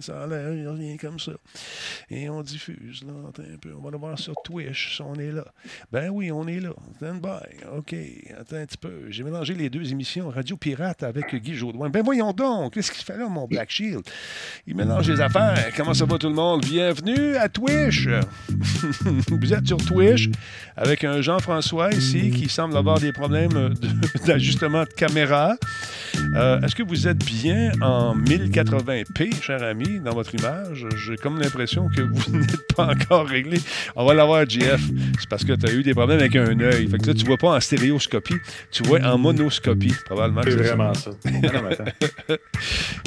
Ça a l'air rien comme ça. Et on diffuse, là. Attends un peu. On va le voir sur Twitch on est là. Ben oui, on est là. Stand by. OK. Attends un petit peu. J'ai mélangé les deux émissions Radio Pirate avec Guy Jodoin. Ben voyons donc. Qu'est-ce qu'il fait là, mon Black Shield? Il mélange les affaires. Comment ça va tout le monde? Bienvenue à Twitch. Vous êtes sur Twitch avec un Jean-François ici qui semble avoir des problèmes d'ajustement de, caméra. Euh, est-ce que vous êtes bien en 1080p, cher ami, dans votre image? J'ai comme l'impression que vous n'êtes pas encore réglé. On va l'avoir, JF. C'est parce que tu as eu des problèmes avec un œil. Fait que là, tu vois pas en stéréoscopie, tu vois en monoscopie, probablement. C'est vraiment ça.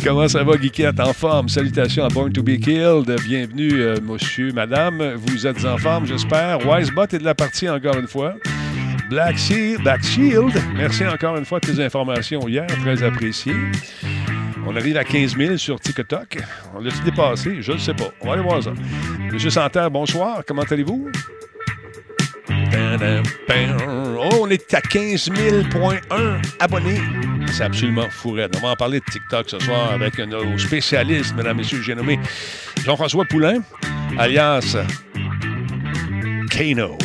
Comment ça va, Geekette? En forme. Salutations à Born to be Killed. Bienvenue, euh, monsieur, madame. Vous êtes en forme, j'espère. Wisebot est de la partie encore une fois. Black Shield, Black Shield, merci encore une fois de tes informations hier, très apprécié. On arrive à 15 000 sur TikTok. On l'a-tu dépassé? Je ne sais pas. On va aller voir ça. Monsieur Santerre, bonsoir. Comment allez-vous? Oh, on est à 15 000.1 abonnés. C'est absolument fourré. On va en parler de TikTok ce soir avec nos spécialistes, mesdames, messieurs. J'ai nommé Jean-François Poulain, alias Kano.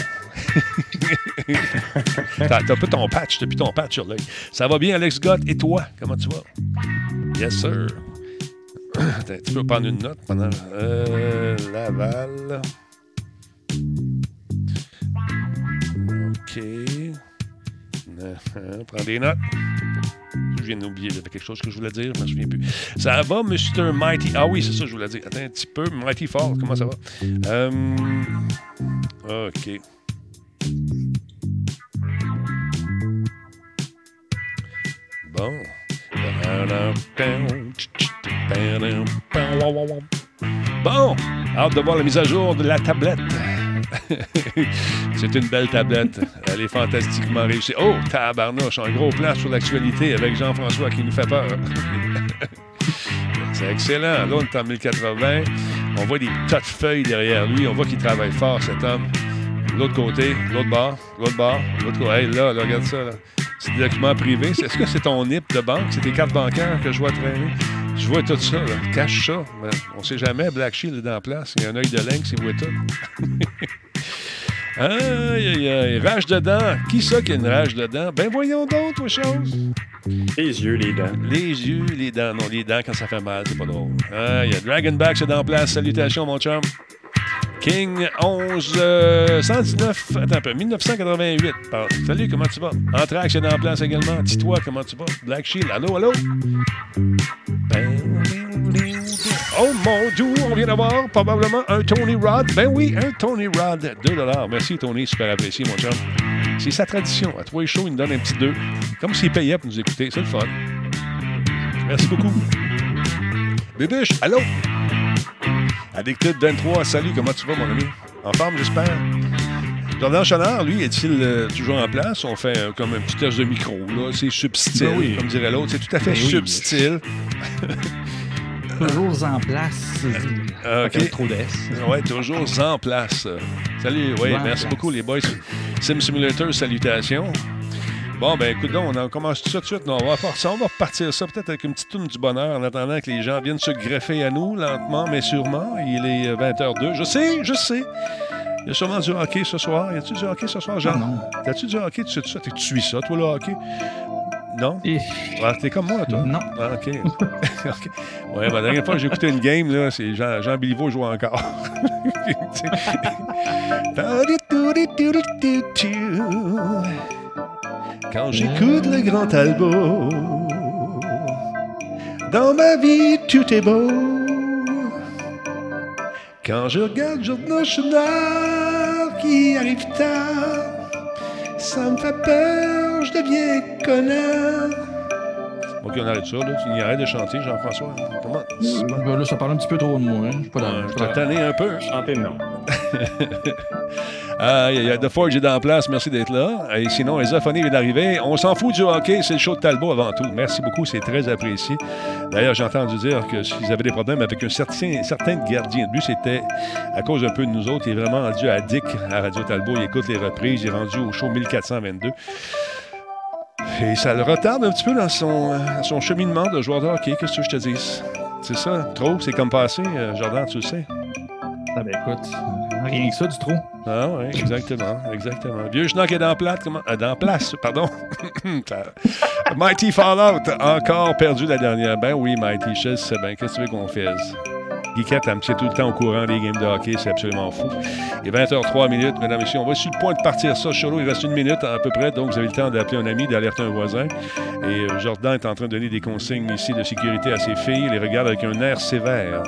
T'as peu ton patch, depuis ton patch sur l'œil. Ça va bien, Alex Gott? Et toi, comment tu vas? Yes, sir. tu peux prendre une note pendant. Euh, Laval. OK. Prends des notes. Je viens d'oublier, j'avais quelque chose que je voulais dire, je ne me souviens plus. Ça va, Mr. Mighty? Ah oui, c'est ça que je voulais dire. Attends un petit peu. Mighty Fall, comment ça va? Euh, OK. Bon. Bon, hâte de voir la mise à jour de la tablette. C'est une belle tablette. Elle est fantastiquement réussie. Oh, tabarnouche, un gros plan sur l'actualité avec Jean-François qui nous fait peur. C'est excellent. Là, on est en 1080. On voit des tas de feuilles derrière lui. On voit qu'il travaille fort, cet homme. L'autre côté, l'autre bord, l'autre bord, l'autre côté. Hey, là, là, regarde ça. Là. C'est des documents privés. Est-ce que c'est ton NIP de banque? C'est tes cartes bancaires que je vois traîner? Je vois tout ça. Là. Cache ça. Ben, on sait jamais. Black Shield est en place. Il y a un œil de lynx, il voit tout. aïe, aïe, aïe. Rage dedans. Qui ça qui a une rage dedans? Ben voyons donc, toi, chose. Les yeux, les dents. Les yeux, les dents. Non, les dents quand ça fait mal, c'est pas drôle. Ah, il y a Dragonback, c'est en place. Salutations, mon chum. King 11 euh, 119, attends un peu, 1988. Salut, comment tu vas? Anthrax est en place également. Dis-toi, comment tu vas? Black Shield, allô, allô? Oh mon Dieu, on vient d'avoir probablement un Tony Rod. Ben oui, un Tony Rod. 2 Merci Tony, super apprécié, mon chum. C'est sa tradition. À trois shows, il nous donne un petit 2. Comme s'il payait pour nous écouter. C'est le fun. Merci beaucoup. Bébuche, allô? Addicted 23, salut, comment tu vas, mon ami? En forme, j'espère? Jordan Chenard, lui, est-il euh, toujours en place? On fait euh, comme un petit test de micro, là. C'est subtil, ben oui. comme dirait l'autre. C'est tout à fait ben subtil. toujours en place. Trop d'S. Oui, toujours en place. Salut, oui, merci beaucoup, les boys. Sim Simulator, salutations. Bon, ben écoute, donc, on commence tout ça tout de suite. Non, on va faire ça. On va repartir ça peut-être avec une petite tourne du bonheur en attendant que les gens viennent se greffer à nous, lentement, mais sûrement. Il est 20h02. Je sais, je sais. Il y a sûrement du hockey ce soir. Y a-tu du hockey ce soir, Jean? Non. T'as-tu du hockey? Tu sais ça? Tu suis ça, toi, le hockey? Non? Ah, t'es comme moi, toi? Non. Ah, OK. Ouais, ben, la dernière fois que j'ai écouté une game, là, c'est Jean, Jean Béliveau joue encore. Quand j'écoute le grand Talbot, dans ma vie tout est beau. Quand je regarde Jordan Chenard qui arrive tard, ça me fait peur, je deviens connard. Ok, on arrête ça, là. Tu arrête de chanter, Jean-François. Comment? Ben là, ça parle un petit peu trop de moi. Hein. Je suis pas dans. Je tanné un peu. Chanter, non. Ah, il y a The Forge est en place. Merci d'être là. Et sinon, Esophonie vient d'arriver. On s'en fout du hockey. C'est le show de Talbot avant tout. Merci beaucoup. C'est très apprécié. D'ailleurs, j'ai entendu dire que s'ils avaient des problèmes avec un certain, certain gardien de but, c'était à cause un peu de nous autres. Il est vraiment rendu addict à Radio Talbot. Il écoute les reprises. Il est rendu au show 1422. Et ça le retarde un petit peu dans son, son cheminement de joueur de hockey. Qu'est-ce que je te dis? C'est ça. Trop, c'est comme passé, euh, Jordan, tu le sais. Ah ben écoute, rien que ça du trou. Ah oui, exactement, exactement. Vieux schnock est dans place, comment? euh, dans place, pardon. Mighty Fallout, encore perdu la dernière. Ben oui, Mighty, je sais bien. Qu'est-ce que tu veux qu'on fasse? Geekette, elle me tient tout le temps au courant des games de hockey, c'est absolument fou. Il est 20h03 minutes, mesdames et messieurs. On va sur le point de partir ça. Cholo, il reste une minute à peu près, donc vous avez le temps d'appeler un ami, d'alerter un voisin. Et euh, Jordan est en train de donner des consignes ici de sécurité à ses filles. Il les regarde avec un air sévère.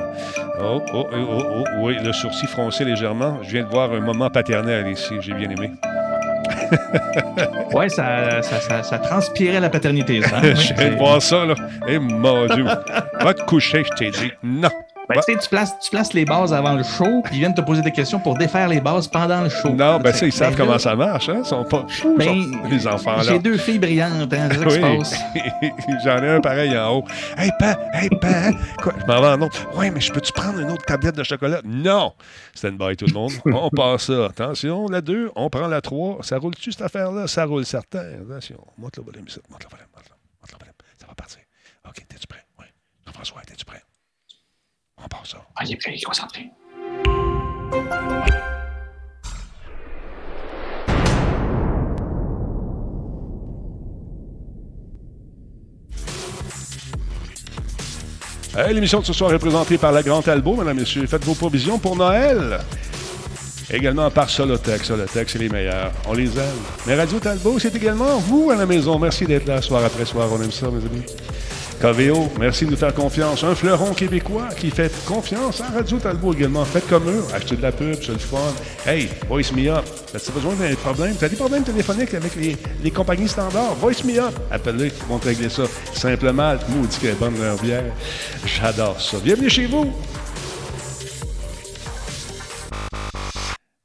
Oh, oh, oh, oh, oh, oui, le sourcil froncé légèrement. Je viens de voir un moment paternel ici, j'ai bien aimé. Ouais, ça, ça, ça, ça transpirait la paternité, ça. je viens de voir ça, là. Eh, mon Dieu. Va te coucher, je t'ai dit. Non. Ben, tu sais, tu places, tu places les bases avant le show, puis ils viennent te poser des questions pour défaire les bases pendant le show. Non, ben ça, ils savent là, comment ça marche, hein? Ils sont pas fous, Ben, sont- les enfants, là. J'ai deux filles brillantes, hein, c'est ça qui se passe. J'en ai un pareil en haut. Hey, pa, hey, pa. Quoi? Je m'en vais en autre. Ouais, mais je peux-tu prendre une autre tablette de chocolat? Non! Stand by tout le monde. On passe ça. Attention, la 2, on prend la 3. Ça roule-tu cette affaire-là? Ça roule certain. Attention. Monte le volume ici. Monte le volume. Monte le volume. Ça va partir. OK, t'es-tu prêt? Oui. Jean-François, t'es-tu prêt? On passe ça. Il est concentré. Hey, L'émission de ce soir est présentée par la Grande Talbot, mesdames et messieurs. Faites vos provisions pour Noël. Également par Solotech. Solotech, c'est les meilleurs. On les aime. Mais Radio Talbot, c'est également vous à la maison. Merci d'être là soir après soir. On aime ça, mes amis. KVO, merci de nous faire confiance. Un fleuron québécois qui fait confiance à Radio Talbot également. Faites comme eux. Achetez de la pub, c'est le fun. Hey, voice me up. As-tu besoin d'un problème? Tu as des problèmes téléphoniques avec les, les compagnies standards? Voice me up. Appelez, ils vont te régler ça. Simplement, nous, on dit qu'elle est bonne leur bière. J'adore ça. Bienvenue chez vous.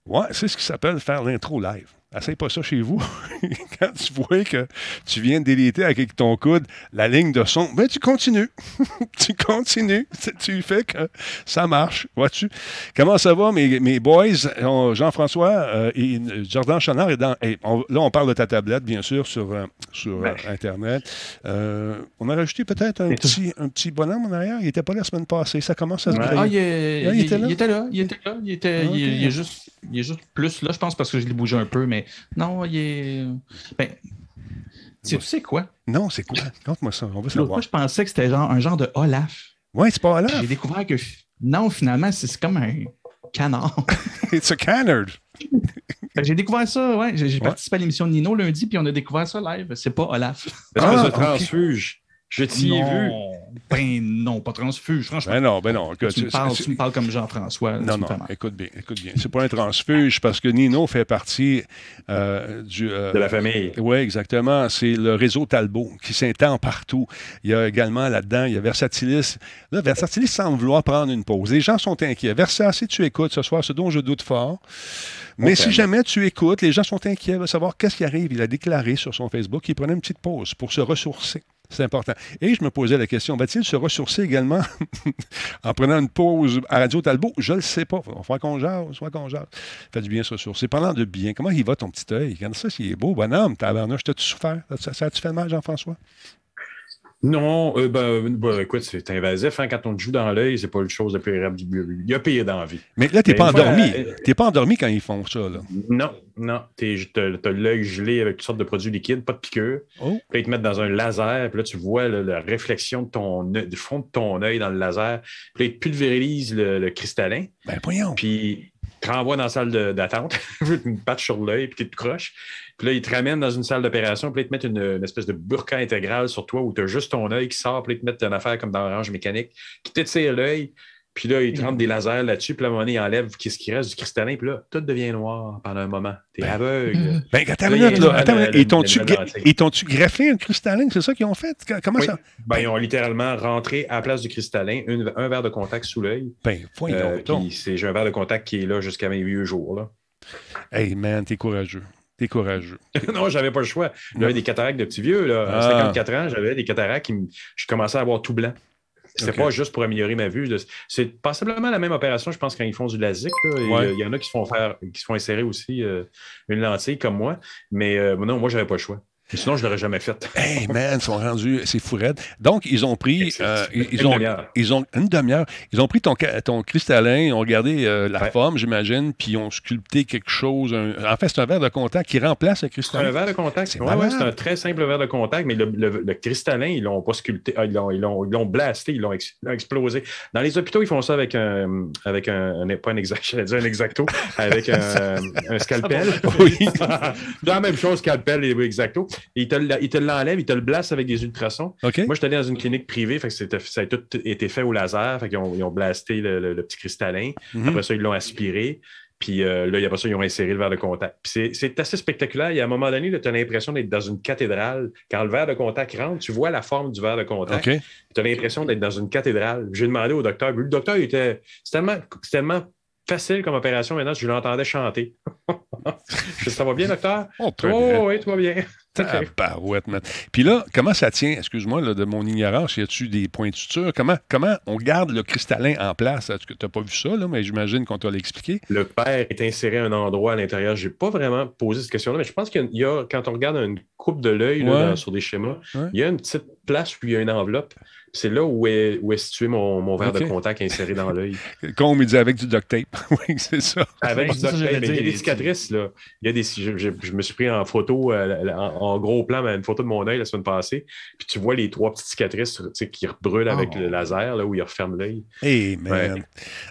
Ouais, c'est ce qui s'appelle faire l'intro live. Essaye pas ça chez vous. Quand tu vois que tu viens de déliter avec ton coude la ligne de son, ben tu continues. tu continues. Tu- fais que ça marche. Vois-tu? Comment ça va, mes, mes boys? Jean-François euh, et Jordan Chenard est dans. et on- là, on parle de ta tablette, bien sûr, sur, euh, sur euh, Internet. Euh, on a rajouté peut-être un petit, un petit bonhomme en arrière. Il n'était pas là la semaine passée. Ça commence à se Ouais. Ah, il, est- Ah, il il- était là? il était là, il était là, il était, il, Ok. il est juste, il est juste plus là, je pense, parce que je l'ai bougé un peu, mais non, il est. Ben, tu sais quoi? Non, c'est quoi? Conte-moi ça. On veut L'autre savoir. fois, je pensais que c'était genre un genre de Olaf. Ouais, c'est pas là. J'ai découvert que non, finalement, c'est comme un canard. It's a canard. J'ai découvert ça, ouais. J'ai Ouais. participé à l'émission de Nino lundi, puis on a découvert ça live. C'est pas Olaf. Espèce Ah, de ok. transfuge. Je t'y ai vu. Non, Ben non, pas transfuge, franchement. Ben non, ben non. écoute, tu, me parles, tu me parles comme Jean-François. Non, non, écoute bien, écoute bien. C'est pas un transfuge parce que Nino fait partie euh, du. euh, De la famille. Oui, exactement. C'est le réseau Talbot qui s'étend partout. Il y a également là-dedans, il y a Versatilis. Là, Versatilis semble vouloir prendre une pause. Les gens sont inquiets. Versa, si tu écoutes ce soir, ce dont je doute fort. Mais si jamais tu écoutes, les gens sont inquiets de savoir qu'est-ce qui arrive. Il a déclaré sur son Facebook qu'il prenait une petite pause pour se ressourcer. C'est important. Et je me posais la question, va-t-il se ressourcer également en prenant une pause à Radio Talbot? Je ne le sais pas. Il va qu'on jase, soit qu'on jase. Fait du bien se ressourcer. Parlant de bien, comment il va ton petit œil? Regarde ça, s'il est beau, bonhomme, tabarnouche, t'as-tu souffert? Ça, ça a-tu fait mal, Jean-François? Non, euh, ben, ben, écoute, c'est invasif. hein, quand on te joue dans l'œil, c'est pas une chose la plus du bureau. Il y a pire dans la vie. Mais là, t'es pas endormi. euh, T'es pas endormi quand ils font ça, là. Non, non. T'as l'œil gelé avec toutes sortes de produits liquides, pas de piqûre. Oh. Puis là, ils te mettent dans un laser, puis là, tu vois là, la réflexion de ton du fond de ton œil dans le laser. Puis là, ils te pulvérisent le, le cristallin, Ben, voyons. puis ils te renvoient dans la salle de- d'attente, une patch sur l'œil, puis tu te croches. Puis là, ils te ramènent dans une salle d'opération, puis là, ils te mettent une, une espèce de burqa intégrale sur toi où tu as juste ton œil qui sort, puis là, ils te mettent une affaire comme dans Orange Mécanique qui t'étire l'œil. Puis là, ils te rentrent des lasers là-dessus, puis là, à un moment donné, ils enlèvent ce qui reste du cristallin, puis là, tout devient noir pendant un moment. T'es Ben, aveugle. Ben, attends Là, une minute, là. Attends, le- Ils t'ont-tu gra- greffé un cristallin? C'est ça qu'ils ont fait? Comment Oui. ça? Ben, ils ont littéralement rentré à la place du cristallin une- un verre de contact sous l'œil. Ben, voyons Euh, puis c'est- j'ai un verre de contact qui est là jusqu'à mes vieux jours. Là. Hey, man, t'es courageux. T'es courageux. non, j'avais pas le choix. J'avais des cataractes de petits vieux. Là. À Ah. 54 ans, j'avais des cataractes qui je commençais à avoir tout blanc. C'était Ok. pas juste pour améliorer ma vue. C'est passablement la même opération, je pense, quand ils font du LASIK. là. Il y Ouais. En a qui se font faire, qui se font insérer aussi euh, une lentille comme moi. Mais euh, non, moi, j'avais pas le choix. Sinon, je l'aurais jamais fait. Hey man, ils sont rendus, c'est fou raide. Donc, ils ont pris, euh, ils, une ils ont, demi-heure. ils ont une demi-heure. Ils ont pris ton, ton cristallin, ils ont regardé euh, la Ouais. forme, j'imagine, puis ils ont sculpté quelque chose. un- en fait, c'est un verre de contact qui remplace le C'est un cristallin. verre de contact. C'est Ouais, ouais, un très simple verre de contact, mais le, le- le cristallin, ils l'ont pas sculpté. Ah, ils l'ont blasté, ils l'ont ex- explosé. Dans les hôpitaux, ils font ça avec un, avec un, un- pas un exact, j'allais dire un exacto, avec un, un scalpel. Oui. Dans la même chose, scalpel et exacto. Et ils te l- ils te le blastent avec des ultrasons. Moi, j'étais allé dans une clinique privée, fait que c'était- ça a tout été fait au laser. Fait qu'ils ont, ils ont blasté le, le- le petit cristallin. Mhm. Après ça, ils l'ont aspiré. Puis euh, là, après ça, ils ont inséré le verre de contact. Puis c'est- c'est assez spectaculaire. Et à un moment donné, tu as l'impression d'être dans une cathédrale. Quand le verre de contact rentre, tu vois la forme du verre de contact. Tu as l'impression d'être dans une cathédrale. J'ai demandé au docteur. Le docteur, il était. C'est tellement, c'est tellement facile comme opération maintenant, je l'entendais chanter. Je ça va bien, docteur? Oh, très Oh, bien. oui, tout va bien. Ah, barouette, man. Puis là, comment ça tient? Excuse-moi de mon ignorance, y a-tu des points de suture? Comment, comment on garde le cristallin en place? Tu n'as pas vu ça, là, mais j'imagine qu'on t'a l'expliqué. Le père est inséré à un endroit à l'intérieur. Je n'ai pas vraiment posé cette question-là, mais je pense qu'il y a, quand on regarde une coupe de l'œil Ouais. sur des schémas, Ouais. il y a une petite place où il y a une enveloppe. C'est là où est, où est situé mon, mon verre de contact inséré dans l'œil. Comme il dit avec du duct tape. oui, c'est ça. Avec du duct tape. Mais Il y a des cicatrices. Là. Il y a des, je, je- je me suis pris en photo, euh, en, en gros plan, mais une photo de mon œil la semaine passée. Puis tu vois les trois petites cicatrices tu sais, qui brûlent avec Oh. le laser, là, où il referme l'œil. Hey, man. Ouais.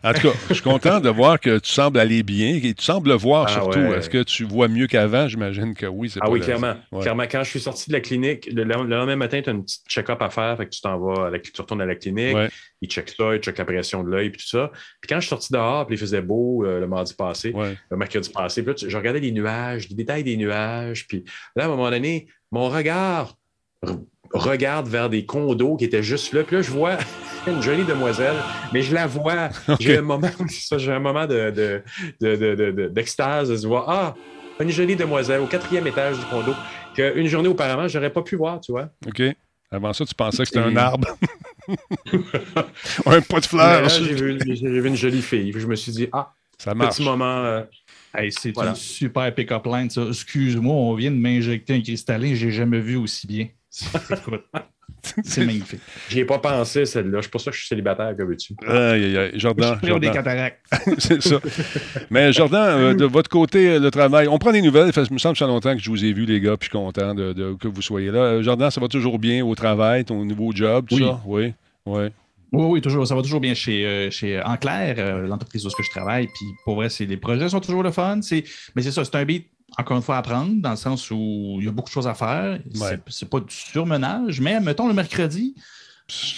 En tout cas, je suis content de voir que tu sembles aller bien et tu sembles le voir Ah, surtout. ouais. Est-ce que tu vois mieux qu'avant? J'imagine que oui. Ah pas oui, clairement. Ouais. Clairement, quand je suis sorti de la clinique, le, le lendemain matin, tu as une petite check-up à faire. Fait que tu t'en vas, à la- tu retournes à la clinique, Ouais. ils checkent ça, ils checkent la pression de l'œil, puis tout ça. Puis quand je suis sorti dehors, puis il faisait beau euh, le mardi passé, Ouais. le mercredi passé, puis là, tu- je regardais les nuages, les détails des nuages, puis là, à un moment donné, mon regard regarde vers des condos qui étaient juste là, puis là, je vois une jolie demoiselle, mais je la vois. J'ai un moment, j'ai un moment de, de- de- de- de- de- d'extase de se voir, ah, une jolie demoiselle au quatrième étage du condo, qu'une journée auparavant, j'aurais pas pu voir, tu vois. OK. Avant ça, tu pensais que c'était Et- un arbre. un pot de fleurs. j'ai vu, une jolie fille. Je me suis dit, ah, ça marche. petit moment. euh, Hey, c'est Voilà. une super pick-up line, ça. Excuse-moi, on vient de m'injecter un cristallin, j'ai jamais vu aussi bien. C'est magnifique. J'y ai pas pensé, celle-là. C'est pour ça que je suis célibataire, que veux-tu? Aïe, aïe, aïe. Je Jordan, suis au des cataractes. c'est ça. Mais Jordan, euh, de votre côté, euh, le travail, on prend des nouvelles. Ça me semble que ça fait longtemps que je vous ai vu, les gars, puis je suis content de, de- que vous soyez là. Euh, Jordan, ça va toujours bien au travail, ton nouveau job, tout Oui. ça? Oui. Oui. Oui, oui, toujours, ça va toujours bien chez, euh, chez En Clair, euh, l'entreprise où je travaille. Puis pour vrai, c'est, les projets sont toujours le fun. C'est, mais c'est ça, c'est un beat, encore une fois, à prendre, dans le sens où il y a beaucoup de choses à faire. C'est, c'est pas du surmenage, mais mettons le mercredi,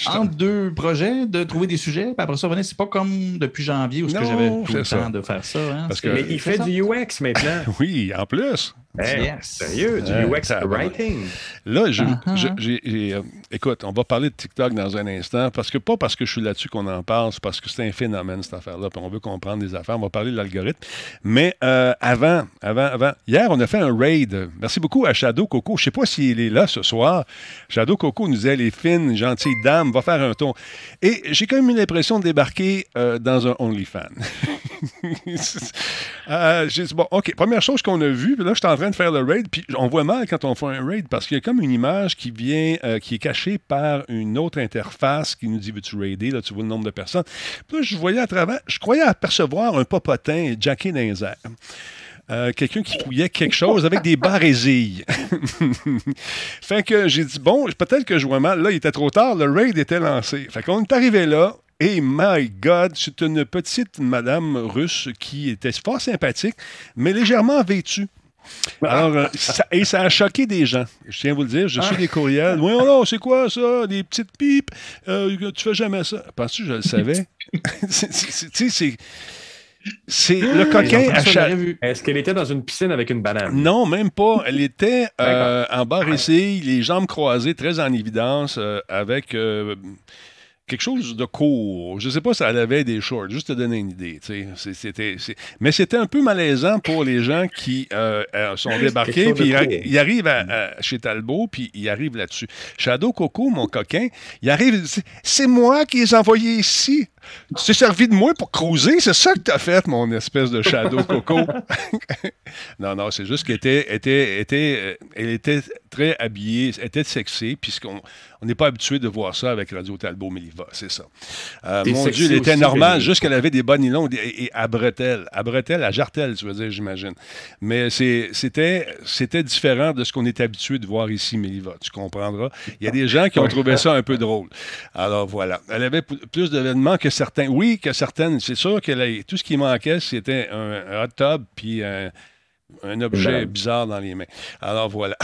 entre deux projets, de trouver des sujets, puis après ça, venez, c'est pas comme depuis janvier où j'avais tout le ça. temps de faire ça. hein. Parce que- Mais il fait ça. du UX maintenant. Oui, en plus. Hey, Yes. Sérieux, du Ouais, UX va. writing. Là, j'ai- j'ai, euh, écoute, on va parler de TikTok dans un instant, parce que pas parce que je suis là-dessus qu'on en parle, c'est parce que c'est un phénomène, cette affaire-là, puis on veut comprendre les affaires, on va parler de l'algorithme. Mais euh, avant, avant, avant, hier, on a fait un raid. Merci beaucoup à Shadow Coco. Je ne sais pas s'il est là ce soir. Shadow Coco nous disait, les fines, gentilles dames, va faire un tour. Et j'ai quand même eu l'impression de débarquer euh, dans un OnlyFans. Euh, j'ai dit, bon, OK, première chose qu'on a vue, puis là, je suis en train de faire le raid, puis on voit mal quand on fait un raid parce qu'il y a comme une image qui vient, euh, qui est cachée par une autre interface qui nous dit veux-tu raider, là, tu vois le nombre de personnes. Puis là, je voyais à travers, je croyais apercevoir un popotin jacké dans. Euh, quelqu'un qui fouillait quelque chose avec des barésilles. fait que j'ai dit, bon, peut-être que je vois mal. Là, il était trop tard, le raid était lancé. Fait qu'on est arrivé là, et my God, c'est une petite madame russe qui était fort sympathique, mais légèrement vêtue. Alors, euh, ça, et ça a choqué des gens. Je tiens à vous le dire, j'ai reçu des courriels. Oui, oh non, c'est quoi ça? Des petites pipes? Euh, tu fais jamais ça. Penses-tu que je le savais? Tu sais, c'est. C'est le coquin Jean-François à cha- l'aurait vu. Est-ce qu'elle était dans une piscine avec une banane? non, même pas. Elle était euh, en barre essai, les jambes croisées, très en évidence, euh, avec. euh, quelque chose de court. Je ne sais pas si elle avait des shorts, juste te donner une idée. C'était, mais c'était un peu malaisant pour les gens qui euh, euh, sont débarqués, puis ils, arrivent chez Talbot, puis ils arrivent là-dessus. Shadow Coco, mon coquin, il arrive, c'est moi qui les ai envoyés ici. Tu t'es servi de moi pour cruiser, c'est ça que tu as fait, mon espèce de Shadow Coco. non, non, c'est juste qu'elle était, était, était, euh, elle était très habillée, était sexy, puisqu'on on n'est pas habitué de voir ça avec Radio Talbot Miliva, c'est ça. Euh, mon Dieu, il était normal, juste qu'elle avait des bonnes nylons et, à bretelles. À bretelles, à jartelles, tu veux dire, j'imagine. Mais c'était différent de ce qu'on est habitué de voir ici, Miliva, tu comprendras. Il y a des gens qui ont trouvé ça un peu drôle. Alors voilà. Elle avait plus d'événements que Oui, que certaines. C'est sûr que tout ce qui manquait, c'était un, hot tub puis un un objet bizarre dans les mains. Alors voilà.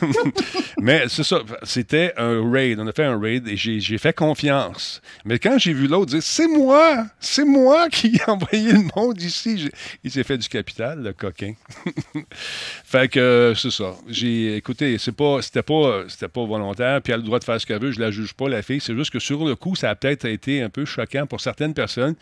Mais c'est ça, c'était un raid. On a fait un raid et j'ai fait confiance. Mais quand j'ai vu l'autre dire C'est moi, c'est moi qui ai envoyé le monde ici, il s'est fait du capital, le coquin. fait que c'est ça. J'ai écoutez, c'est pas, c'était pas, c'était pas volontaire, puis elle a le droit de faire ce qu'elle veut, je la juge pas, la fille. C'est juste que sur le coup, ça a peut-être été un peu choquant pour certaines personnes.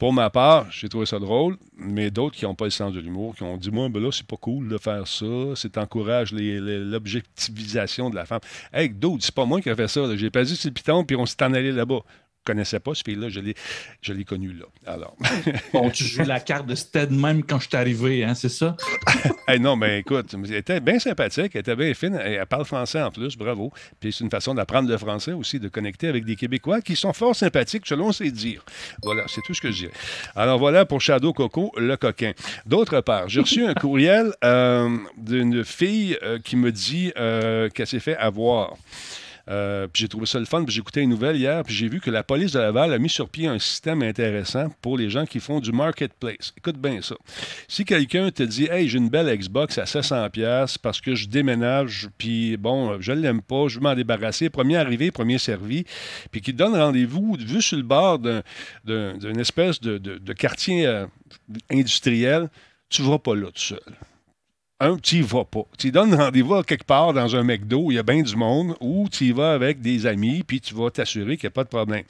Pour ma part, j'ai trouvé ça drôle, mais d'autres qui n'ont pas le sens de l'humour, qui ont dit Moi, ben là, c'est pas cool de faire ça, c'est encourage l'objectivisation de la femme. Hey, d'autres, c'est pas moi qui ai fait ça. J'ai pas dit c'est le piton, puis on s'est en allé là-bas connaissais pas ce fille-là, je l'ai connu là. Alors. bon, tu joues la carte de Stead même quand je suis arrivé, hein, c'est ça? non, mais écoute, elle était bien sympathique, elle était bien fine, elle parle français en plus, bravo. Puis c'est une façon d'apprendre le français aussi, de connecter avec des Québécois qui sont fort sympathiques selon ses dires. Voilà, c'est tout ce que je dirais. Alors voilà pour Shadow Coco, le coquin. D'autre part, j'ai reçu un courriel euh, d'une fille euh, qui me dit euh, qu'elle s'est fait avoir. Euh, puis j'ai trouvé ça le fun. Puis écouté une nouvelle hier, puis j'ai vu que la police de Laval a mis sur pied un système intéressant pour les gens qui font du marketplace. Écoute bien ça. Si quelqu'un te dit Hey, j'ai une belle Xbox à 700$ parce que je déménage, puis bon, je ne l'aime pas, je veux m'en débarrasser, premier arrivé, premier servi, puis qui donne rendez-vous vu sur le bord d'une espèce de, quartier euh, industriel, tu ne vas pas là tout seul un, tu n'y vas pas. Tu donnes rendez-vous quelque part dans un McDo où il y a bien du monde, ou tu y vas avec des amis, puis tu vas t'assurer qu'il n'y a pas de problème.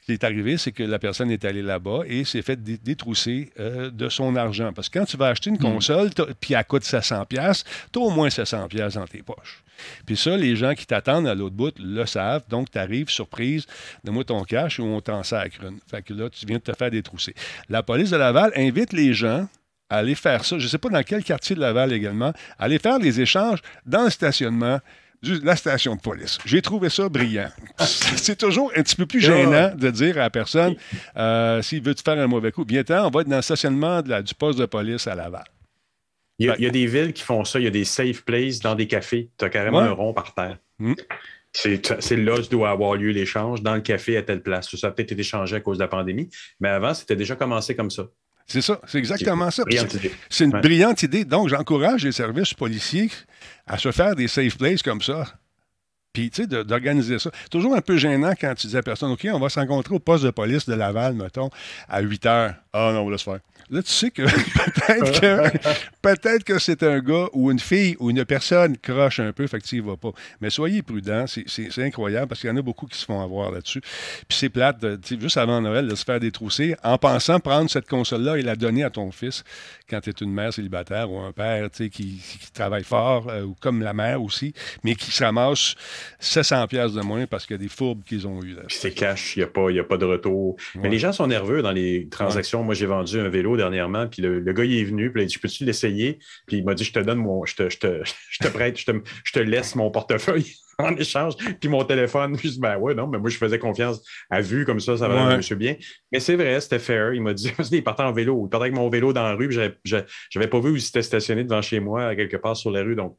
Ce qui est arrivé, c'est que la personne est allée là-bas et s'est fait détrousser euh, de son argent. Parce que quand tu vas acheter une hmm. console, puis elle coûte 700$, tu as au moins 700$ dans tes poches. Puis ça, les gens qui t'attendent à l'autre bout le savent. Donc, tu arrives, surprise, donne-moi ton cash ou on t'en sacre une. Fait que là, tu viens de te faire détrousser. La police de Laval invite les gens aller faire ça. Je ne sais pas dans quel quartier de Laval également, aller faire les échanges dans le stationnement de la station de police. J'ai trouvé ça brillant. C'est toujours un petit peu plus gênant de dire à la personne euh, s'il veut te faire un mauvais coup. Bientôt, on va être dans le stationnement du poste de police à Laval. Il y, a, des villes qui font ça. Il y a des safe places dans des cafés. Tu as carrément un rond par terre. Hmm. C'est là que doit avoir lieu l'échange, dans le café à telle place. Ça a peut-être été changé à cause de la pandémie, mais avant, c'était déjà commencé comme ça. C'est ça, c'est exactement ça. C'est une brillante idée. Donc, j'encourage les services policiers à se faire des safe places comme ça. Puis, tu sais, d'organiser ça. Toujours un peu gênant quand tu dis à personne, OK, on va se rencontrer au poste de police de Laval, mettons, à 8 heures. Ah non, on va se faire. Là, tu sais que peut-être que peut-être que c'est un gars ou une fille ou une personne croche un peu, fait que tu vas pas. Mais soyez prudents, c'est incroyable parce qu'il y en a beaucoup qui se font avoir là-dessus. Puis c'est plate, de, juste avant Noël, de se faire détrousser en pensant prendre cette console-là et la donner à ton fils quand tu es une mère célibataire ou un père qui, qui, travaille fort, euh, ou comme la mère aussi, mais qui se ramasse 700 pièces de moins parce qu'il y a des fourbes qu'ils ont eues. C'est cash, il n'y a, pas, a pas de retour. Mais les gens sont nerveux dans les transactions. Moi, j'ai vendu un vélo dernièrement, puis le, gars, il est venu, puis il a dit, peux-tu l'essayer? Puis il m'a dit, je te donne mon, je te, je te, je te prête, je te, je te laisse mon portefeuille. en échange. Puis mon téléphone, je dis, ben ouais, non, mais moi, je faisais confiance à vue, comme ça, ça va ouais. monsieur bien. Mais c'est vrai, c'était fair. Il m'a dit, il partait en vélo. Il partait avec mon vélo dans la rue, puis j'avais pas vu où il s'était stationné devant chez moi, quelque part sur la rue. Donc,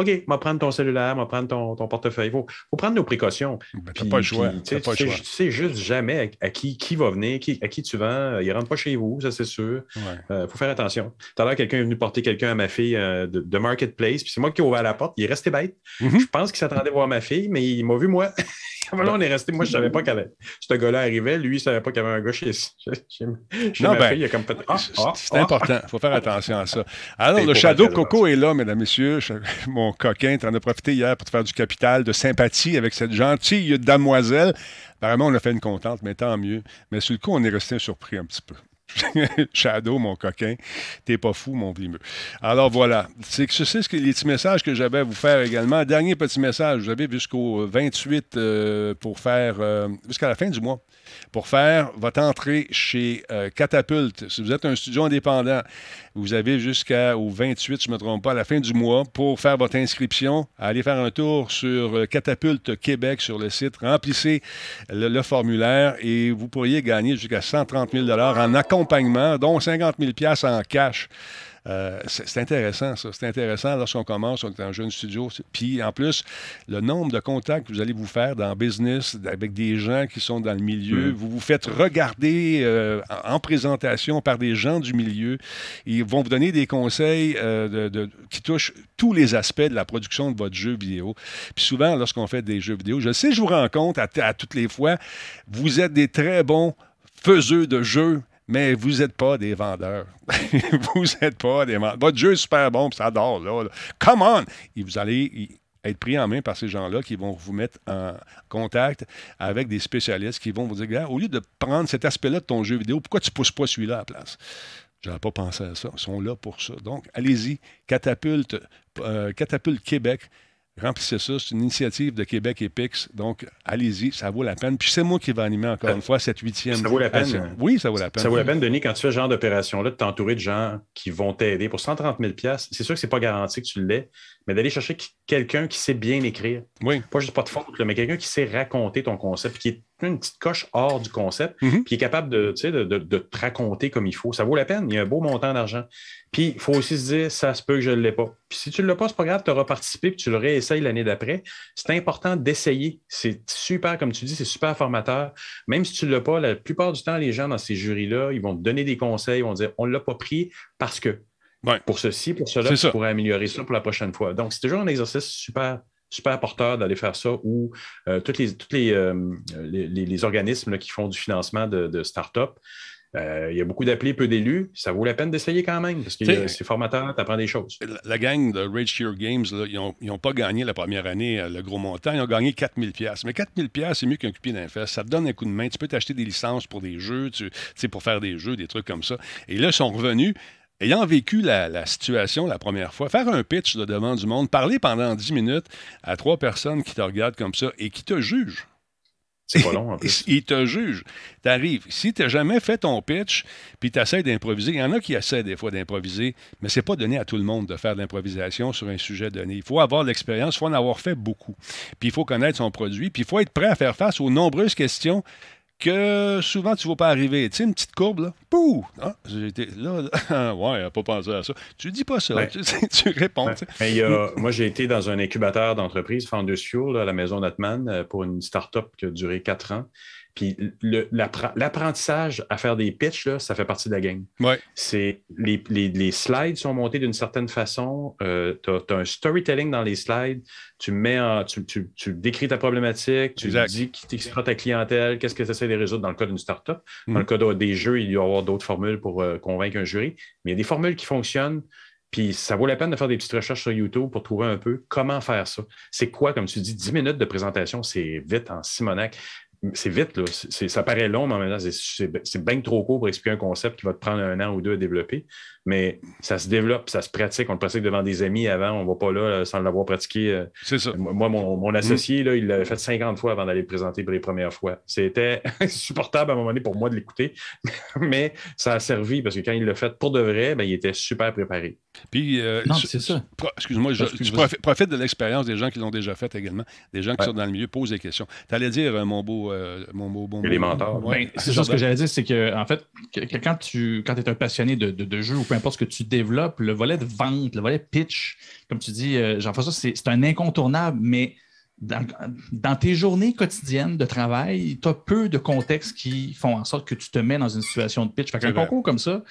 OK, va prendre ton cellulaire, va prendre ton, ton portefeuille. Il faut, faut, prendre nos précautions. Ben, pas le choix. Tu sais juste jamais à, qui, qui va venir, qui, à qui tu vends. Il ne rentre pas chez vous, ça c'est sûr. Il euh, faut faire attention. Tout à l'heure, quelqu'un est venu porter quelqu'un à ma fille euh, de, Marketplace, puis c'est moi qui ai ouvert la porte. Il est resté bête. Mm-hmm. Je pense qu'il s'attendait à voir ma fille, mais il m'a vu moi. là, on est resté. Moi, je ne savais pas qu'avait. Ce gars-là arrivait. Lui, il ne savait pas qu'il y avait un gars chez, chez, non, ma ben, fille. Il a comme ah, ah, c'est ah. important. Il faut faire attention à ça. Alors, le Shadow Coco est là, mesdames, messieurs. Mon coquin, tu en as profité hier pour te faire du capital de sympathie avec cette gentille demoiselle. Apparemment, on a fait une contente, mais tant mieux. Mais sur le coup, on est resté surpris un petit peu. Shadow, mon coquin, t'es pas fou, mon vimeux. Alors voilà, c'est que c'est ce que les petits messages que j'avais à vous faire également. Dernier petit message, vous avez jusqu'au 28 euh, pour faire, euh, jusqu'à la fin du mois, pour faire votre entrée chez euh, Catapulte. Si vous êtes un studio indépendant, vous avez jusqu'au 28, je ne me trompe pas, à la fin du mois, pour faire votre inscription. Allez faire un tour sur Catapulte Québec sur le site. Remplissez le, formulaire et vous pourriez gagner jusqu'à 130 000 en accompagnement, dont 50 000 en cash. Euh, c'est intéressant, ça. C'est intéressant lorsqu'on commence, on est un jeune studio. Puis, en plus, le nombre de contacts que vous allez vous faire dans le business avec des gens qui sont dans le milieu, mm. vous vous faites regarder euh, en présentation par des gens du milieu. Ils vont vous donner des conseils euh, qui touchent tous les aspects de la production de votre jeu vidéo. Puis souvent, lorsqu'on fait des jeux vidéo, je sais, je vous rends compte à, à toutes les fois, vous êtes des très bons faiseux de jeux, mais vous n'êtes pas des vendeurs. vous n'êtes pas des vendeurs. Votre jeu est super bon, puis ça adore, là, Come on! Et vous allez être pris en main par ces gens-là qui vont vous mettre en contact avec des spécialistes qui vont vous dire, au lieu de prendre cet aspect-là de ton jeu vidéo, pourquoi tu ne pousses pas celui-là à la place? Je n'avais pas pensé à ça. Ils sont là pour ça. Donc, allez-y. Catapulte, euh, Catapulte Québec. Remplissez ça. C'est une initiative de Québec Epix. Donc, allez-y, ça vaut la peine. Puis c'est moi qui vais animer encore une fois cette huitième. Ça vaut la peine. Oui, ça vaut la peine. Ça vaut la peine, Denis, quand tu fais ce genre d'opération-là, de t'entourer de gens qui vont t'aider. Pour 130 000 c'est sûr que ce n'est pas garanti que tu l'aies, mais d'aller chercher quelqu'un qui sait bien écrire. Oui. Pas juste pas de faute, mais quelqu'un qui sait raconter ton concept, qui est une petite coche hors du concept, mm-hmm. puis qui est capable de, de, de, te raconter comme il faut. Ça vaut la peine. Il y a un beau montant d'argent. Puis, il faut aussi se dire, ça se peut que je ne l'ai pas. Puis, si tu ne l'as pas, c'est pas grave, tu auras participé, puis tu le réessayes l'année d'après. C'est important d'essayer. C'est super, comme tu dis, c'est super formateur. Même si tu ne l'as pas, la plupart du temps, les gens dans ces jurys-là, ils vont te donner des conseils, ils vont dire, on ne l'a pas pris parce que pour ceci, pour cela, tu pourrais améliorer ça pour la prochaine fois. Donc, c'est toujours un exercice super, super porteur d'aller faire ça où euh, tous les, toutes euh, les, les, organismes qui font du financement de, de start-up, euh, il y a beaucoup d'appelés, peu d'élus. Ça vaut la peine d'essayer quand même parce que c'est formateur, tu apprends des choses. La, gang de Rage Cure Games, ils n'ont pas gagné la première année le gros montant. Ils ont gagné 4000 pièces. Mais 4000 pièces, c'est mieux qu'un coup d'un. Ça te donne un coup de main. Tu peux t'acheter des licences pour des jeux, tu, pour faire des jeux, des trucs comme ça. Et là, ils sont revenus ayant vécu la, situation la première fois, faire un pitch devant du monde, parler pendant 10 minutes à trois personnes qui te regardent comme ça et qui te jugent. C'est pas long en plus. Ils te jugent. T'arrives. Si tu n'as jamais fait ton pitch, puis tu essaies d'improviser, il y en a qui essaient des fois d'improviser, mais c'est pas donné à tout le monde de faire de l'improvisation sur un sujet donné. Il faut avoir l'expérience, il faut en avoir fait beaucoup. Puis il faut connaître son produit, puis il faut être prêt à faire face aux nombreuses questions que souvent tu ne vas pas arriver. Tu sais, une petite courbe, là, pouh! Ah, j'étais là, là. ouais, n'a pas pensé à ça. Tu dis pas ça, tu, réponds. moi, j'ai été dans un incubateur d'entreprise, Founders Fuel, à la maison Natman, euh, pour une start-up qui a duré quatre ans. Puis l'apprentissage à faire des pitches, là, ça fait partie de la game. Ouais. C'est les, les, slides sont montés d'une certaine façon. Euh, tu as, un storytelling dans les slides. Tu mets tu, tu, tu, décris ta problématique, tu dis qui sera ta clientèle, qu'est-ce que tu essaies de résoudre dans le cas d'une startup. Dans le mm-hmm. cas des jeux, il y a avoir d'autres formules pour euh, convaincre un jury. Mais il y a des formules qui fonctionnent. Puis ça vaut la peine de faire des petites recherches sur YouTube pour trouver un peu comment faire ça. C'est quoi, comme tu dis, 10 minutes de présentation, c'est vite en Simonac c'est vite, là. ça paraît long, mais en même temps, c'est bien trop court pour expliquer un concept qui va te prendre un an ou deux à développer. Mais ça se développe, ça se pratique. On le pratique devant des amis avant, on ne va pas là euh, sans l'avoir pratiqué. Euh. C'est ça. Moi, mon, associé, là, il l'avait fait 50 fois avant d'aller le présenter pour les premières fois. C'était insupportable à un moment donné pour moi de l'écouter, mais ça a servi parce que quand il l'a fait pour de vrai, ben, il était super préparé. Puis, euh, non, c'est ça. Excuse-moi, je, profite, de l'expérience des gens qui l'ont déjà fait également, des gens qui sont dans le milieu, posent des questions. Tu allais dire, mon beau. mon beau, bon, les mentors. Ben, c'est ça ce que j'allais dire, c'est que, en fait, quand tu quand es un passionné de, de, de jeu ou peu importe ce que tu développes, le volet de vente, le volet pitch, comme tu dis, euh, Jean-François, c'est un incontournable, mais dans, tes journées quotidiennes de travail, tu as peu de contextes qui font en sorte que tu te mets dans une situation de pitch. Fait qu'un concours comme ça,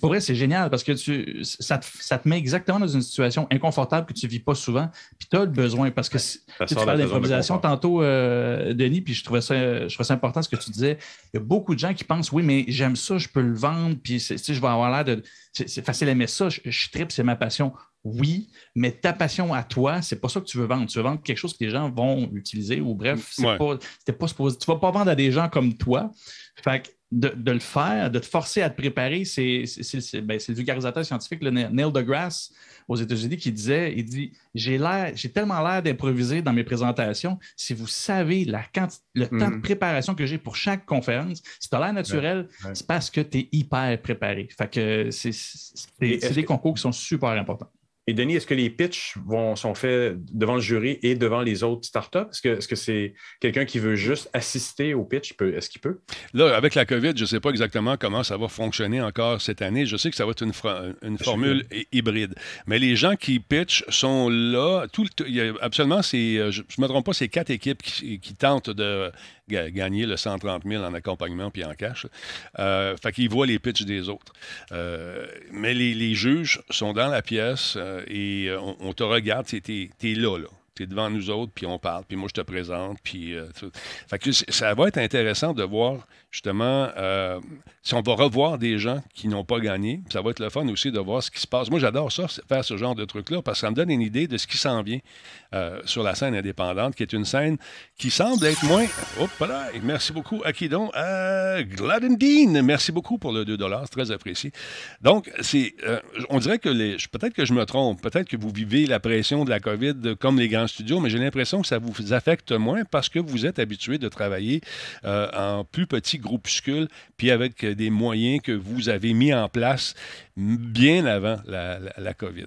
pour vrai, c'est génial parce que tu, ça, te, met exactement dans une situation inconfortable que tu ne vis pas souvent. Puis tu as le besoin parce que tu parles d'improvisation tantôt, euh, Denis, puis je trouvais, ça, je trouvais ça important ce que tu disais. Il y a beaucoup de gens qui pensent oui, mais j'aime ça, je peux le vendre, puis je vais avoir l'air de. C'est facile d'aimer ça, je, je tripe, c'est ma passion. oui, mais ta passion à toi, c'est pas ça que tu veux vendre. Tu veux vendre quelque chose que les gens vont utiliser ou bref, c'est pas, pas supposé. Tu vas pas vendre à des gens comme toi. Fait de, le faire, de te forcer à te préparer, c'est ben, le vulgarisateur scientifique, le Neil deGrasse, aux États-Unis, qui disait, il dit, j'ai l'air, j'ai tellement l'air d'improviser dans mes présentations. Si vous savez la le temps de mm. préparation que j'ai pour chaque conférence, si tu as l'air naturel, c'est parce que tu es hyper préparé. Fait que c'est des concours qui sont super importants. Et Denis, est-ce que les pitchs vont, sont faits devant le jury et devant les autres startups? Est-ce que c'est quelqu'un qui veut juste assister au pitch? Est-ce qu'il peut? Là, avec la COVID, je ne sais pas exactement comment ça va fonctionner encore cette année. Je sais que ça va être une, une formule hybride. Mais les gens qui pitchent sont là. Tout il y a absolument, euh, je ne me trompe pas, c'est quatre équipes qui, qui tentent de gagner le 130 000 en accompagnement puis en cash. Euh, fait qu'ils voient les pitchs des autres. Euh, mais les, juges sont dans la pièce euh, et euh, on, te regarde, tu es, là, là tu es devant nous autres, puis on parle, puis moi je te présente, puis fait que ça va être intéressant de voir justement si on va revoir des gens qui n'ont pas gagné. Ça va être le fun aussi de voir ce qui se passe. Moi j'adore ça, faire ce genre de truc-là, parce que ça me donne une idée de ce qui s'en vient. Euh, sur la scène indépendante, qui est une scène qui semble être moins. Hop là, merci beaucoup à qui donc? À Gladendine. Merci beaucoup pour le 2 c'est très apprécié. Donc, c'est, euh, on dirait que les, peut-être que je me trompe, peut-être que vous vivez la pression de la COVID comme les grands studios, mais j'ai l'impression que ça vous affecte moins parce que vous êtes habitué de travailler euh, en plus petits groupuscules, puis avec des moyens que vous avez mis en place bien avant la, COVID.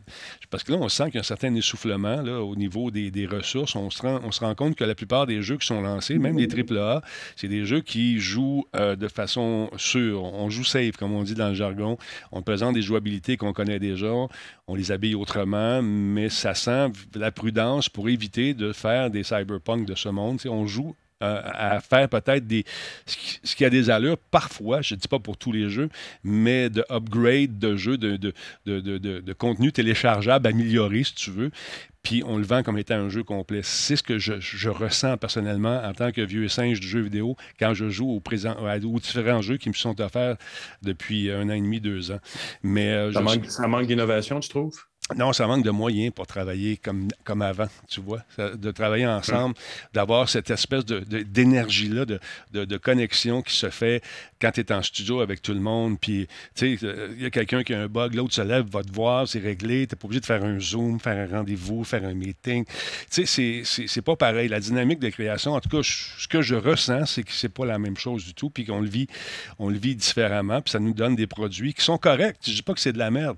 Parce que là, on sent qu'il y a un certain essoufflement là, au niveau des, ressources. On se, rend, on se rend compte que la plupart des jeux qui sont lancés, même les AAA, c'est des jeux qui jouent euh, de façon sûre. On joue safe, comme on dit dans le jargon. On présente des jouabilités qu'on connaît déjà. On les habille autrement, mais ça sent la prudence pour éviter de faire des cyberpunk de ce monde. on joue euh, à faire peut-être des ce qui a des allures parfois, je ne dis pas pour tous les jeux, mais de upgrade de jeux, de, de, de, de contenu téléchargeable, amélioré si tu veux puis on le vend comme étant un jeu complet. C'est ce que je, ressens personnellement en tant que vieux singe du jeu vidéo quand je joue aux, présent, aux différents jeux qui me sont offerts depuis un an et demi, deux ans. Mais, euh, ça manque d'innovation, tu trouves? Non, ça manque de moyens pour travailler comme, comme avant, tu vois, de travailler ensemble, d'avoir cette espèce d'énergie-là, de, de, connexion qui se fait quand tu es en studio avec tout le monde. Puis, tu sais, il y a quelqu'un qui a un bug, l'autre se lève, va te voir, c'est réglé. Tu n'es pas obligé de faire un Zoom, faire un rendez-vous, faire un meeting. Tu sais, c'est pas pareil. La dynamique de création, en tout cas, ce que je ressens, c'est que c'est pas la même chose du tout, puis qu'on le vit, on le vit différemment, puis ça nous donne des produits qui sont corrects. Je dis pas que c'est de la merde,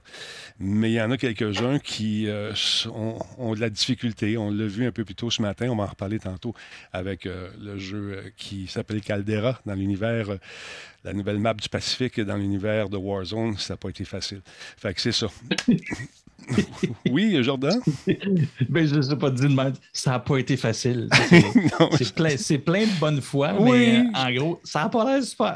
mais il y en a qui euh, ont, de la difficulté. On l'a vu un peu plus tôt ce matin, on va en reparler tantôt avec euh, le jeu euh, qui s'appelle Caldera dans l'univers, la nouvelle map du Pacifique dans l'univers de Warzone. Ça n'a pas été facile. Fait que c'est ça. oui, Jordan? ben, je ne sais pas dire de Ça n'a pas été facile. C'est plein, plein, de bonnes fois, mais en gros, ça n'a pas l'air super.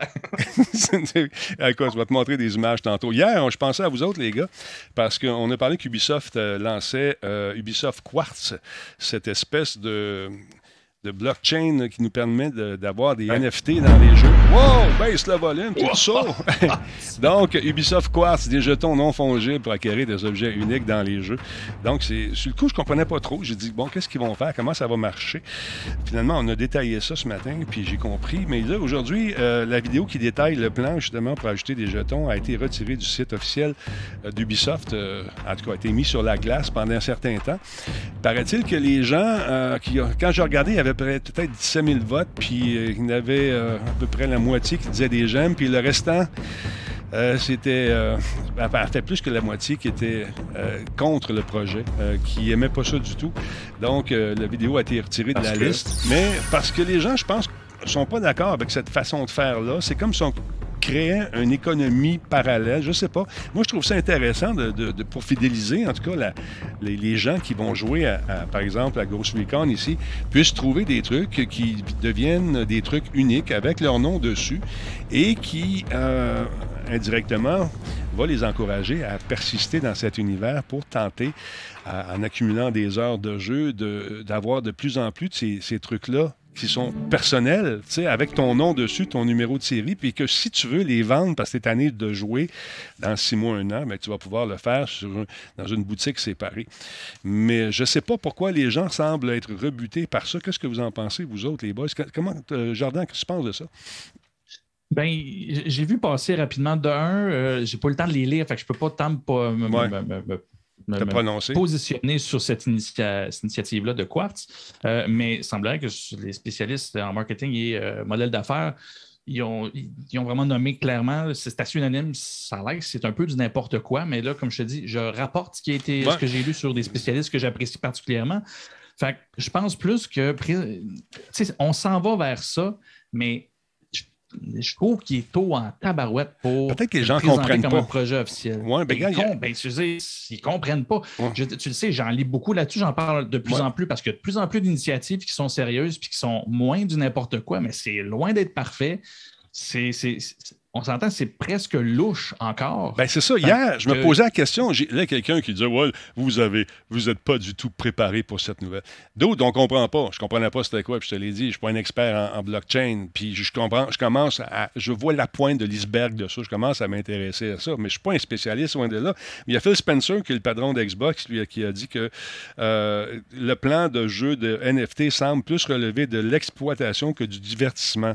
Écoute, je vais te montrer des images tantôt. Hier, je pensais à vous autres, les gars, parce qu'on a parlé qu'Ubisoft euh, lançait euh, Ubisoft Quartz, cette espèce de de blockchain qui nous permet d'avoir des NFT dans les jeux. Wow! Baisse le volume, tout ça! Donc, Ubisoft Quartz, des jetons non fongibles pour acquérir des objets uniques dans les jeux. Donc, c'est sur le coup, je comprenais pas trop. J'ai dit, bon, qu'est-ce qu'ils vont faire? Comment ça va marcher? Finalement, on a détaillé ça ce matin, puis j'ai compris. Mais là, aujourd'hui, euh, la vidéo qui détaille le plan, justement, pour ajouter des jetons, a été retirée du site officiel euh, d'Ubisoft. Euh, en tout cas, a été mis sur la glace pendant un certain temps. Paraît-il que les gens, qui, quand je regardais, il y avait peut-être 17 000 votes, puis euh, il y en avait euh, à peu près la moitié qui disait des j'aime, puis le restant, euh, c'était en fait plus que la moitié qui était contre le projet, qui aimait pas ça du tout. Donc la vidéo a été retirée de la liste, mais parce que les gens, je pense, sont pas d'accord avec cette façon de faire là. C'est comme si on créer une économie parallèle. Je sais pas. Moi, je trouve ça intéressant de, pour fidéliser, en tout cas, les, gens qui vont jouer, à, par exemple, à Ghost Recon ici, puissent trouver des trucs qui deviennent des trucs uniques avec leur nom dessus et qui, euh, indirectement, va les encourager à persister dans cet univers pour tenter, en accumulant des heures de jeu, d'avoir de, plus en plus de ces trucs-là qui sont personnels, avec ton nom dessus, ton numéro de série, puis que si tu veux les vendre parce que tu es tanné de jouer dans six mois, un an, mais ben, tu vas pouvoir le faire dans une boutique séparée. Mais je ne sais pas pourquoi les gens semblent être rebutés par ça. Qu'est-ce que vous en pensez, vous autres, les boys? Comment, euh, Jordan, qu'est-ce que tu penses de ça? Ben, j'ai vu passer rapidement d'un. Euh, j'ai pas le temps de les lire, fait que je peux pas tant me, positionner sur cette, initiative-là de Quartz. Euh, mais il semblerait que les spécialistes en marketing et euh, modèle d'affaires, ils ont, vraiment nommé clairement, c'est assez unanime, ça a l'air que c'est un peu du n'importe quoi, mais là, comme je te dis, je rapporte ce qui a été, ce que j'ai lu sur des spécialistes que j'apprécie particulièrement. Fait que je pense plus que on s'en va vers ça, mais je trouve qu'il est tôt en tabarouette pour peut-être que les gens comprennent comme pas. un projet officiel. Ouais, ben, ben, tu sais, ils comprennent pas. tu le sais, j'en lis beaucoup là-dessus, j'en parle de plus en plus parce qu'il y a de plus en plus d'initiatives qui sont sérieuses puis qui sont moins du n'importe quoi, mais c'est loin d'être parfait. C'est, on s'entend, c'est presque louche encore. Ben c'est ça. Hier, je me posais la question. J'ai là quelqu'un qui disait Ouais, vous avez, vous n'êtes pas du tout préparé pour cette nouvelle. D'autres, on ne comprend pas. Je ne comprenais pas c'était quoi. Puis je te l'ai dit, je ne suis pas un expert en, blockchain. Puis je comprends, je commence à. Je vois la pointe de l'iceberg de ça. Je commence à m'intéresser à ça. Mais je ne suis pas un spécialiste loin de là. Mais il y a Phil Spencer, qui est le patron d'Xbox, lui, qui a dit que euh, le plan de jeu de NFT semble plus relever de l'exploitation que du divertissement.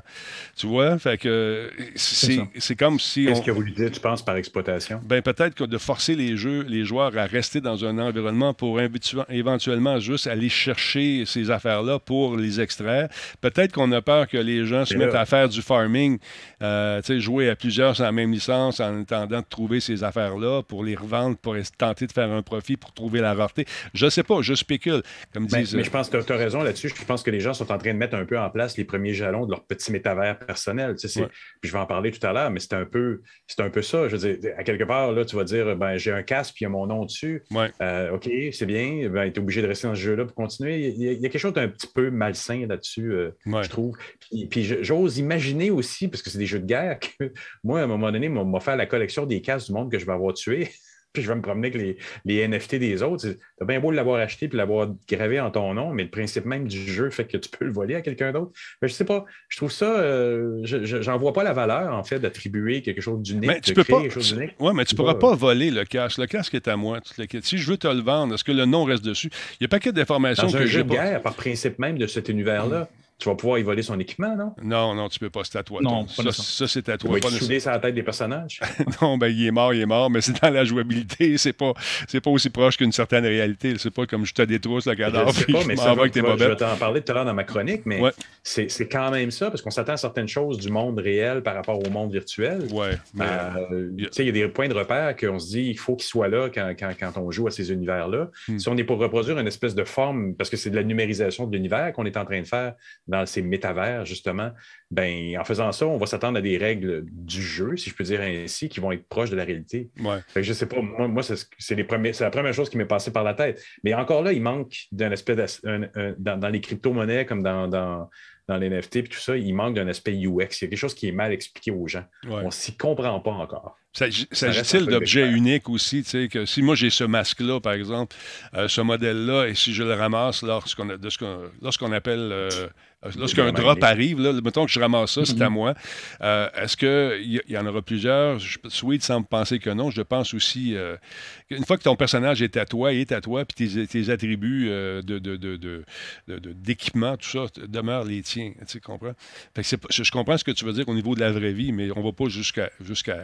Tu vois? Fait que c'est c'est comme si. Qu'est-ce que vous lui dites, tu penses, par exploitation? Ben, peut-être que de forcer les jeux, les joueurs à rester dans un environnement pour éventuellement juste aller chercher ces affaires-là pour les extraire. Peut-être qu'on a peur que les gens se mettent à faire du farming, euh, jouer à plusieurs sur la même licence en attendant de trouver ces affaires-là pour les revendre, pour tenter de faire un profit, pour trouver la rareté. Je ne sais pas, je spécule, comme ben, disent. Mais je pense que tu as raison là-dessus. Je pense que les gens sont en train de mettre un peu en place les premiers jalons de leur petit métavers personnel. Puis je vais en parler tout à l'heure mais c'est un peu c'est un peu ça. Je veux dire, à quelque part, là, tu vas dire ben, j'ai un casque puis il y a mon nom dessus. Euh, OK, c'est bien, ben, tu es obligé de rester dans ce jeu-là pour continuer. Il y, a, quelque chose d'un petit peu malsain là-dessus, euh, je trouve. Puis, puis j'ose imaginer aussi, parce que c'est des jeux de guerre, que moi, à un moment donné, m'a fait la collection des casques du monde que je vais avoir tué puis je vais me promener avec les, NFT des autres. C'est bien beau l'avoir acheté puis l'avoir gravé en ton nom, mais le principe même du jeu fait que tu peux le voler à quelqu'un d'autre. Je sais pas, je trouve ça, euh, j'en vois pas la valeur, en fait, d'attribuer quelque chose d'unique, de tu peux pas, Oui, mais tu ne pourras pas voler le casque. Le casque est à moi. Si je veux te le vendre, est-ce que le nom reste dessus? Il y a pas que d'informations que j'ai pas. guerre, par principe même de cet univers-là, tu vas pouvoir y voler son équipement, non? Non, non, tu peux pas, c'est à toi. Non, ça, ça c'est à toi. Tu vas souder sur la tête des personnages? non, ben il est mort, il est mort, mais c'est dans la jouabilité, c'est pas, c'est pas aussi proche qu'une certaine réalité. C'est pas comme je te détrousse le cadavre. Je sais pas, mais ça va, que je vais t'en parler tout à l'heure dans ma chronique, mais c'est, quand même ça, parce qu'on s'attend à certaines choses du monde réel par rapport au monde virtuel. Ouais, euh, tu sais, il y a des points de repère qu'on se dit, il faut qu'ils soient là quand, quand, quand, on joue à ces univers-là. Hmm. Si on est pour reproduire une espèce de forme, parce que c'est de la numérisation de l'univers qu'on est en train de faire dans ces métavers, justement, ben, en faisant ça, on va s'attendre à des règles du jeu, si je peux dire ainsi, qui vont être proches de la réalité. Ouais. Fait que je sais pas, moi, moi c'est la première chose qui m'est passée par la tête. Mais encore là, il manque d'un aspect dans, les crypto-monnaies comme dans, dans, dans les NFT et tout ça, il manque d'un aspect UX. Il y a quelque chose qui est mal expliqué aux gens. On ne s'y comprend pas encore. S'agit-il d'objets uniques aussi, tu sais, que si moi j'ai ce masque-là, par exemple, euh, ce modèle-là, et si je le ramasse lorsqu'on lorsqu'on appelle euh, Lorsqu'un drop arrive, là, mettons que je ramasse ça, c'est à mhm. moi. Euh, est-ce qu'il y, en aura plusieurs? Sweet semble penser que non. Je pense aussi euh, qu'une fois que ton personnage est à toi, il est à toi, puis tes, attributs euh, d'équipement, tout ça, demeurent les tiens. Tu comprends? je, comprends ce que tu veux dire au niveau de la vraie vie, mais on ne va pas jusqu'à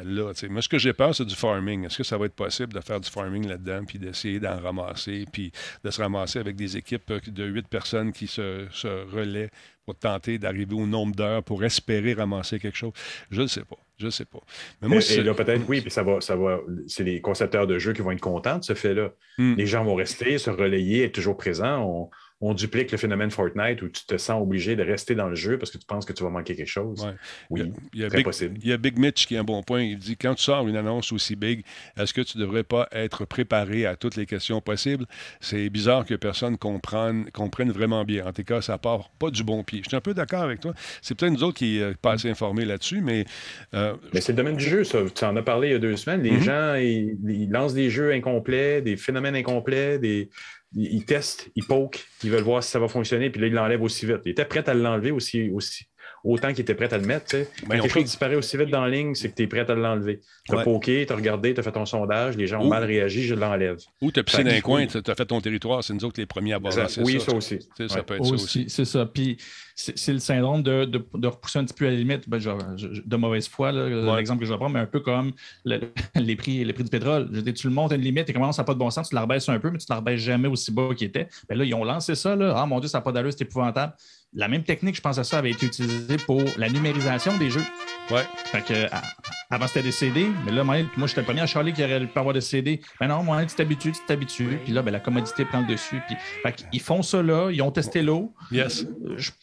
là. Moi, ce que j'ai peur, c'est du farming. Est-ce que ça va être possible de faire du farming là-dedans, puis d'essayer d'en ramasser, puis de se ramasser avec des équipes de huit personnes qui se, se relaient pour tenter d'arriver au nombre d'heures pour espérer ramasser quelque chose? Je ne sais pas. Je ne sais pas. Mais moi, et, là, peut-être, oui, puis ça va, ça va. C'est les concepteurs de jeux qui vont être contents de ce fait-là. Hmm. Les gens vont rester, se relayer, être toujours présents. On, on duplique le phénomène Fortnite où tu te sens obligé de rester dans le jeu parce que tu penses que tu vas manquer quelque chose. Oui, il y a, très Big, possible. Il y a Big Mitch qui a un bon point. Il dit quand tu sors une annonce aussi big, est-ce que tu ne devrais pas être préparé à toutes les questions possibles? C'est bizarre que personne comprenne, comprenne vraiment bien. En tout cas, ça part pas du bon pied. Je suis un peu d'accord avec toi. C'est peut-être nous autres qui ne sommes pas assez informés là-dessus, mais. Euh, mais c'est le domaine du jeu, ça. Tu en as parlé il y a deux semaines. Les mm-hmm. gens, ils, lancent des jeux incomplets, des phénomènes incomplets, des ils, testent, ils poke, ils veulent voir si ça va fonctionner, puis là, ils l'enlèvent aussi vite. Ils étaient prêts à l'enlever aussi, aussi, autant qu'ils étaient prêts à le mettre. Mais Quand quelque chose disparaît aussi vite dans la ligne, c'est que tu es prêt à l'enlever. Tu as poké, tu as regardé, tu as fait ton sondage, les gens ont mal réagi, je l'enlève. Ou tu as pissé dans un coin, tu as fait ton territoire, c'est nous autres les premiers à balancer Oui, ça, aussi. Ça peut être ça aussi. C'est ça. Puis c'est le syndrome de, de, repousser un petit peu à la limite, ben, de mauvaise foi, l'exemple que je vais prendre, mais un peu comme les, prix, les prix du pétrole. tu le montes à une limite et commences à pas de bon sens, tu la rebaisses un peu, mais tu ne la rebaisses jamais aussi bas qu'il était. Ben là, ils ont lancé ça. Là. Ah mon Dieu, ça n'a pas d'allure, c'est épouvantable. La même technique, je pense à ça, avait été utilisée pour la numérisation des jeux. Ouais. Fait que, avant, c'était des CD, mais là, moi, moi j'étais le premier à Charlie qui aurait pu avoir des CD. Ben non, moi, tu t'habitues, tu t'habitues. Puis là, ben, la commodité prend le dessus. Puis, fait ils font ça là, ils ont testé l'eau. Yes.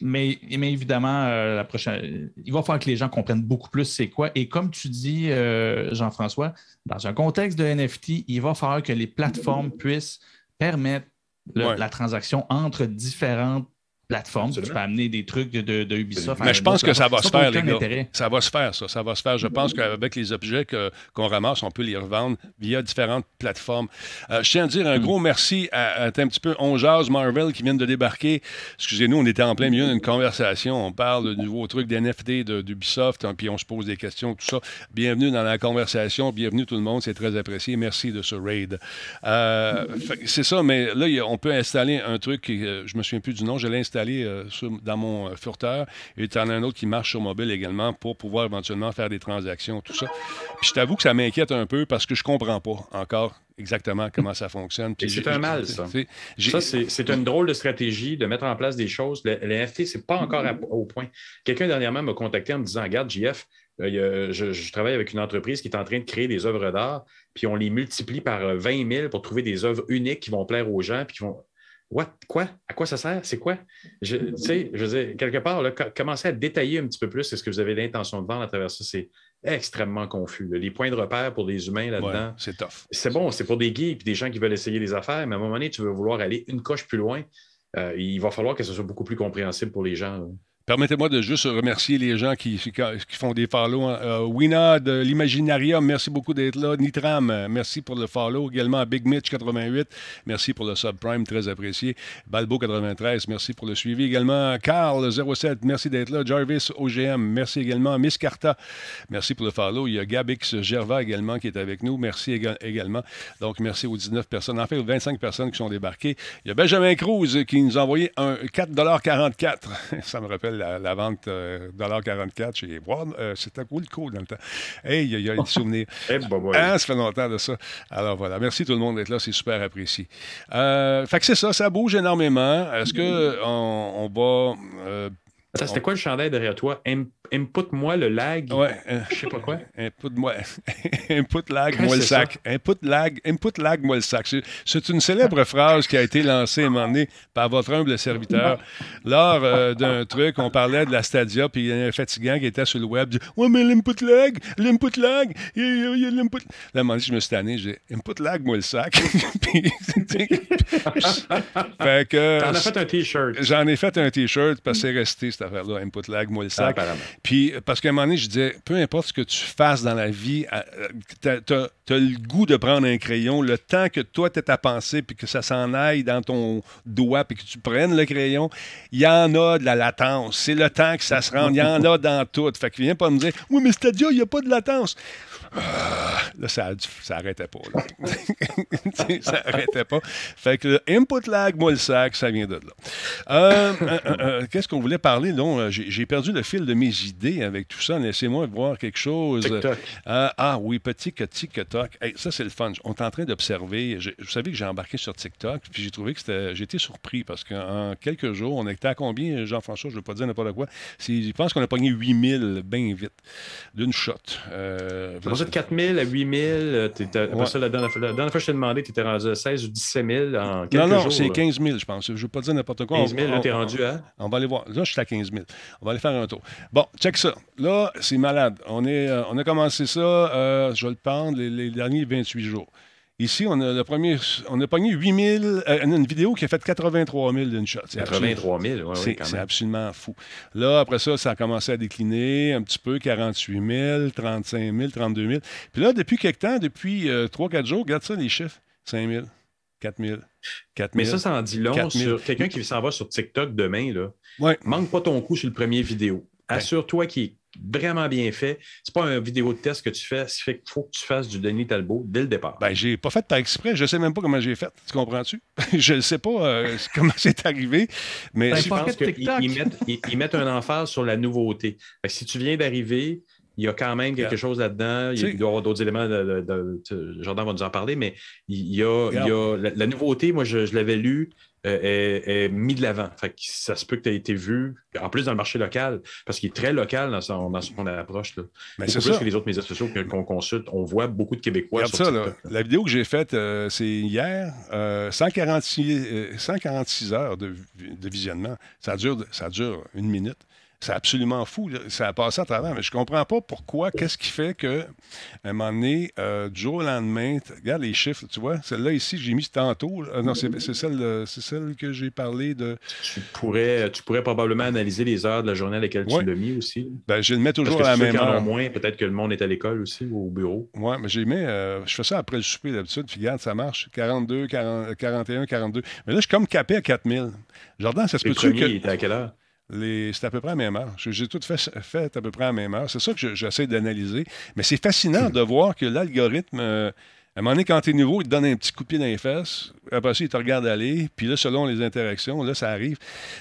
mais, mais évidemment, euh, la prochaine, il va falloir que les gens comprennent beaucoup plus c'est quoi. Et comme tu dis, euh, Jean-François, dans un contexte de NFT, il va falloir que les plateformes puissent permettre la transaction entre différentes plateforme. Tu peux amener des trucs de, de, Ubisoft. Mais je pense que ça va se faire, les gars. Ça va se faire, ça. Ça va se faire. Je pense qu'avec les objets qu'on ramasse, on peut les revendre via différentes plateformes. Euh, je tiens à dire un mm. gros merci à, un petit peu On Marvel qui viennent de débarquer. Excusez-nous, on était en plein milieu d'une conversation. On parle du nouveau truc d'NFT d'Ubisoft, hein, puis on se pose des questions, tout ça. Bienvenue dans la conversation. Bienvenue tout le monde. C'est très apprécié. Merci de ce raid. Euh, c'est ça, mais là, on peut installer un truc, je me souviens plus du nom, je l'ai installé euh, dans mon euh, furteur. Et tu en as un autre qui marche sur mobile également pour pouvoir éventuellement faire des transactions, tout ça. Puis je t'avoue que ça m'inquiète un peu parce que je comprends pas encore exactement comment ça fonctionne. C'est un mal, ça. Ça, c'est une drôle de stratégie de mettre en place des choses. Le, NFT, c'est pas encore au point. Quelqu'un dernièrement m'a contacté en me disant Regarde, JF, euh, je, travaille avec une entreprise qui est en train de créer des œuvres d'art, puis on les multiplie par 20 000 pour trouver des œuvres uniques qui vont plaire aux gens, puis qui vont What? Quoi? À quoi ça sert? C'est quoi? Je, tu sais, je veux dire, quelque part, là, commencez à détailler un petit peu plus ce que vous avez l'intention de vendre à travers ça? C'est extrêmement confus. Les points de repère pour des humains là-dedans. c'est tough. C'est bon, c'est pour des geeks et des gens qui veulent essayer des affaires, mais à un moment donné, tu veux vouloir aller une coche plus loin. Euh, il va falloir que ce soit beaucoup plus compréhensible pour les gens. Permettez-moi de juste remercier les gens qui, font des follow. Hein. Euh, Wina de l'Imaginarium, merci beaucoup d'être là. Nitram, merci pour le follow. Également Big Mitch 88, merci pour le subprime, très apprécié. Balbo 93, merci pour le suivi. Également Carl 07, merci d'être là. Jarvis OGM, merci également. Miss Carta, merci pour le follow. Il y a Gabix Gerva également qui est avec nous, merci également. Donc merci aux 19 personnes, en fait aux 25 personnes qui sont débarquées. Il y a Benjamin Cruz qui nous a envoyé un 4,44 Ça me rappelle la, vente euh, $1,44 chez Warren. Euh, C'était cool, cool dans le temps? Hey, il y a des souvenirs. hey, ah, ça fait longtemps de ça. Alors voilà, merci tout le monde d'être là, c'est super apprécié. Euh, fait que c'est ça, ça bouge énormément. Est-ce qu'on on va. Euh, c'était quoi le chandail derrière toi? Input-moi le lag. Ouais. Je sais pas quoi. Input-moi. input lag, moi le sac. Input lag, input lag, moi le sac. C'est une célèbre phrase qui a été lancée à un moment donné par votre humble serviteur lors euh, d'un truc. On parlait de la Stadia, puis il y a un fatigant qui était sur le web. Dit Ouais, mais l'input lag, l'input lag, il y a, l'input. Là, à un moment donné, je me suis tanné. J'ai input lag, moi le sac. puis, fait que. T'en as fait un T-shirt. J'en ai fait un T-shirt parce que c'est resté, cette affaire-là. Input lag, moi le sac. Puis, parce qu'à un moment donné, je disais, peu importe ce que tu fasses dans la vie, euh, tu as, le goût de prendre un crayon, le temps que toi, tu à penser, puis que ça s'en aille dans ton doigt, puis que tu prennes le crayon, il y en a de la latence. C'est le temps que ça se rende. Il y en a dans tout. Fait que viens pas me dire, oui, mais Stadia, il n'y a pas de latence. Ah, là, ça, ça arrêtait pas. ça arrêtait pas. Fait que le input lag, moi le sac, ça vient de là. Euh, euh, euh, qu'est-ce qu'on voulait parler? Non, j'ai perdu le fil de mes idées avec tout ça. Laissez-moi voir quelque chose. TikTok. ah oui, petit que TikTok. ça, c'est le fun. On est en train d'observer. Vous savez que j'ai embarqué sur TikTok, puis j'ai trouvé que c'était. J'étais surpris parce qu'en quelques jours, on était à combien, Jean-François? Je ne veux pas dire n'importe quoi. Je pense qu'on a pogné 8000 bien vite d'une shot. Euh, de 4 000 à 8 000. Après ça, la dernière, fois, la dernière fois que je t'ai demandé, tu étais rendu à 16 ou 17 000 en quelques jours. Non, non, c'est 15 000, je pense. Je ne veux pas dire n'importe quoi. 15 000, là, tu es rendu à? On va aller voir. Là, je suis à 15 000. On va aller faire un tour. Bon, check ça. Là, c'est malade. On, est, euh, on a commencé ça, euh, je vais le prendre, les, derniers 28 jours. Ici, on a le premier, on a pogné 8 000, euh, une vidéo qui a fait 83 000 d'une shot. 83 000, oui, c'est, c'est absolument fou. Là, après ça, ça a commencé à décliner un petit peu, 48 000, 35 000, 32 000. Puis là, depuis quelque temps, depuis 3-4 jours, regarde ça, les chiffres, 5 000. 4000. Mais ça, ça en dit long sur quelqu'un qui s'en va sur TikTok demain. Là. Ouais. Manque pas ton coup sur le premier vidéo. Ben. Assure-toi qu'il est vraiment bien fait. C'est pas une vidéo de test que tu fais. Il faut que tu fasses du Denis Talbot dès le départ. Ben, j'ai pas fait par exprès. Je sais même pas comment j'ai fait. Tu comprends-tu? je ne sais pas euh, comment c'est arrivé. Mais ben, je pense qu'ils mettent, ils, mettent, un emphase sur la nouveauté. si tu viens d'arriver, il y a quand même quelque chose là-dedans. Il, doit y avoir d'autres éléments. De, Jordan va nous en parler, mais il y a, la, nouveauté, moi, je, l'avais lu, euh, est, mis de l'avant. ça se peut que tu aies été vu, en plus dans le marché local, parce qu'il est très local dans son, approche. Là. Mais c'est plus que les autres médias sociaux qu'on consulte. On voit beaucoup de Québécois sur ça, La vidéo que j'ai faite, euh, c'est hier, 146, euh, 146 heures de, visionnement. Ça dure, ça dure une minute. C'est absolument fou. Ça a passé à travers, mais je ne comprends pas pourquoi. Qu'est-ce qui fait qu'à un moment donné, euh, du jour au lendemain, regarde les chiffres, tu vois. Celle-là ici, j'ai mis tantôt. non, c'est celle, celle que j'ai parlé de. Tu pourrais, tu pourrais probablement analyser les heures de la journée à laquelle tu l'as mis aussi. Ben, je le mets toujours à la même heure. moins, peut-être que le monde est à l'école aussi ou au bureau. Oui, mais j'ai mis. Euh, je fais ça après le souper d'habitude. Puis regarde, ça marche. 42, 41, 42. Mais là, je suis comme capé à 4000. Jordan, ça se peut-tu que. Il était à quelle heure? C'est à peu près à la même heure. J'ai tout fait, à peu près à la même heure. C'est ça que j'essaie d'analyser. Mais c'est fascinant de voir que l'algorithme, euh, à un moment donné, quand tu es nouveau, il te donne un petit coup de pied dans les fesses. Après ça, il te regarde aller. Puis là, selon les interactions, là, ça arrive.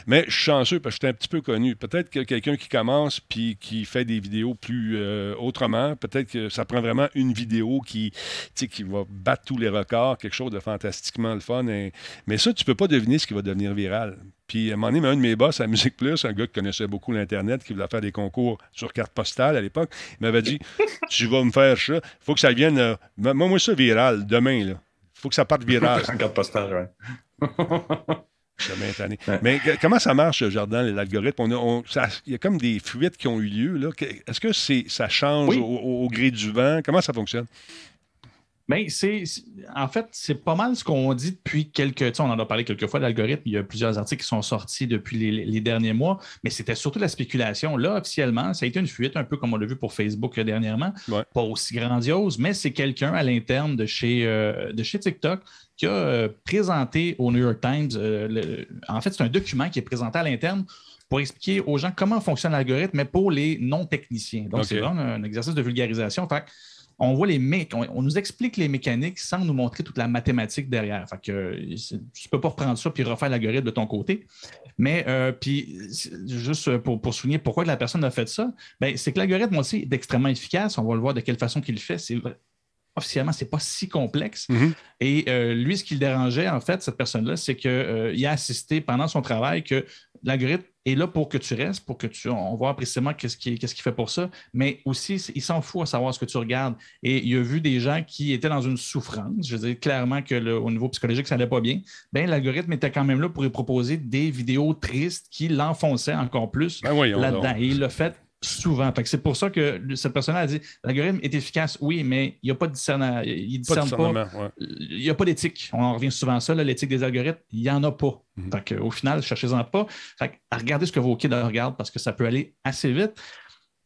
Mais je suis chanceux parce que je suis un petit peu connu. Peut-être que quelqu'un qui commence puis qui fait des vidéos plus euh, autrement, peut-être que ça prend vraiment une vidéo qui, qui va battre tous les records, quelque chose de fantastiquement le fun. Mais ça, tu peux pas deviner ce qui va devenir viral. Puis, à un moment donné, un de mes boss à Musique Plus, un gars qui connaissait beaucoup l'Internet, qui voulait faire des concours sur carte postale à l'époque, il m'avait dit Tu vas me faire ça, il faut que ça vienne. Euh, moi, ça viral demain. Il faut que ça parte viral. carte postale, oui. Mais comment ça marche, Jardin, l'algorithme? Il y a comme des fuites qui ont eu lieu. Est-ce que ça change au, gré du vent? Comment ça fonctionne? Mais c'est, en fait, c'est pas mal ce qu'on dit depuis quelques temps. On en a parlé quelques fois, l'algorithme. Il y a plusieurs articles qui sont sortis depuis les, derniers mois, mais c'était surtout la spéculation. Là, officiellement, ça a été une fuite, un peu comme on l'a vu pour Facebook dernièrement. Pas aussi grandiose, mais c'est quelqu'un à l'interne de chez, euh, de chez TikTok qui a euh, présenté au New York Times. Euh, en fait, c'est un document qui est présenté à l'interne pour expliquer aux gens comment fonctionne l'algorithme, mais pour les non-techniciens. Donc, c'est vraiment un exercice de vulgarisation. Fait on voit les on, nous explique les mécaniques sans nous montrer toute la mathématique derrière. Fait que tu ne peux pas reprendre ça puis refaire l'algorithme de ton côté. Mais euh, puis juste pour, pour, souligner pourquoi la personne a fait ça, ben, c'est que l'algorithme aussi est extrêmement efficace. On va le voir de quelle façon qu'il le fait. C'est officiellement, ce n'est pas si complexe. Mm-hmm. Et euh, lui, ce qui le dérangeait, en fait, cette personne-là, c'est qu'il euh, a assisté pendant son travail que l'algorithme est là pour que tu restes, pour que tu. On voit précisément qu'est-ce qu'il fait pour ça, mais aussi, il s'en fout à savoir ce que tu regardes. Et il a vu des gens qui étaient dans une souffrance. Je veux dire clairement que au niveau psychologique, ça n'allait pas bien. Bien, l'algorithme était quand même là pour lui proposer des vidéos tristes qui l'enfonçaient encore plus ben là-dedans. Et il l'a fait souvent. C'est pour ça que cette personne a dit l'algorithme est efficace, oui, mais il n'y a pas de discernement. Il discerne pas. Il n'y a pas d'éthique. On en revient souvent à ça, l'éthique des algorithmes, il n'y en a pas. Mhm. au final, cherchez-en pas. regardez ce que vos kids regardent parce que ça peut aller assez vite.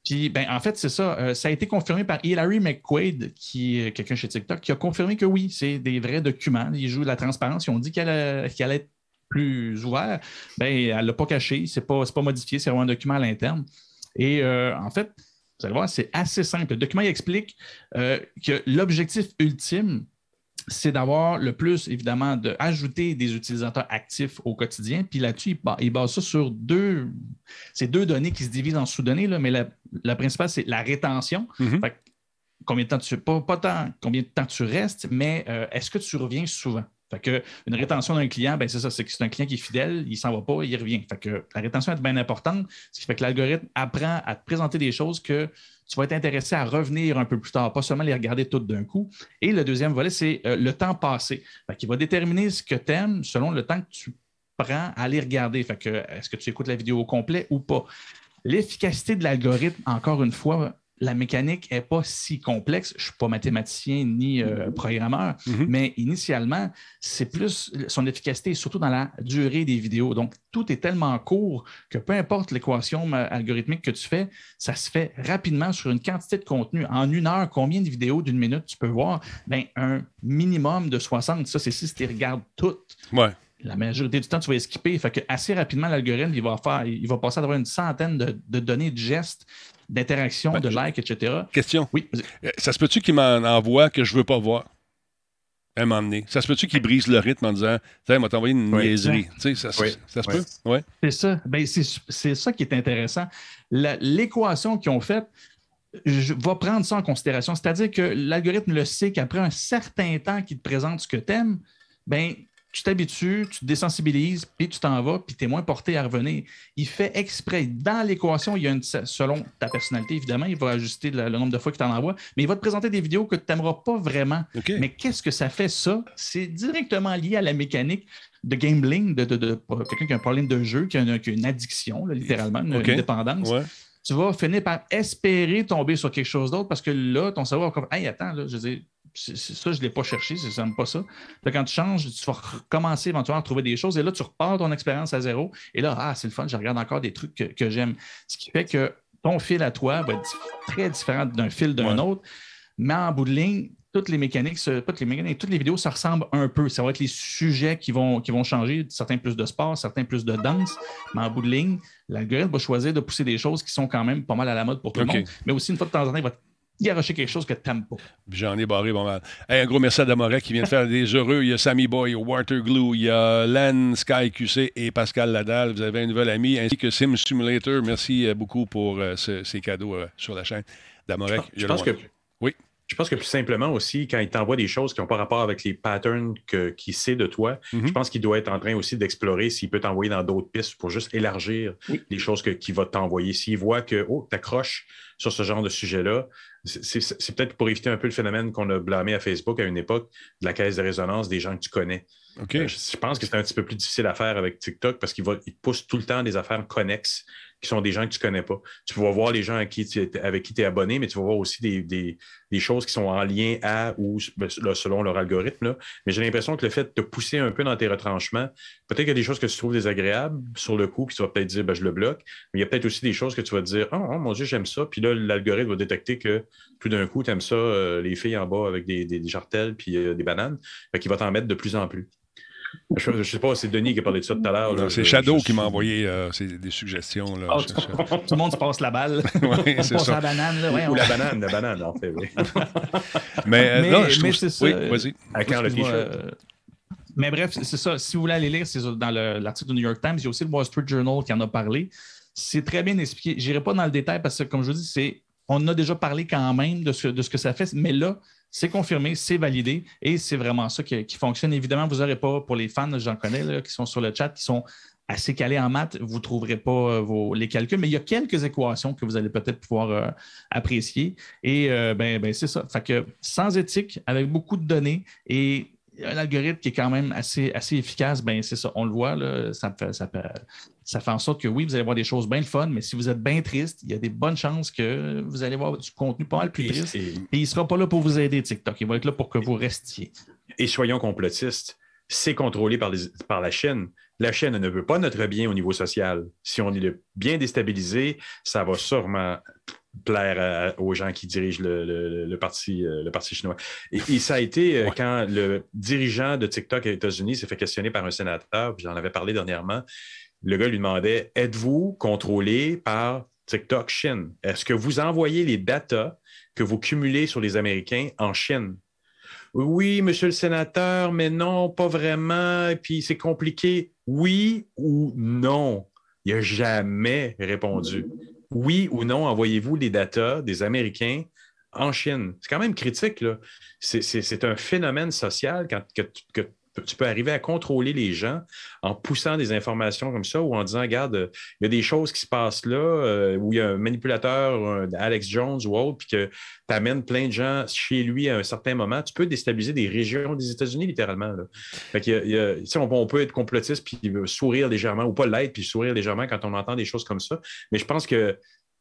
Puis, ben, en fait, c'est ça. Euh, ça a été confirmé par Hilary McQuaid, qui est quelqu'un chez TikTok, qui a confirmé que oui, c'est des vrais documents. Ils jouent de la transparence. Ils ont dit qu'elle allait être plus ouvert. Ben, elle ne l'a pas caché. Ce n'est pas, pas modifié. C'est vraiment un document à l'interne. Et euh, en fait, vous allez voir, c'est assez simple. Le document explique euh, que l'objectif ultime, c'est d'avoir le plus, évidemment, d'ajouter des utilisateurs actifs au quotidien. Puis là-dessus, il, base ça sur deux, ces deux données qui se divisent en sous-données, mais la, principale, c'est la rétention. Mm-hmm. combien de temps tu pas, pas tant, combien de temps tu restes, mais euh, est-ce que tu reviens souvent? Fait que une rétention d'un client, ben c'est ça, c'est que c'est un client qui est fidèle, il ne s'en va pas, il revient. Fait que la rétention est bien importante, ce qui fait que l'algorithme apprend à te présenter des choses que tu vas être intéressé à revenir un peu plus tard, pas seulement les regarder toutes d'un coup. Et le deuxième volet, c'est euh, le temps passé. Fait qu'il va déterminer ce que tu aimes selon le temps que tu prends à les regarder. Fait que est-ce que tu écoutes la vidéo au complet ou pas? L'efficacité de l'algorithme, encore une fois, la mécanique n'est pas si complexe. Je ne suis pas mathématicien ni euh, programmeur, mhm. mais initialement, c'est plus son efficacité, surtout dans la durée des vidéos. Donc, tout est tellement court que peu importe l'équation algorithmique que tu fais, ça se fait rapidement sur une quantité de contenu. En une heure, combien de vidéos d'une minute tu peux voir? Ben, un minimum de 60. Ça, c'est si tu regardes toutes. Ouais la majorité du temps, tu vas skipper. Fait que assez rapidement, l'algorithme, il va faire, il va passer à travers une centaine de, données de gestes, d'interactions, ben, de likes, etc. Question. Oui. Euh, ça se peut-tu qu'il m'en envoie que je ne veux pas voir? À un moment donné. Ça se peut-tu qu'il brise le rythme en disant Tiens, il m'a envoyé une niaiserie? Ça, ça, se peut? Ouais. C'est ça. Ben, c'est ça qui est intéressant. L'équation qu'ils ont faite, je vais prendre ça en considération. C'est-à-dire que l'algorithme le sait qu'après un certain temps qu'il te présente ce que tu aimes, ben, tu t'habitues, tu te désensibilises, puis tu t'en vas, puis tu es moins porté à revenir. Il fait exprès. Dans l'équation, il y a une, selon ta personnalité, évidemment, il va ajuster le, nombre de fois qu'il t'en envoie, mais il va te présenter des vidéos que tu n'aimeras pas vraiment. Mais qu'est-ce que ça fait, ça? C'est directement lié à la mécanique de gambling, de, quelqu'un qui a un problème de jeu, qui a une, addiction, littéralement, une, dépendance. Tu vas finir par espérer tomber sur quelque chose d'autre parce que là, ton cerveau va comme Hey, attends, là, je veux dire, ça, je ne l'ai pas cherché, ça n'aime pas ça. quand tu changes, tu vas recommencer éventuellement à trouver des choses et là, tu repars ton expérience à zéro. Et là, ah, c'est le fun, je regarde encore des trucs que, j'aime. Ce qui fait que ton fil à toi va être très différent d'un fil d'un autre. Mais en bout de ligne, toutes les mécaniques, toutes les mécaniques, toutes les vidéos, ça ressemble un peu. Ça va être les sujets qui vont, qui vont changer, certains plus de sport, certains plus de danse. Mais en bout de ligne, l'algorithme va choisir de pousser des choses qui sont quand même pas mal à la mode pour tout le monde. Mais aussi, une fois de temps en temps, il va garocher quelque chose que tu n'aimes pas. J'en ai barré bon mal. un gros merci à Damoret qui vient de faire des heureux. Il y a Sammy Boy, Waterglue, il y a Len Sky QC et Pascal Ladal. Vous avez un nouvel ami, ainsi que Sim Simulator. Merci euh, beaucoup pour euh, ces cadeaux euh, sur la chaîne. Damoret, je, pense que... Oui. Je pense que plus simplement aussi, quand il t'envoie des choses qui n'ont pas rapport avec les patterns qu'il sait de toi, mhm. je pense qu'il doit être en train aussi d'explorer s'il peut t'envoyer dans d'autres pistes pour juste élargir les choses qu'il va t'envoyer. S'il voit que, oh, tu accroches sur ce genre de sujet-là, c'est peut-être pour éviter un peu le phénomène qu'on a blâmé à Facebook à une époque de la caisse de résonance des gens que tu connais. Euh, je, pense que c'est un petit peu plus difficile à faire avec TikTok parce qu'il pousse tout le temps des affaires connexes qui sont des gens que tu connais pas. Tu vas voir les gens avec qui tu es abonné, mais tu vas voir aussi des, choses qui sont en lien à ou ben, selon leur algorithme. Mais j'ai l'impression que le fait de te pousser un peu dans tes retranchements, peut-être qu'il y a des choses que tu trouves désagréables sur le coup, puis tu vas peut-être dire ben, je le bloque, mais il y a peut-être aussi des choses que tu vas dire oh, oh mon Dieu, j'aime ça. Puis là, l'algorithme va détecter que tout d'un coup, tu aimes ça, euh, les filles en bas avec des, jartelles puis euh, des bananes. Fait va t'en mettre de plus en plus. Je ne sais pas, c'est Denis qui a parlé de ça tout à l'heure. C'est Shadow qui m'a envoyé euh, des suggestions. Là, oh, tout, le monde se passe la balle. c'est ça. la banane. Là, Ou la banane, la banane, en fait, oui. mais, euh, non, je mais c'est ça. Oui, vas-y. À quand le t-shirt? Euh, mais bref, c'est ça. Si vous voulez aller lire, c'est dans l'article du New York Times. Il y a aussi le Wall Street Journal qui en a parlé. C'est très bien expliqué. Je n'irai pas dans le détail parce que, comme je vous dis, c'est on a déjà parlé quand même de ce, de ce que ça fait, mais là, c'est confirmé, c'est validé et c'est vraiment ça qui, fonctionne. Évidemment, vous n'aurez pas, pour les fans, j'en connais, qui sont sur le chat, qui sont assez calés en maths, vous ne trouverez pas euh, les calculs, mais il y a quelques équations que vous allez peut-être pouvoir euh, apprécier. Et euh, ben, ben, c'est ça. Fait que sans éthique, avec beaucoup de données et un algorithme qui est quand même assez, assez efficace, ben c'est ça, on le voit, là, ça, fait, ça, ça, fait en sorte que oui, vous allez voir des choses bien fun, mais si vous êtes bien triste, il y a des bonnes chances que vous allez voir du contenu pas mal plus triste. Et, il ne sera pas là pour vous aider, TikTok. Il va être là pour que vous restiez. Et soyons complotistes, c'est contrôlé par, par la chaîne. La chaîne ne veut pas notre bien au niveau social. Si on est bien déstabilisé, ça va sûrement plaire aux gens qui dirigent le, parti, euh, le parti chinois. Et, ça a été euh, quand le dirigeant de TikTok aux États-Unis s'est fait questionner par un sénateur, j'en avais parlé dernièrement, le gars lui demandait Êtes-vous contrôlé par TikTok Chine? Est-ce que vous envoyez les datas que vous cumulez sur les Américains en Chine oui, monsieur le sénateur, mais non, pas vraiment. Et puis c'est compliqué. Oui ou non? Il n'a jamais répondu oui ou non envoyez-vous les datas des Américains en Chine? C'est quand même critique. C'est un phénomène social quand, que, que, tu peux arriver à contrôler les gens en poussant des informations comme ça ou en disant, regarde, il y a des choses qui se passent là euh, où il y a un manipulateur, Alex Jones ou autre, puis que tu amènes plein de gens chez lui à un certain moment, tu peux déstabiliser des régions des États-Unis littéralement. on, peut être complotiste puis sourire légèrement ou pas l'être puis sourire légèrement quand on entend des choses comme ça. Mais je pense que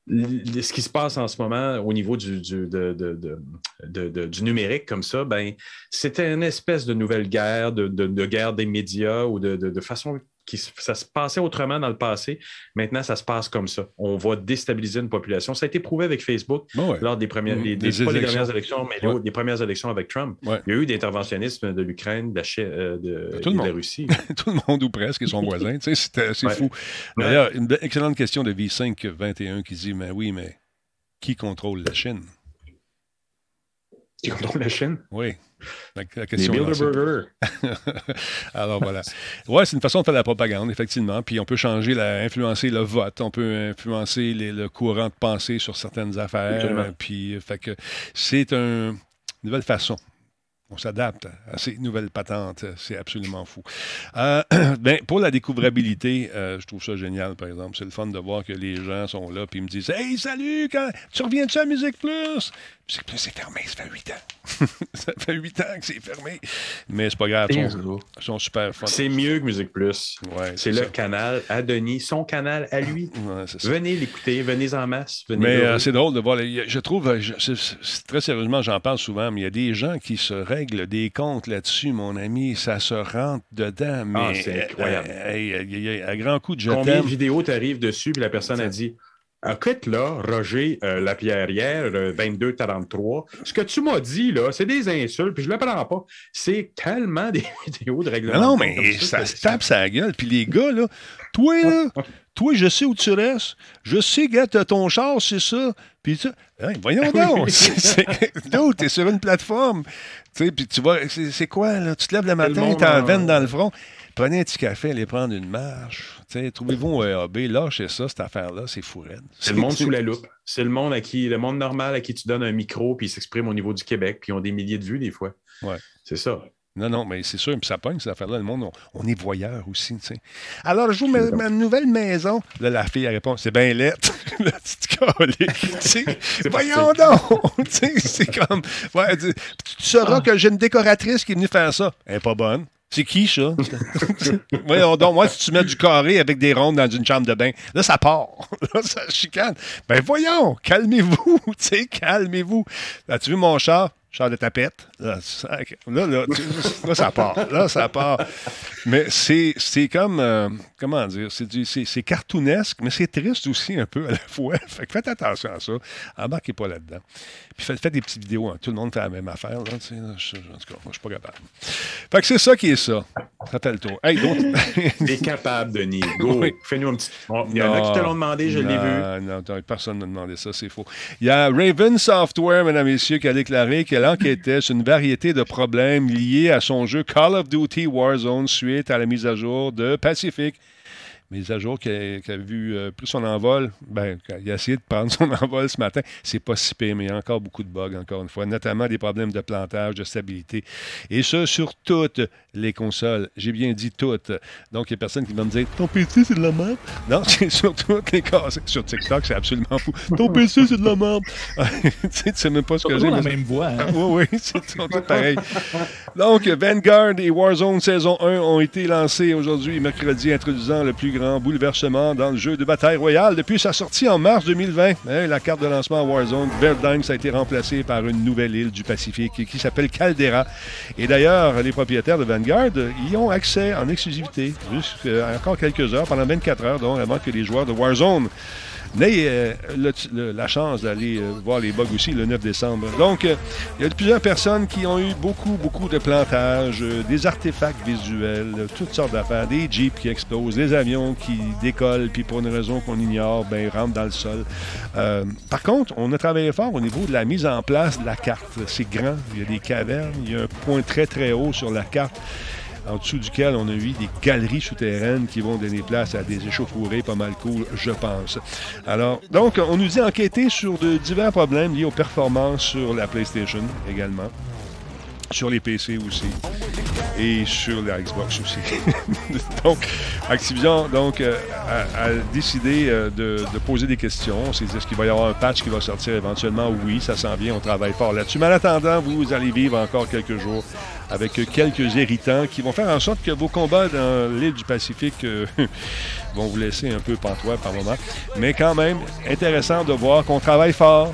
ce qui se passe en ce moment au niveau du, du, du numérique comme ça, ben, c'était une espèce de nouvelle guerre, de, guerre des médias ou de, façon ça se passait autrement dans le passé. Maintenant, ça se passe comme ça. On va déstabiliser une population. Ça a été prouvé avec Facebook lors des premières, des, pas les dernières élections, mais les, premières élections avec Trump. Il y a eu d'interventionnisme de l'Ukraine, de, la, euh, de, la Russie. Tout le monde ou presque et son voisin. c'est fou. D'ailleurs, une excellente question de V521 qui dit Mais oui, mais qui contrôle la Chine? Qui contrôle la Chine? Oui. La, question Les Alors voilà. Ouais, c'est une façon de faire de la propagande, effectivement. Puis on peut changer, la, influencer le vote, on peut influencer le courant de pensée sur certaines affaires. Puis, fait que c'est une nouvelle façon on s'adapte à ces nouvelles patentes. C'est absolument fou. Euh, ben, pour la découvrabilité, euh, je trouve ça génial, par exemple. C'est le fun de voir que les gens sont là et me disent Hey, salut, quand... tu reviens-tu à Musique Plus? Musique Plus, c'est fermé, ça fait huit ans. ça fait huit ans que c'est fermé. Mais c'est pas grave, ils sont, super fun. C'est mieux que Musique Plus. Ouais, c'est le canal à Denis, son canal à lui. venez l'écouter, venez en masse. mais euh, c'est drôle de voir. Je trouve, très sérieusement, j'en parle souvent, mais il y a des gens qui des comptes là-dessus, mon ami. Ça se rentre dedans. Ah, mais, c'est incroyable. à grand coup de je Combien de vidéos t'arrivent dessus, puis la personne a dit Écoute, là, Roger euh, Lapierrière, 2243, ce que tu m'as dit, là, c'est des insultes, puis je ne le prends pas. C'est tellement des vidéos de règlement. Non, mais ça, se tape sa gueule. Puis les gars, là, toi, là, toi, je sais où tu restes. Je sais, gars, ton char, c'est ça. Puis ça. voyons donc. tu es sur une plateforme. Puis tu vois, c'est quoi, là? Tu te lèves le matin, tu as veine dans le front. Prenez un petit café, allez prendre une marche. Trouvez-vous un AB, lâchez ça, cette affaire-là, c'est fou C'est le monde sous la loupe. C'est le monde à qui, le monde normal à qui tu donnes un micro, puis ils s'expriment au niveau du Québec, puis ils ont des milliers de vues des fois. Ouais. C'est ça. Non, non, mais c'est sûr, puis ça pogne, cette affaire-là. Le monde, on, est voyeur aussi, tu sais. Alors, je joue ma, nouvelle maison. Là, la fille, elle répond, c'est bien lettre. la petite Voyons donc! c'est comme... Ouais, tu, sauras ah. que j'ai une décoratrice qui est venue faire ça. Elle n'est pas bonne. C'est qui, ça? Voyons donc, moi, si tu mets du carré avec des rondes dans une chambre de bain, là, ça part. Là, ça chicane. Ben voyons, calmez-vous, tu sais, calmez-vous. As-tu vu mon chat? Char de tapette. Là, là, là, ça part. Là, ça part. Mais c'est, comme, euh, comment dire, c'est, cartoonesque, mais c'est triste aussi un peu à la fois. Fait que faites attention à ça. Embarquez pas là-dedans. Puis faites, des petites vidéos. Hein. Tout le monde fait la même affaire. Là, je, en tout cas, moi, je suis pas capable. Fait que c'est ça qui est ça. Ça fait le tour. Hey, d'autres. T'es capable, Denis. Go. Fais-nous un petit. Il y en a qui te l'ont demandé, je l'ai vu. Non, personne ne m'a demandé ça, c'est faux. Il y a Raven Software, mesdames et messieurs, qui a déclaré qu'elle enquêtait sur une variété de problèmes liés à son jeu Call of Duty Warzone suite à la mise à jour de Pacific mise à jour qui a, vu euh, plus son envol, ben, il a essayé de prendre son envol ce matin. C'est pas si pire, mais il y a encore beaucoup de bugs, encore une fois, notamment des problèmes de plantage, de stabilité. Et ça, sur toutes les consoles. J'ai bien dit toutes. Donc, il y a personne qui va me dire Ton PC, c'est de la merde. Non, c'est sur toutes les cassettes. Sur TikTok, c'est absolument fou. Ton PC, c'est de la merde. tu sais, sais même pas ce que j'ai. la même voix. Hein? oui, oui, c'est tout pareil. Donc, Vanguard et Warzone saison 1 ont été lancés aujourd'hui, mercredi, introduisant le plus grand bouleversement dans le jeu de bataille royale depuis sa sortie en mars 2020. Hein, la carte de lancement Warzone, Verdansk a été remplacée par une nouvelle île du Pacifique qui s'appelle Caldera. Et d'ailleurs, les propriétaires de Vanguard y ont accès en exclusivité, jusqu'à encore quelques heures, pendant 24 heures, donc avant que les joueurs de Warzone n'ayez euh, la chance d'aller euh, voir les bugs aussi le 9 décembre. Donc, euh, il y a plusieurs personnes qui ont eu beaucoup, beaucoup de plantages, des artefacts visuels, toutes sortes d'affaires, des jeeps qui explosent, des avions qui décollent, puis pour une raison qu'on ignore, ben, rentrent dans le sol. par contre, on a travaillé fort au niveau de la mise en place de la carte. C'est grand, il y a des cavernes, il y a un point très, très haut sur la carte en dessous duquel on a eu des galeries souterraines qui vont donner place à des échauffourées pas mal cool, je pense. Alors, donc, on nous dit enquêter sur de divers problèmes liés aux performances sur la PlayStation également sur les PC aussi et sur la Xbox aussi. donc, Activision euh, a, décidé euh, de, poser des questions. On s'est dit, est-ce qu'il va y avoir un patch qui va sortir éventuellement? Oui, ça s'en vient, on travaille fort là-dessus. Mais en attendant, vous allez vivre encore quelques jours avec quelques irritants qui vont faire en sorte que vos combats dans l'île du Pacifique euh, vont vous laisser un peu pantois par moment. Mais quand même, intéressant de voir qu'on travaille fort,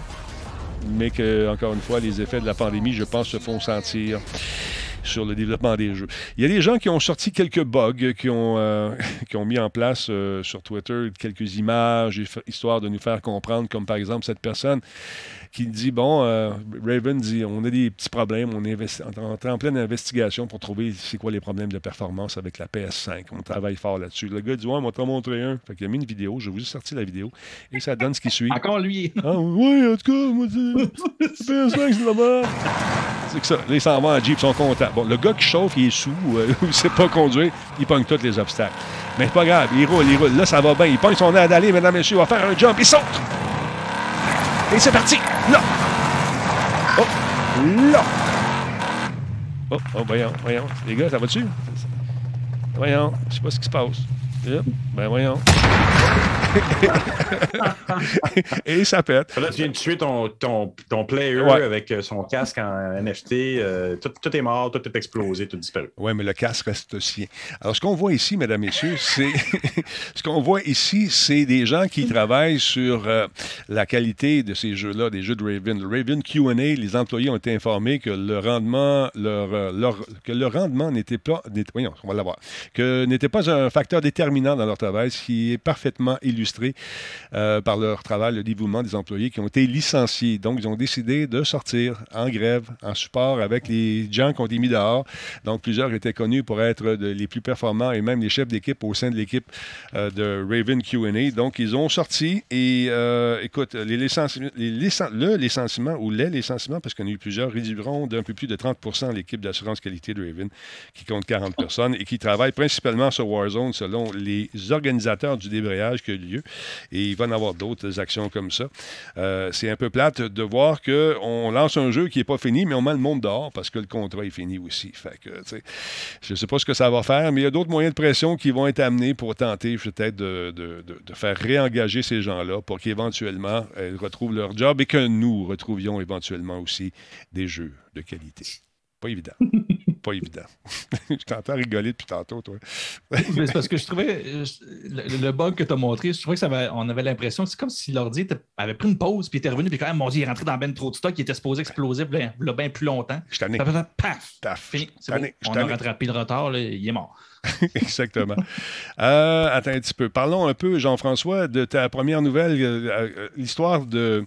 mais que, encore une fois, les effets de la pandémie, je pense, se font sentir sur le développement des jeux. Il y a des gens qui ont sorti quelques bugs, qui ont, euh, qui ont mis en place euh, sur Twitter quelques images, histoire de nous faire comprendre, comme par exemple cette personne qui dit bon, euh, Raven dit on a des petits problèmes, on est en, pleine investigation pour trouver c'est quoi les problèmes de performance avec la PS5. On travaille fort là-dessus. Le gars dit ouais, on va te montrer un. Fait qu'il a mis une vidéo, je vous ai sorti la vidéo et ça donne ce qui suit. Encore lui. Ah, oui, en tout cas, moi, la PS5, c'est la merde. C'est que ça. Là, ils s'en vont à Jeep, ils sont contents. Bon, le gars qui chauffe, il est sous, euh, il ne sait pas conduire, il pogne tous les obstacles. Mais c'est pas grave, il roule, il roule. Là, ça va bien. Il pogne son air d'aller, mesdames, messieurs, il va faire un jump, il saute. Et c'est parti! Là! Oh! Là! Oh, oh, voyons, voyons. Les gars, ça va dessus? Voyons, je sais pas ce qui se passe. Ben voyons. et ça pète. Là, tu viens de tuer ton, ton, ton player avec euh, son casque en NFT. Euh, tout, tout, est mort, tout est explosé, tout disparu. Oui, mais le casque reste sien. Alors, ce qu'on voit ici, mesdames, messieurs, c'est. ce qu'on voit ici, c'est des gens qui travaillent sur euh, la qualité de ces jeux-là, des jeux de Raven. Le Raven QA, les employés ont été informés que le rendement, leur, leur que le rendement n'était pas. Voyons, on va l'avoir. Que n'était pas un facteur déterminant dans leur travail, ce qui est parfaitement illustré euh, par leur travail, le dévouement des employés qui ont été licenciés. Donc, ils ont décidé de sortir en grève, en support avec les gens qui ont été mis dehors. Donc, plusieurs étaient connus pour être les plus performants et même les chefs d'équipe au sein de l'équipe euh, de Raven QA. Donc, ils ont sorti et, euh, écoute, le licenciement ou les licenciements, parce qu'on a eu plusieurs, réduiront d'un peu plus de 30% l'équipe d'assurance qualité de Raven, qui compte 40 personnes et qui travaille principalement sur Warzone selon les organisateurs du débrayage qui a eu Et il va en avoir d'autres actions comme ça. Euh, c'est un peu plate de voir qu'on lance un jeu qui n'est pas fini, mais on met le monde dehors parce que le contrat est fini aussi. Je ne sais pas ce que ça va faire, mais il y a d'autres moyens de pression qui vont être amenés pour tenter peut-être de, faire réengager ces gens-là pour qu'éventuellement, ils retrouvent leur job et que nous retrouvions éventuellement aussi des jeux de qualité. Pas évident. pas évident. je t'entends rigoler depuis tantôt, toi. c'est parce que je trouvais euh, le, bug que tu as montré, je trouvais que ça avait, on avait l'impression que c'est comme si l'ordi avait pris une pause puis était revenu, puis quand même, mon Dieu, il est rentré dans ben trop de stock, il était supposé exploser bien, bien plus longtemps. Je t'en ai. Paf! Fini. On a rattrapé le retard, il est mort. Exactement. Euh, attends un petit peu. Parlons un peu, Jean-François, de ta première nouvelle, euh, euh, l'histoire de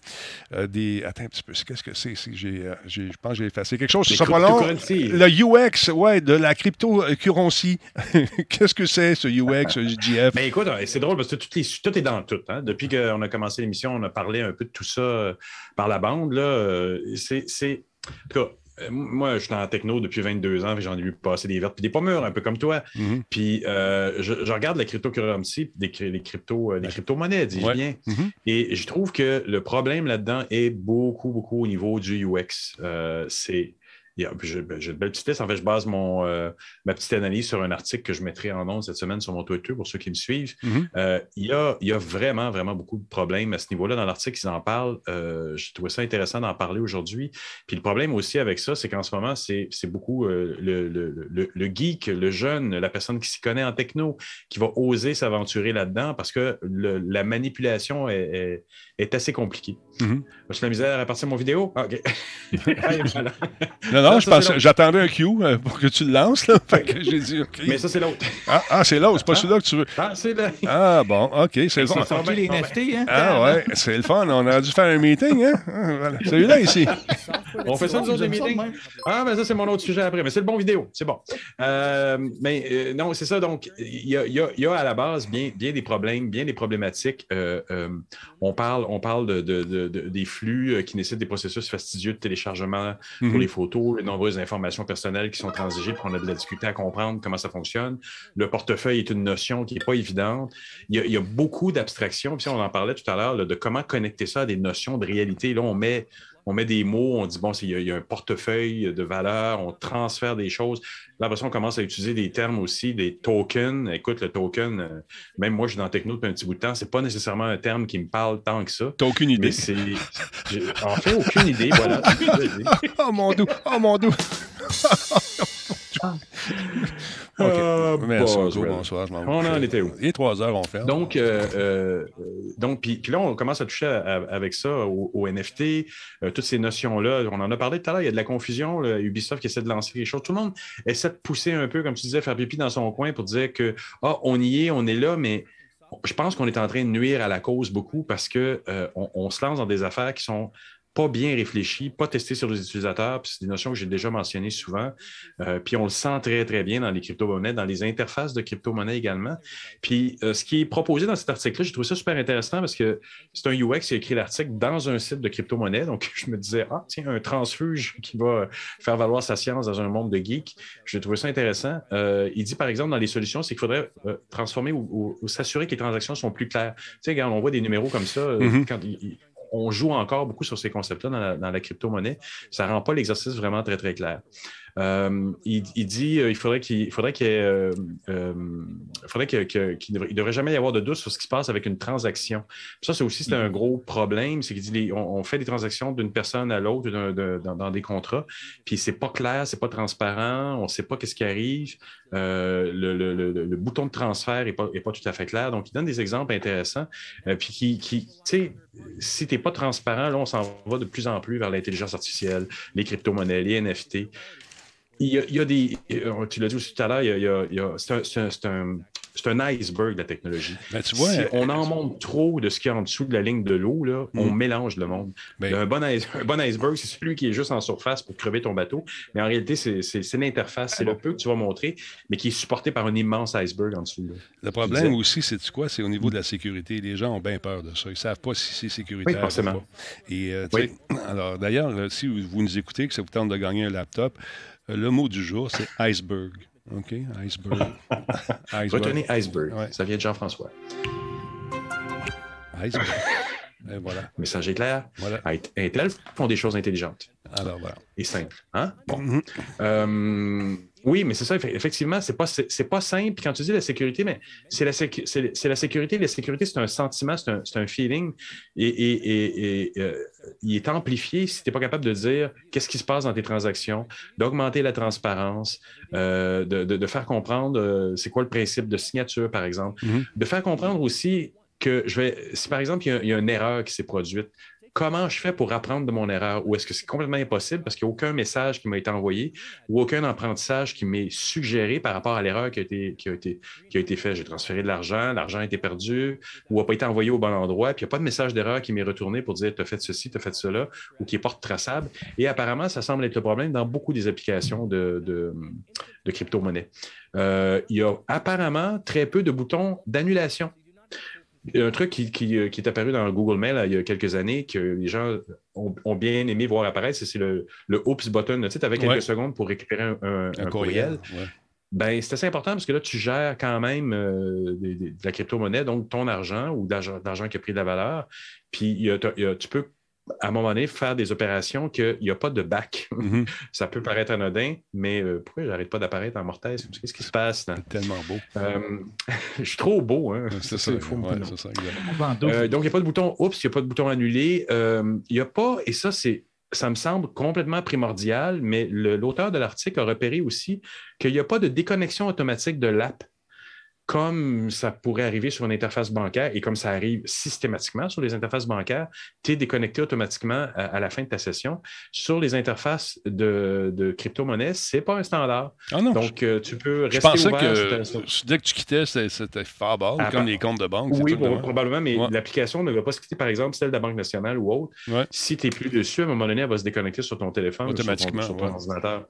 des. Attends un petit peu. Qu'est-ce que c'est? je pense que j'ai effacé quelque chose. Ce sera pas long. Le UX, ouais, de la crypto-currency. Qu'est-ce que c'est, ce UX, ce GF? Mais écoute, c'est drôle parce que tout est, tout est dans tout. Hein. Depuis qu'on a commencé l'émission, on a parlé un peu de tout ça par la bande. Là. C'est. En tout cas, euh, moi, je suis en techno depuis 22 ans, j'en ai vu passer des vertes puis des pommures, un peu comme toi. Mm-hmm. Puis euh, je, regarde la cryptocurrency, des, les, crypto, euh, crypto-monnaies, dis-je bien. Mm-hmm. Et je trouve que le problème là-dedans est beaucoup, beaucoup au niveau du UX. c'est ben, j'ai une belle petite liste. En fait, je base mon, euh, ma petite analyse sur un article que je mettrai en ondes cette semaine sur mon Twitter pour ceux qui me suivent. Mm-hmm. Euh, il, y a, il, y a, vraiment, vraiment beaucoup de problèmes à ce niveau-là. Dans l'article, ils en parlent. Euh, je trouvais ça intéressant d'en parler aujourd'hui. Puis le problème aussi avec ça, c'est qu'en ce moment, c'est beaucoup le, le, le, geek, le jeune, la personne qui s'y connaît en techno, qui va oser s'aventurer là-dedans parce que la manipulation est, est, assez compliquée. Mm-hmm. Je la misère à partir de mon vidéo? Ah, OK. non, non, j'attendais un cue euh, pour que tu le lances. Là. Fait que j'ai dit OK. Mais ça, c'est l'autre. Ah, ah c'est l'autre, c'est pas ah. celui-là que tu veux. Ah, c'est là. Ah, bon, OK, c'est le fun. les NFT, hein? Ah, ouais, c'est le fun. On a dû faire un meeting, hein? Ah, voilà. Celui-là ici. On fait ça, nous autres, des meetings? Ah, mais ça, c'est mon autre sujet après. Mais c'est le bon vidéo. C'est bon. Euh, mais euh, non, c'est ça. Donc, il y a, y, a, y a, à la base bien, bien des problèmes, bien des problématiques. Euh, on parle, on parle de, de, de, des flux qui nécessitent des processus fastidieux de téléchargement pour mhm. les photos, les nombreuses informations personnelles qui sont transigées, puis on a de la difficulté à comprendre comment ça fonctionne. Le portefeuille est une notion qui n'est pas évidente. Il y a, beaucoup d'abstractions. Puis on en parlait tout à l'heure de comment connecter ça à des notions de réalité. Là, on met on met des mots, on dit, bon, il y, a un portefeuille de valeurs, on transfère des choses. Là, après ça, on commence à utiliser des termes aussi, des tokens. Écoute, le token, euh, même moi, je suis dans Techno depuis un petit bout de temps, c'est pas nécessairement un terme qui me parle tant que ça. T'as aucune idée. c'est... En fait, aucune idée, voilà. oh mon doux, oh mon doux. OK. Merci beaucoup. Bonsoir. Je on en était où? Il est trois heures, on fait. Donc, euh, euh, donc puis, là, on commence à toucher avec ça au, NFT, euh, toutes ces notions-là. On en a parlé tout à l'heure. Il y a de la confusion. Ubisoft qui essaie de lancer quelque chose. Tout le monde essaie de pousser un peu, comme tu disais, faire pipi dans son coin pour dire que, ah, on y est, on est là, mais je pense qu'on est en train de nuire à la cause beaucoup parce qu'on on se lance dans des affaires qui sont pas bien réfléchi, pas testé sur les utilisateurs. c'est des notions que j'ai déjà mentionnées souvent. Euh, puis on le sent très, très bien dans les crypto-monnaies, dans les interfaces de crypto-monnaies également. Puis euh, ce qui est proposé dans cet article-là, j'ai trouvé ça super intéressant parce que c'est un UX qui a écrit l'article dans un site de crypto-monnaie. Donc je me disais, ah, tiens, un transfuge qui va faire valoir sa science dans un monde de geeks. J'ai trouvé ça intéressant. Euh, il dit, par exemple, dans les solutions, c'est qu'il faudrait transformer ou, s'assurer que les transactions sont plus claires. Tu sais, regarde, on voit des numéros comme ça. Mm-hmm. quand on joue encore beaucoup sur ces concepts-là dans la, crypto-monnaie. Ça ne rend pas l'exercice vraiment très, très clair. Euh, il, dit euh, faudrait qu'il faudrait qu'il euh, faudrait qu'il devrait jamais y avoir de doute sur ce qui se passe avec une transaction. ça, c'est aussi c'est un gros problème, c'est qu'il dit on, fait des transactions d'une personne à l'autre dans, des contrats, puis c'est pas clair, c'est pas transparent, on sait pas qu'est-ce qui arrive, le, bouton de transfert n'est pas, pas, tout à fait clair. Donc, il donne des exemples intéressants, puis qui tu sais, si tu n'es pas transparent, là, on s'en va de plus en plus vers l'intelligence artificielle, les crypto-monnaies, les NFT il y, a, des. Euh, tu l'as dit aussi tout à l'heure, c'est un, c'est un iceberg, la technologie. Ben, tu vois, si on en monte trop de ce qui est en dessous de la ligne de l'eau, on mm. mélange le monde. Ben, un, bon iceberg, c'est celui qui est juste en surface pour crever ton bateau. Mais en réalité, c'est l'interface, c'est le peu que tu vas montrer, mais qui est supporté par un immense iceberg en dessous. Le problème aussi, c'est quoi? C'est au niveau de la sécurité. Les gens ont bien peur de ça. Ils ne savent pas si c'est sécuritaire. Oui, forcément. Et, euh, Alors, d'ailleurs, si vous nous écoutez, que ça vous tente de gagner un laptop, euh, le mot du jour, c'est iceberg. OK? Iceberg. iceberg. Retenez iceberg. Ça vient de Jean-François. Iceberg. Et voilà. Message est clair. Voilà. Intel font des choses intelligentes? Alors voilà. Et simples. Hein? Bon. Euh, oui, mais c'est ça, effectivement, c'est pas, pas simple. quand tu dis la sécurité, mais c'est la, la, sécurité. La sécurité, c'est un sentiment, c'est un, un, feeling. Et, euh, il est amplifié si tu n'es pas capable de dire qu'est-ce qui se passe dans tes transactions, d'augmenter la transparence, euh, de, faire comprendre euh, c'est quoi le principe de signature, par exemple. Mm-hmm. De faire comprendre aussi que je vais, si par exemple, il y a une erreur qui s'est produite, comment je fais pour apprendre de mon erreur? Ou est-ce que c'est complètement impossible parce qu'il n'y a aucun message qui m'a été envoyé ou aucun apprentissage qui m'est suggéré par rapport à l'erreur qui a été, qui faite? J'ai transféré de l'argent, l'argent a été perdu ou n'a pas été envoyé au bon endroit, puis il n'y a pas de message d'erreur qui m'est retourné pour dire tu as fait ceci, tu as fait cela ou qui est porte traçable. Et apparemment, ça semble être le problème dans beaucoup des applications de, de, crypto-monnaie. Euh, il y a apparemment très peu de boutons d'annulation un truc qui, euh, qui, est apparu dans Google Mail il y a quelques années que les gens ont, bien aimé voir apparaître, c'est le, le Oops button. Tu sais, avais quelques secondes pour récupérer un, courriel. Ben, c'est assez important parce que là, tu gères quand même euh, de, la crypto-monnaie, donc ton argent ou d'argent qui a pris de la valeur. Puis tu peux à un moment donné, faire des opérations qu'il n'y a pas de bac. Mhm. ça peut paraître anodin, mais euh, pourquoi j'arrête pas d'apparaître en mortaise? Qu'est-ce qui se passe? Là? Tellement beau. Euh, je suis trop beau. Hein? C'est ça. Fou, ça euh, donc, il n'y a pas de bouton oups, il n'y a pas de bouton annulé. il n'y a pas, et ça, c'est ça me semble complètement primordial, mais l'auteur de l'article a repéré aussi qu'il n'y a pas de déconnexion automatique de l'app comme ça pourrait arriver sur une interface bancaire et comme ça arrive systématiquement sur les interfaces bancaires, tu es déconnecté automatiquement à, la fin de ta session. Sur les interfaces de, de crypto-monnaie, ce n'est pas un standard. Ah non, Donc, euh, tu peux rester je pensais que dès que tu quittais, c'était Fireball, ah, comme les comptes de banque. Oui, probablement, mais l'application ne va pas se quitter, par exemple, celle de la Banque nationale ou autre. Si tu n'es plus dessus, à un moment donné, elle va se déconnecter sur ton téléphone automatiquement, sur ton, ordinateur.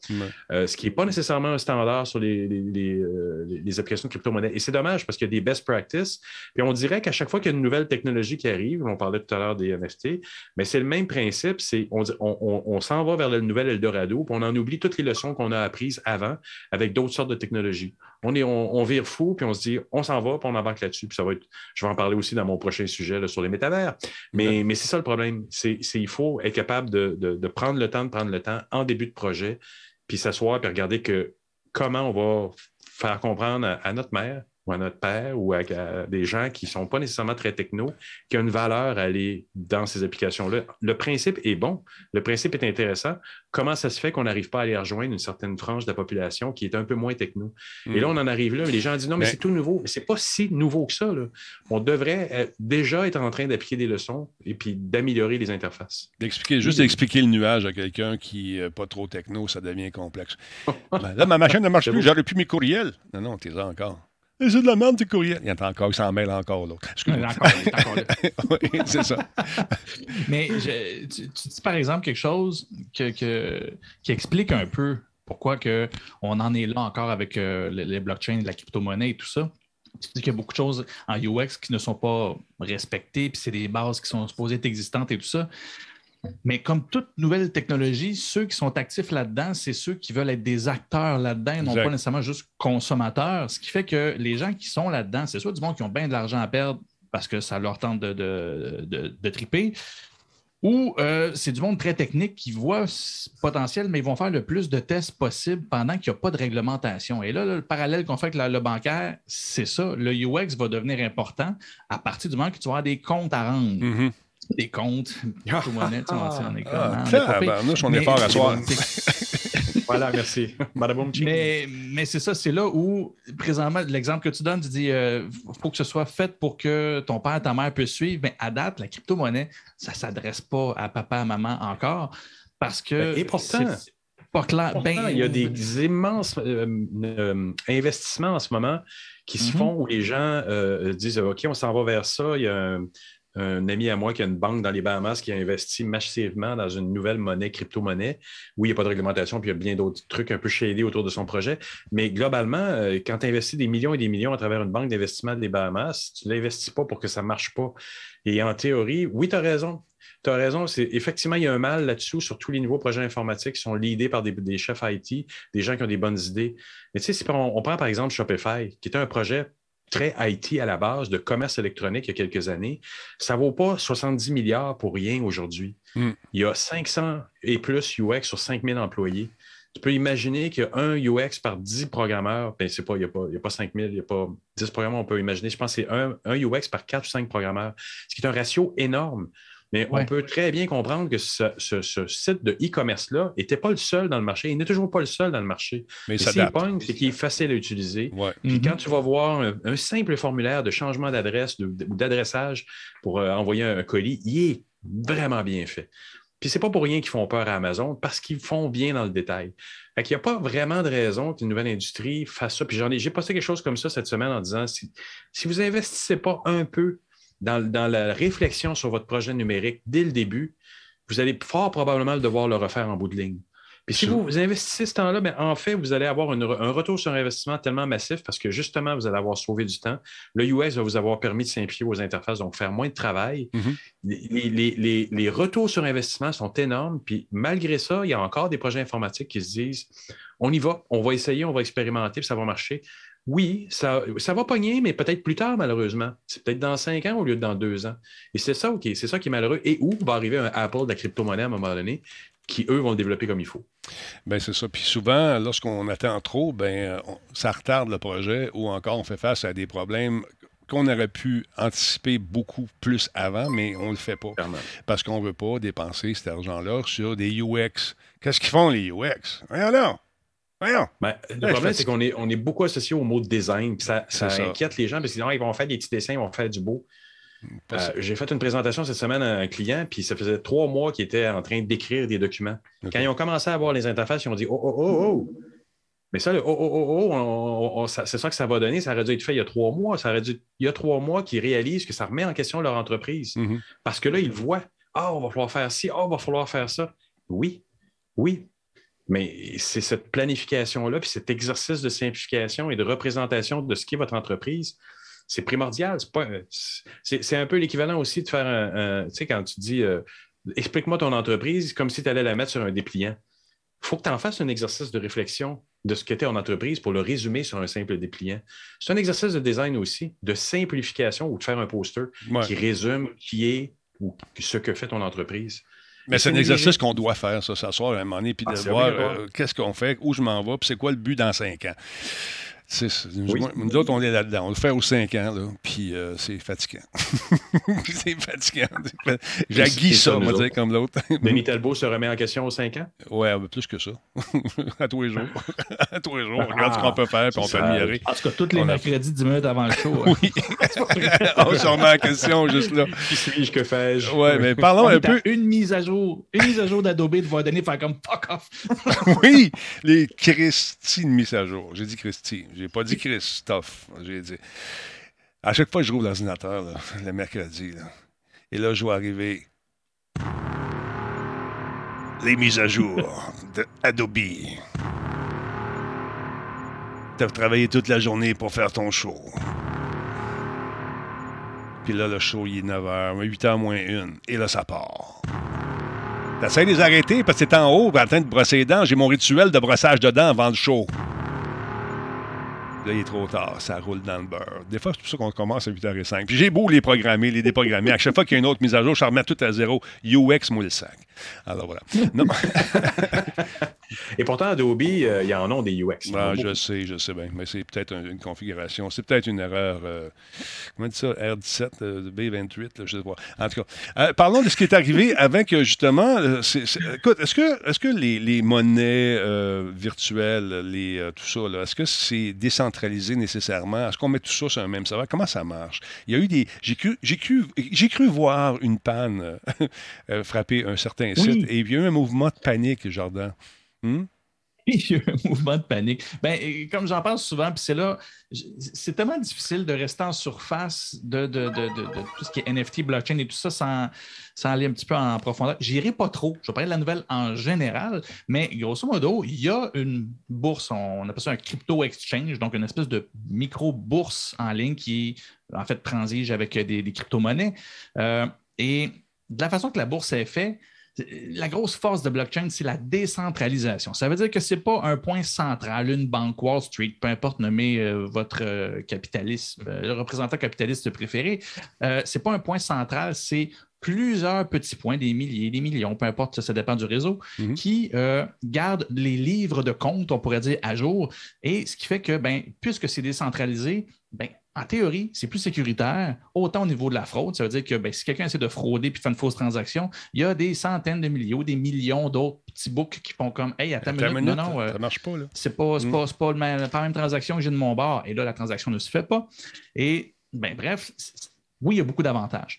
Euh, ce qui n'est pas nécessairement un standard sur les, les, les, euh, les applications de crypto-monnaie c'est dommage parce qu'il y a des best practices. Puis on dirait qu'à chaque fois qu'il y a une nouvelle technologie qui arrive, on parlait tout à l'heure des NFT, mais c'est le même principe. C'est on, on, s'en va vers le nouvel Eldorado, puis on en oublie toutes les leçons qu'on a apprises avant avec d'autres sortes de technologies. On, est, on, vire fou, puis on se dit, on s'en va, puis on embarque là-dessus. Puis ça va être, je vais en parler aussi dans mon prochain sujet sur les métavers. Mais, mais c'est ça le problème. C'est, il faut être capable de, de prendre le temps de prendre le temps en début de projet, puis s'asseoir, puis regarder que comment on va faire comprendre à, notre mère ou à notre père ou à, des gens qui ne sont pas nécessairement très techno, qui ont une valeur à aller dans ces applications-là. Le principe est bon, le principe est intéressant. Comment ça se fait qu'on n'arrive pas à aller rejoindre une certaine frange de la population qui est un peu moins techno? Et là, hmm. on en arrive là, les gens disent non, mais, c'est tout nouveau. Mais ce n'est pas si nouveau que ça. On devrait euh, déjà être en train d'appliquer des leçons et puis d'améliorer les interfaces. D'expliquer, juste d'expliquer le nuage à quelqu'un qui n'est pas trop techno, ça devient complexe. Ben, là, ma machine ne marche plus, j'aurais plus mes courriels. Non, non, t'es là encore. C'est de la merde, tes courriels. Il y en a encore, il s'en mêle encore, l'autre. oui, c'est ça. Mais tu, dis par exemple quelque chose que, qui explique un peu pourquoi que on en est là encore avec euh, les blockchains, la crypto-monnaie et tout ça. Tu dis qu'il y a beaucoup de choses en UX qui ne sont pas respectées, puis c'est des bases qui sont supposées être existantes et tout ça. Mais comme toute nouvelle technologie, ceux qui sont actifs là-dedans, c'est ceux qui veulent être des acteurs là-dedans, non pas nécessairement juste consommateurs. Ce qui fait que les gens qui sont là-dedans, c'est soit du monde qui ont bien de l'argent à perdre parce que ça leur tente de, de, triper, ou euh, c'est du monde très technique qui voit ce potentiel, mais ils vont faire le plus de tests possible pendant qu'il n'y a pas de réglementation. Et là, le parallèle qu'on fait avec le bancaire, c'est ça. Le UX va devenir important à partir du moment que tu vas avoir des comptes à rendre. Mm-hmm des comptes, crypto-monnaies, tu vois, on est comme. Ah, hein, nous, on est fort à soir. voilà, merci. mais, mais c'est ça, c'est là où, présentement, l'exemple que tu donnes, tu dis il euh, faut que ce soit fait pour que ton père et ta mère puissent suivre. Mais à date, la crypto-monnaie, ça ne s'adresse pas à papa, à maman encore parce que. Et pourtant, pas clair. Ben, il y a des immenses euh, euh, investissements en ce moment qui se mhm. font où les gens disent OK, on s'en va vers ça. Il y a un, un ami à moi qui a une banque dans les Bahamas qui a investi massivement dans une nouvelle monnaie, crypto-monnaie, où il n'y a pas de réglementation, puis il y a bien d'autres trucs un peu shady autour de son projet. Mais globalement, euh, quand tu investis des millions et des millions à travers une banque d'investissement des Bahamas, tu ne l'investis pas pour que ça ne marche pas. Et en théorie, oui, tu as raison. Tu as raison. Effectivement, il y a un mal là-dessous sur tous les nouveaux projets informatiques qui sont leadés par des, chefs IT, des gens qui ont des bonnes idées. Mais tu sais, si on prend par exemple Shopify, qui était un projet très IT à la base, de commerce électronique il y a quelques années, ça ne vaut pas 70 milliards pour rien aujourd'hui. Hmm. Il y a 500 et plus UX sur 5000 employés. Tu peux imaginer qu'un UX par 10 programmeurs, ben c'est pas, il n'y a, pas, a pas 5000, il n'y a pas 10 programmeurs, on peut imaginer, je pense que c'est un, un UX par 4 ou 5 programmeurs, ce qui est un ratio énorme. Mais on peut très bien comprendre que ce, site de e-commerce-là n'était pas le seul dans le marché. Il n'est toujours pas le seul dans le marché. Mais ça c'est qu'il est facile à utiliser. Puis quand mhm. tu vas voir un, simple formulaire de changement d'adresse ou d'adressage pour euh, envoyer un colis, il est vraiment bien fait. Puis c'est pas pour rien qu'ils font peur à Amazon, parce qu'ils font bien dans le détail. Fait qu'il n'y a pas vraiment de raison qu'une nouvelle industrie fasse ça. Puis j'en ai, j'ai passé quelque chose comme ça cette semaine en disant si, si vous investissez pas un peu dans, la réflexion sur votre projet numérique dès le début, vous allez fort probablement devoir le refaire en bout de ligne. Puis si vous, investissez ce temps-là, ben, en fait, vous allez avoir un retour sur investissement tellement massif parce que justement, vous allez avoir sauvé du temps. Le US va vous avoir permis de simplifier vos interfaces, donc faire moins de travail. Mm-hmm. les, retours sur investissement sont énormes. Puis malgré ça, il y a encore des projets informatiques qui se disent on y va, on va essayer, on va expérimenter, puis ça va marcher oui, ça, ça va pogner, mais peut-être plus tard, malheureusement. C'est peut-être dans cinq ans au lieu de dans deux ans. Et c'est ça, c'est ça qui est malheureux. Et où va arriver un Apple de la crypto-monnaie à un moment donné, qui, eux, vont le développer comme il faut? Bien, c'est ça. Puis souvent, lorsqu'on attend trop, ben, ça retarde le projet ou encore on fait face à des problèmes qu'on aurait pu anticiper beaucoup plus avant, mais on ne le fait pas. Parce qu'on ne veut pas dépenser cet argent-là sur des UX. Qu'est-ce qu'ils font, les UX? Ben, le problème, c'est qu'on est, on est beaucoup associé au mot design. ça, inquiète les gens parce qu'ils vont faire des petits dessins, ils vont faire du beau. Euh, j'ai fait une présentation cette semaine à un client, puis ça faisait trois mois qu'il était en train d'écrire des documents. Quand ils ont commencé à voir les interfaces, ils ont dit Oh, oh, oh, oh. Mais ça, le oh, oh, oh, oh, c'est ça que ça va donner. Ça aurait dû être fait il y a trois mois. Ça aurait dû, il y a trois mois qu'ils réalisent que ça remet en question leur entreprise. Mm-hmm. Parce que là, ils voient Ah, oh, on va falloir faire ci, ah, oh, va falloir faire ça. Oui, oui, mais c'est cette planification-là, puis cet exercice de simplification et de représentation de ce qu'est votre entreprise, c'est primordial. C'est un peu l'équivalent aussi de faire un, tu sais, quand tu dis euh, explique-moi ton entreprise comme si tu allais la mettre sur un dépliant. Il faut que tu en fasses un exercice de réflexion de ce qu'était ton entreprise pour le résumer sur un simple dépliant. C'est un exercice de design aussi, de simplification ou de faire un poster qui résume qui est ou ce que fait ton entreprise. Mais c'est un exercice qu'on doit faire, ça, s'asseoir à un moment donné, puis de ah, voir euh, qu'est-ce qu'on fait, où je m'en vais, puis c'est quoi le but dans cinq ans. Nous, autres, on est là-dedans. On le fait aux 5 ans, là, puis euh, c'est fatigant. c'est fatigant. J'aguis ça, on va dire, comme l'autre. Denis Talbot se remet en question aux 5 ans? Oui, plus que ça. à tous les jours. à tous les jours. On regarde ce qu'on peut faire, puis on peut améliorer. En tout cas, tous les mercredis, 10 minutes avant le show. Hein. oui. on se remet en question juste là. Qui suis-je, que fais-je? Oui, mais parlons un peu. Une mise à jour, une mise à jour d'Adobe de voir donner faire comme fuck off. oui, les Christy de mise à jour. J'ai dit Christy. J'ai pas dit Christophe. J'ai dit. À chaque fois que je rouvre l'ordinateur, le mercredi, et là, je vois arriver les mises à jour de Adobe. Tu as travaillé toute la journée pour faire ton show. Puis là, le show, il est 9h, 8h moins 1. Et là, ça part. T'essayes de les arrêter parce que t'es en haut, en train de brosser les dents. J'ai mon rituel de brossage de dents avant le show il est trop tard, ça roule dans le beurre. Des fois, c'est pour ça qu'on commence à 8h05. Puis j'ai beau les programmer, les déprogrammer. À chaque fois qu'il y a une autre mise à jour, je remets tout à zéro. UX, moi le. Alors voilà. Non. Et pourtant, Adobe, euh, il y en a des UX. Ah, je sais, je sais bien. Mais c'est peut-être une configuration. C'est peut-être une erreur. Euh, comment dit ça R17, euh, B28, je sais pas. En tout cas, parlons de ce qui est arrivé avec justement. écoute, est-ce que, est que les, les monnaies virtuelles, les, tout ça, est-ce que c'est décentralisé nécessairement? Est-ce qu'on met tout ça sur un même serveur? Comment ça marche? Il y a eu des. J'ai cru, j'ai cru, j'ai cru voir une panne frapper un certain site et il y a eu un mouvement de panique, Jordan. Hmm? Il y a un mouvement de panique. Ben, comme j'en parle souvent, puis c'est là, c'est tellement difficile de rester en surface de, tout ce qui est NFT, blockchain et tout ça sans, aller un petit peu en profondeur. J'irai pas trop. Je vais parler de la nouvelle en général, mais grosso modo, il y a une bourse, on appelle ça un crypto exchange, donc une espèce de micro-bourse en ligne qui, en fait, transige avec des, crypto-monnaies. Euh, et de la façon que la bourse est faite, la grosse force de blockchain, c'est la décentralisation. Ça veut dire que ce n'est pas un point central, une banque Wall Street, peu importe nommer euh, votre euh, capitaliste, euh, le représentant capitaliste préféré. ce n'est pas un point central, c'est plusieurs petits points, des milliers, des millions, peu importe, ça dépend du réseau, mhm. qui gardent les livres de compte, on pourrait dire, à jour. Et ce qui fait que, ben, puisque c'est décentralisé, ben, en théorie, c'est plus sécuritaire, autant au niveau de la fraude. Ça veut dire que ben, si quelqu'un essaie de frauder puis faire une fausse transaction, il y a des centaines de millions, des millions d'autres petits books qui font comme Hey, attends une minute, non, non, ça marche pas. C'est pas, mm. pas, pas, la même transaction que j'ai de mon bar. Et là, la transaction ne se fait pas. Et ben, bref, oui, il y a beaucoup d'avantages.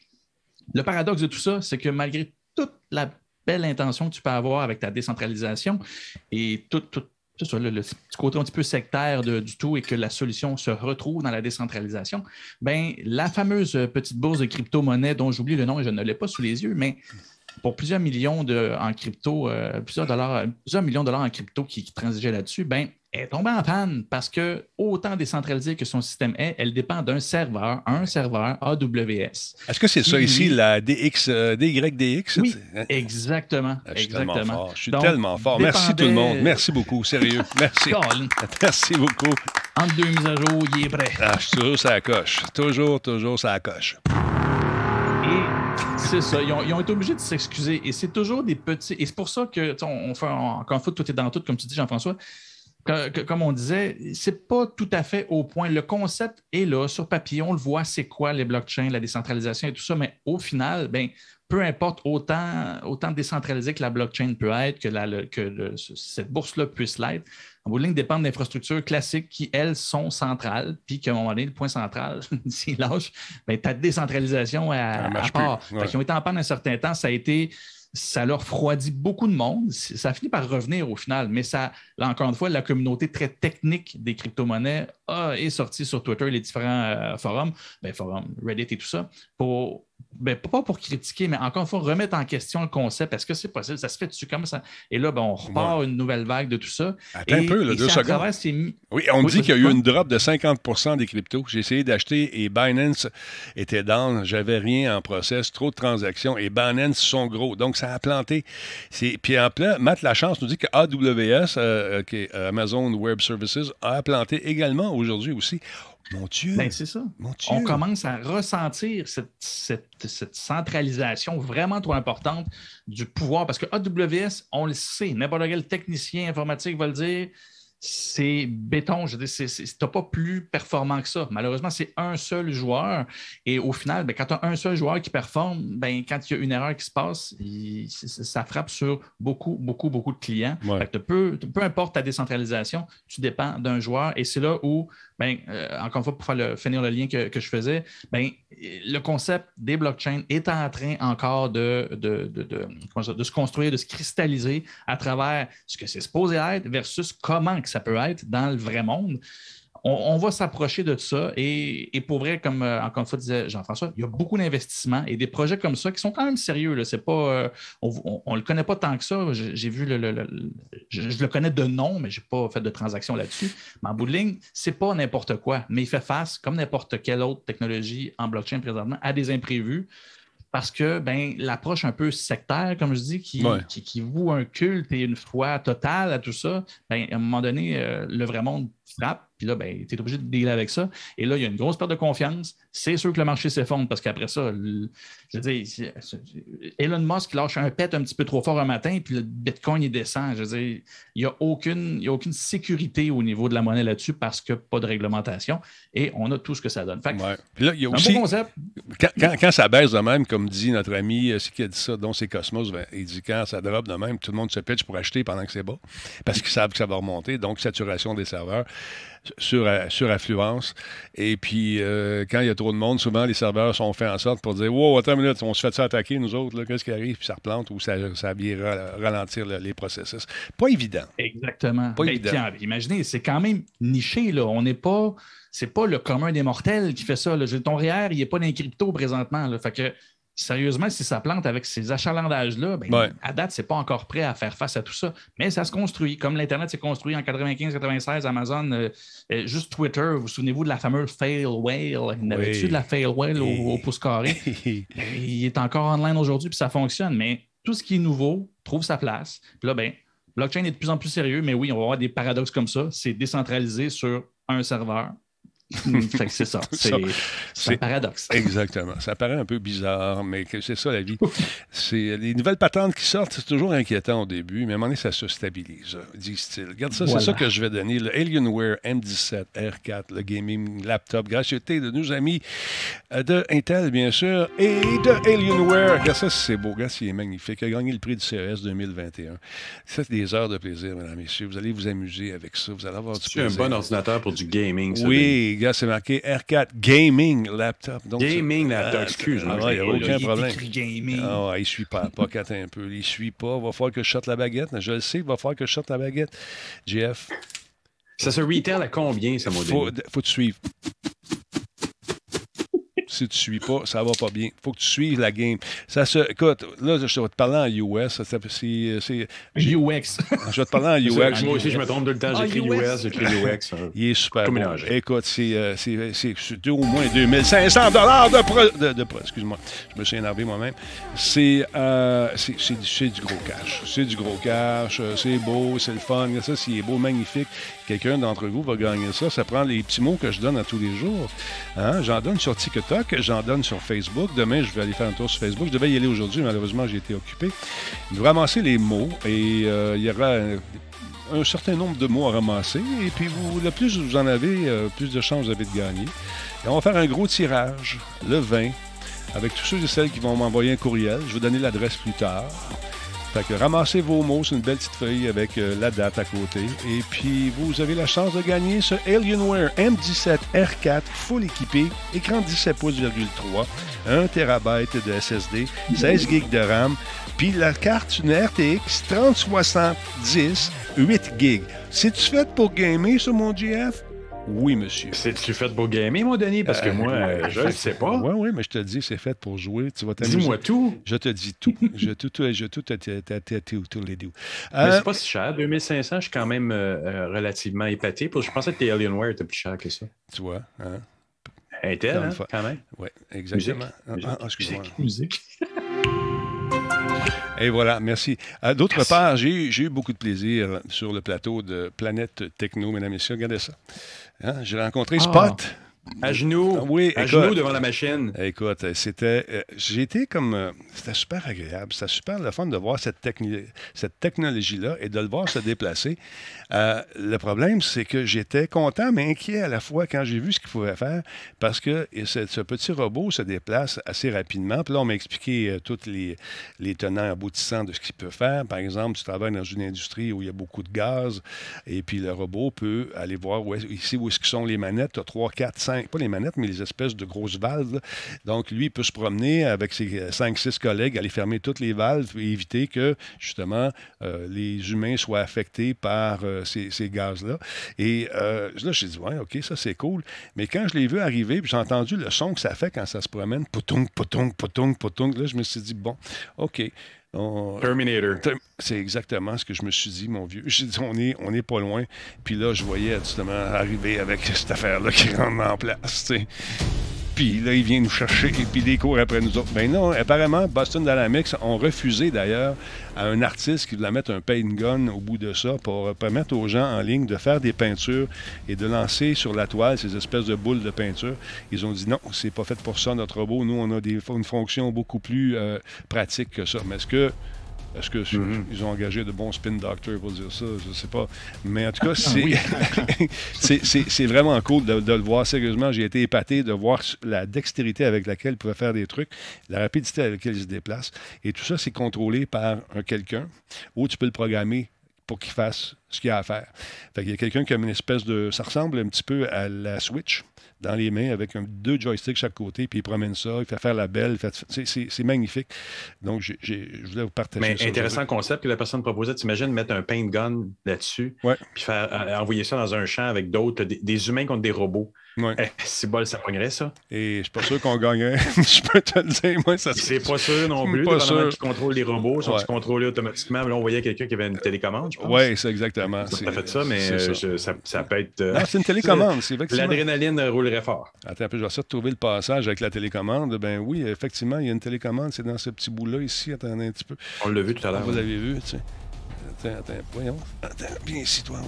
Le paradoxe de tout ça, c'est que malgré toute la belle intention que tu peux avoir avec ta décentralisation et toute, toute c'est le, petit côté un petit peu sectaire du tout et que la solution se retrouve dans la décentralisation, ben, la fameuse petite bourse de crypto-monnaie dont j'oublie le nom et je ne l'ai pas sous les yeux, mais pour plusieurs millions de, en crypto, euh, plusieurs, dollars, plusieurs millions de dollars en crypto qui, qui transigeaient là-dessus, ben, est tombée en panne parce que, autant décentralisé que son système est, elle dépend d'un serveur, un serveur AWS. Est-ce que c'est ça ici, la DX, euh, DYDX? Oui, exactement. Ah, je suis tellement fort. Je suis tellement fort. Merci tout le monde. Merci beaucoup. Sérieux. Merci. Merci beaucoup. Entre deux mises à jour, il est prêt. Ah, je suis toujours ça coche. Toujours, toujours ça coche. C'est ça. Ils ont, été obligés de s'excuser. Et c'est toujours des petits. Et c'est pour ça que, on, fait encore une fois, tout est dans tout, comme tu dis, Jean-François comme on disait, c'est pas tout à fait au point. Le concept est là, sur papier, on le voit, c'est quoi les blockchains, la décentralisation et tout ça, mais au final, ben, peu importe, autant, autant décentralisé que la blockchain peut être, que, la, que cette bourse-là puisse l'être, en bout de ligne, dépendent d'infrastructures classiques qui, elles, sont centrales, puis qu'à un moment donné, le point central, s'il lâche, ben, ta décentralisation à, à part. Ils ont été en panne un certain temps, ça a été ça leur refroidit beaucoup de monde. Ça finit par revenir au final, mais ça, là, encore une fois, la communauté très technique des crypto-monnaies est sortie sur Twitter, les différents euh, forums, ben, forums, Reddit et tout ça, pour ben, pas pour critiquer, mais encore une fois, remettre en question le concept. Est-ce que c'est possible? Ça se fait dessus comme ça? Et là, ben, on repart une nouvelle vague de tout ça. Attends un peu, là, deux secondes. Oui, on dit qu'il y a eu une drop de 50% des cryptos. J'ai essayé d'acheter et Binance était down. J'avais rien en process, trop de transactions et Binance sont gros. Donc, ça a planté. Puis en plein, Matt Lachance nous dit que AWS, euh, euh, Amazon Web Services, a planté également aujourd'hui aussi. Mon Dieu! Ben, c'est ça. On commence à ressentir cette, centralisation vraiment trop importante du pouvoir. Parce que AWS, on le sait, n'importe quel technicien informatique va le dire, c'est béton. Je veux dire, pas plus performant que ça. Malheureusement, c'est un seul joueur. Et au final, ben, quand tu as un seul joueur qui performe, ben, quand il y a une erreur qui se passe, ça frappe sur beaucoup, beaucoup, beaucoup de clients. peu, peu importe ta décentralisation, tu dépends d'un joueur. Et c'est là où ben, euh, encore une fois, pour finir le lien que, je faisais, ben, le concept des blockchains est en train encore de, de, se construire, de se cristalliser à travers ce que c'est supposé être versus comment que ça peut être dans le vrai monde on, va s'approcher de ça. Et, pour vrai, comme euh, encore une fois disait Jean-François, il y a beaucoup d'investissements et des projets comme ça qui sont quand même sérieux. C'est pas, euh, on ne le connaît pas tant que ça. J'ai vu le, je, le connais de nom, mais je n'ai pas fait de transaction là-dessus. Mais en bout de ligne, ce n'est pas n'importe quoi. Mais il fait face, comme n'importe quelle autre technologie en blockchain présentement, à des imprévus parce que ben, l'approche un peu sectaire, comme je dis, qui, qui, voue un culte et une foi totale à tout ça, ben, à un moment donné, euh, le vrai monde frappe puis là, ben, tu es obligé de dealer avec ça. Et là, il y a une grosse perte de confiance. C'est sûr que le marché s'effondre parce qu'après ça, je veux dire, Elon Musk lâche un pet un petit peu trop fort un matin, puis le Bitcoin, il descend. Je veux dire, il n'y a, aucune, a aucune sécurité au niveau de la monnaie là-dessus parce que pas de réglementation. Et on a tout ce que ça donne. Fait là, il y a aussi, quand, ça baisse de même, comme dit notre ami, euh, c'est qui a dit ça, dont c'est Cosmos, ben, il dit quand ça drop de même, tout le monde se pitch pour acheter pendant que c'est bas parce qu'ils savent que ça va remonter. Donc, saturation des serveurs sur, sur affluence. Et puis, euh, quand il y a trop de monde, souvent, les serveurs sont faits en sorte pour dire Wow, attends une minute, on se fait ça attaquer, nous autres, qu'est-ce qui arrive? Puis ça replante ou ça, ça vient ralentir les processus. Pas évident. Exactement. Pas ben, évident. imaginez, c'est quand même niché, là. On n'est pas. C'est pas le commun des mortels qui fait ça. Là. Ton REER, il n'est pas dans les crypto présentement. Là. Fait que sérieusement, si ça plante avec ces achalandages-là, ben, à date, c'est pas encore prêt à faire face à tout ça. Mais ça se construit. Comme l'Internet s'est construit en 95-96, Amazon, euh, euh, juste Twitter, vous, souvenez-vous de la fameuse fail whale? Il avait de la fail whale au, pouce carré? Ben, il est encore online aujourd'hui, puis ça fonctionne. Mais tout ce qui est nouveau trouve sa place. Puis là, ben, blockchain est de plus en plus sérieux, mais oui, on va avoir des paradoxes comme ça. C'est décentralisé sur un serveur c'est ça. C'est un paradoxe. Exactement. Ça paraît un peu bizarre, mais c'est ça la vie. c'est Les nouvelles patentes qui sortent, c'est toujours inquiétant au début, mais à un moment donné, ça se stabilise, disent-ils. Regarde ça, c'est ça que je vais donner. Le Alienware M17 R4, le gaming laptop, gratuité de nos amis euh, de Intel, bien sûr, et de Alienware. Regarde ça, c'est beau. Regarde, c'est magnifique. Il a gagné le prix du CES 2021. C'est des heures de plaisir, mesdames et messieurs. Vous allez vous amuser avec ça. Vous allez avoir du plaisir. C'est un bon ordinateur pour du gaming, ça. Oui, c'est marqué R4 Gaming Laptop. gaming Laptop, excuse-moi. Ah, il n'y a aucun problème. Gaming. Ah, il ne suit pas. Pas un peu. Il ne suit pas. Il va falloir que je sorte la baguette. Je le sais, il va falloir que je sorte la baguette. GF. Ça se retail à combien, ce modèle? Faut, faut te suivre si tu ne suis pas, ça va pas bien. Il faut que tu suives la game. Ça se, écoute, là, je vais te parler en US. C'est, UX. Je vais te parler en UX. Moi aussi, je me trompe de le temps. J'écris US, j'écris UX. Hein. Il est super bon. Écoute, c'est, euh, c'est, au moins 2500 dollars de, de, Excuse-moi, je me suis énervé moi-même. C'est, euh, c'est, du gros cash. C'est du gros cash. Euh, c'est beau, c'est le fun. Ça, c'est beau, magnifique. Quelqu'un d'entre vous va gagner ça. Ça prend les petits mots que je donne à tous les jours. Hein? J'en donne sur TikTok j'en donne sur Facebook. Demain, je vais aller faire un tour sur Facebook. Je devais y aller aujourd'hui, malheureusement, j'ai été occupé. Vous ramassez les mots et euh, il y aura un, certain nombre de mots à ramasser. Et puis, vous, le plus vous en avez, euh, plus de chances vous avez de gagner. Et on va faire un gros tirage le 20 avec tous ceux et celles qui vont m'envoyer un courriel. Je vais donner l'adresse plus tard. Fait que ramassez vos mots, c'est une belle petite feuille avec euh, la date à côté. Et puis, vous avez la chance de gagner ce Alienware M17 R4 full équipé, écran 17 pouces,3, 1 TB de SSD, 16 GB de RAM, puis la carte une RTX 3070 8 GB. C'est-tu fait pour gamer sur mon GF? Oui, monsieur. C'est-tu fait pour gamer, mon Denis? Parce que moi, euh, je ne sais pas. Oui, oui, mais je te dis, c'est fait pour jouer. Tu vas Dis-moi tout. Je te dis tout. je tout, je tout, tous les deux. Mais c'est pas si cher. 2500, je suis quand même euh, euh, relativement épaté. je pensais que tes Alienware étaient plus cher que ça. Tu vois, hein? Intel, hein, quand même. Oui, exactement. Musique. Ah, ah, excuse-moi. Musique. Et voilà, merci. D'autre part, j'ai eu beaucoup de plaisir sur le plateau de Planète Techno, mesdames et messieurs. Regardez ça. Hein, j'ai rencontré ah. À genoux. Ah oui, à écoute, genoux devant la machine. Écoute, c'était. euh, j'ai été comme. euh, c'était super agréable. C'était super le fun de voir cette, techni- cette technologie-là et de le voir se déplacer. Euh, le problème, c'est que j'étais content, mais inquiet à la fois quand j'ai vu ce qu'il pouvait faire parce que et ce, ce petit robot se déplace assez rapidement. Puis là, on m'a expliqué tous les, les tenants aboutissants de ce qu'il peut faire. Par exemple, tu travailles dans une industrie où il y a beaucoup de gaz et puis le robot peut aller voir où est- ici où est-ce que sont les manettes. Tu as 3, 4, 5, pas les manettes, mais les espèces de grosses valves. Donc, lui, il peut se promener avec ses 5-6 collègues, aller fermer toutes les valves et éviter que, justement, euh, les humains soient affectés par euh, ces, ces gaz-là. Et euh, là, j'ai dit, ouais, OK, ça, c'est cool. Mais quand je l'ai vu arriver, puis j'ai entendu le son que ça fait quand ça se promène, poutung, poutung, poutung, poutung, là, je me suis dit, bon, OK. On- Terminator. c'est exactement ce que je me suis dit, mon vieux. J'ai dit, on est, on est pas loin. Puis là, je voyais justement arriver avec cette affaire-là qui rentre en place. Puis là, il vient nous chercher et puis des cours après nous autres. Ben non, apparemment, Boston Dynamics ont refusé d'ailleurs à un artiste qui voulait mettre un paint gun au bout de ça pour permettre aux gens en ligne de faire des peintures et de lancer sur la toile ces espèces de boules de peinture. Ils ont dit non, c'est pas fait pour ça, notre robot. Nous, on a des, une fonction beaucoup plus euh, pratique que ça. Mais est-ce que est-ce que Mhm. ils ont engagé de bons spin doctors pour dire ça? Je ne sais pas. Mais en tout cas, c'est, oui. c'est, vraiment cool de, de le voir. Sérieusement, j'ai été épaté de voir la dextérité avec laquelle il pouvait faire des trucs, la rapidité avec laquelle il se déplace. Et tout ça, c'est contrôlé par un quelqu'un ou tu peux le programmer pour qu'il fasse ce qu'il a à faire. Fait qu'il y a quelqu'un qui a une espèce de... Ça ressemble un petit peu à la Switch dans les mains avec un- deux joysticks chaque côté, puis il promène ça, il fait faire la belle. fait- c'est, magnifique. Donc, je voulais vous partager Mais ça. intéressant concept que la personne proposait. T'imagines mettre un paint gun là-dessus, puis faire euh, envoyer ça dans un champ avec d'autres, des, des humains contre des robots. Ouais. Eh, c'est bol, ça pognerait ça. Et je suis pas sûr qu'on gagnerait. je peux te le dire, moi, ça C'est pas sûr non plus. Pas sûr. qui contrôle les robots, sont Ouais. contrôlés automatiquement. Là, on voyait quelqu'un qui avait une télécommande, je pense. Oui, c'est exactement. Ça a fait ça, mais ça. je- ça, ça peut être. euh, c'est une télécommande, c'est effectivement. L'adrénaline roulerait fort. Attends un peu, je vais essayer de trouver le passage avec la télécommande. Ben oui, effectivement, il y a une télécommande, c'est dans ce petit bout-là ici. Attendez un petit peu. On l'a vu tout à l'heure. Vous l'avez vu, tu sais. Attends, attends, voyons. Attends, viens ici, toi.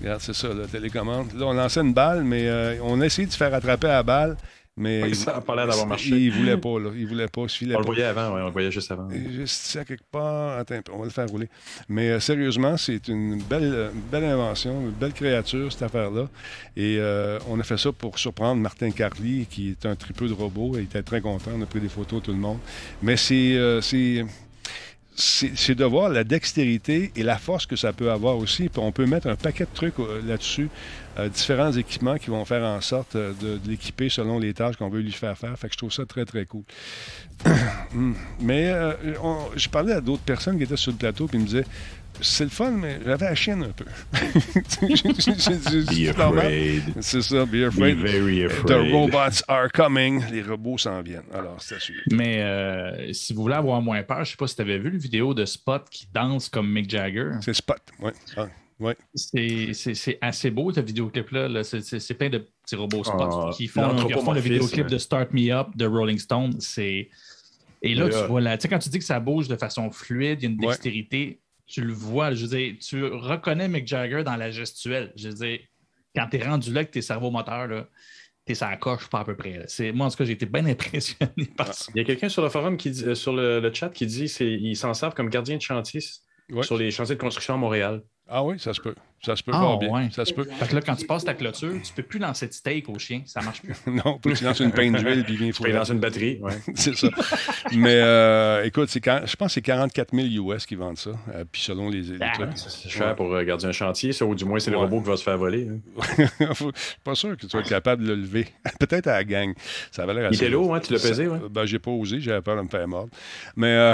Regarde, c'est ça, la télécommande. Là, on lançait une balle, mais euh, on a essayé de se faire attraper à la balle, mais Oui, ça a pas l'air d'avoir marché. il voulait pas, là. Il voulait pas, il On le pas. voyait avant, ouais, on le voyait juste avant. Et Juste ici, à quelque part. Attends, on va le faire rouler. Mais euh, sérieusement, c'est une belle, une belle invention, une belle créature, cette affaire-là. Et euh, on a fait ça pour surprendre Martin Carly, qui est un tripeux de robot. Il était très content. On a pris des photos, tout le monde. Mais c'est. euh, c'est de voir la dextérité et la force que ça peut avoir aussi. On peut mettre un paquet de trucs euh, là-dessus, euh, différents équipements qui vont faire en sorte euh, de, l'équiper selon les tâches qu'on veut lui faire faire. Fait que je trouve ça très, très cool. Hmm. Mais je parlais à d'autres personnes qui étaient sur le plateau ils me disaient c'est le fun, mais j'avais la chienne un peu. C'est normal. C'est ça, be afraid. very The robots are coming. Les robots s'en viennent. Alors, c'est suivre. Mais euh, si vous voulez avoir moins peur, je sais pas si tu avais vu la vidéo de Spot qui danse comme Mick Jagger. C'est Spot. Ouais. Ah, ouais. C'est c'est- c'est assez beau, ce vidéoclip-là. là. C'est- C'est c'est plein de petits robots Spot Ah, qui font, qui refont le vidéoclip de Start Me Up de Rolling Stone. C'est. Et là, tu vois, là, tu sais, quand tu dis que ça bouge de façon fluide, il y a une Ouais. Tu le vois. Je veux dire, tu reconnais Mick Jagger dans la gestuelle. Je veux dire, quand tu es rendu là avec tes cerveaux moteurs, là, t'es ça coche pas à peu près. C'est- Moi, en tout cas, j'ai été bien impressionné par ça. Il y a quelqu'un sur le forum, qui dit, euh, sur le, le chat, qui dit qu'ils s'en servent comme gardien de chantier Ouais. sur les chantiers de construction à Montréal. Ah oui, ça se peut. Ça se peut Ah, fort bien. ouais. Ça se peut. Fait que là, quand tu passes ta clôture, tu peux plus lancer de steak au chien. Ça marche plus. non, que tu lances une pain d'huile puis il vient Tu fouiller. lancer une batterie. Ouais. c'est ça. Mais euh, écoute, c'est je pense que c'est 44 000 US qui vendent ça. euh, puis selon les, les Ah, trucs. C'est cher pour euh, garder un chantier, ça, ou du moins, c'est le robot qui va se faire voler. hein. Je suis pas sûr que tu sois capable de le lever. Peut-être à la gang. Ça avait l'air Il assez était lourd, hein, tu l'as pesé, ouais. Ben, j'ai pas osé, j'avais peur de me faire mordre. Mais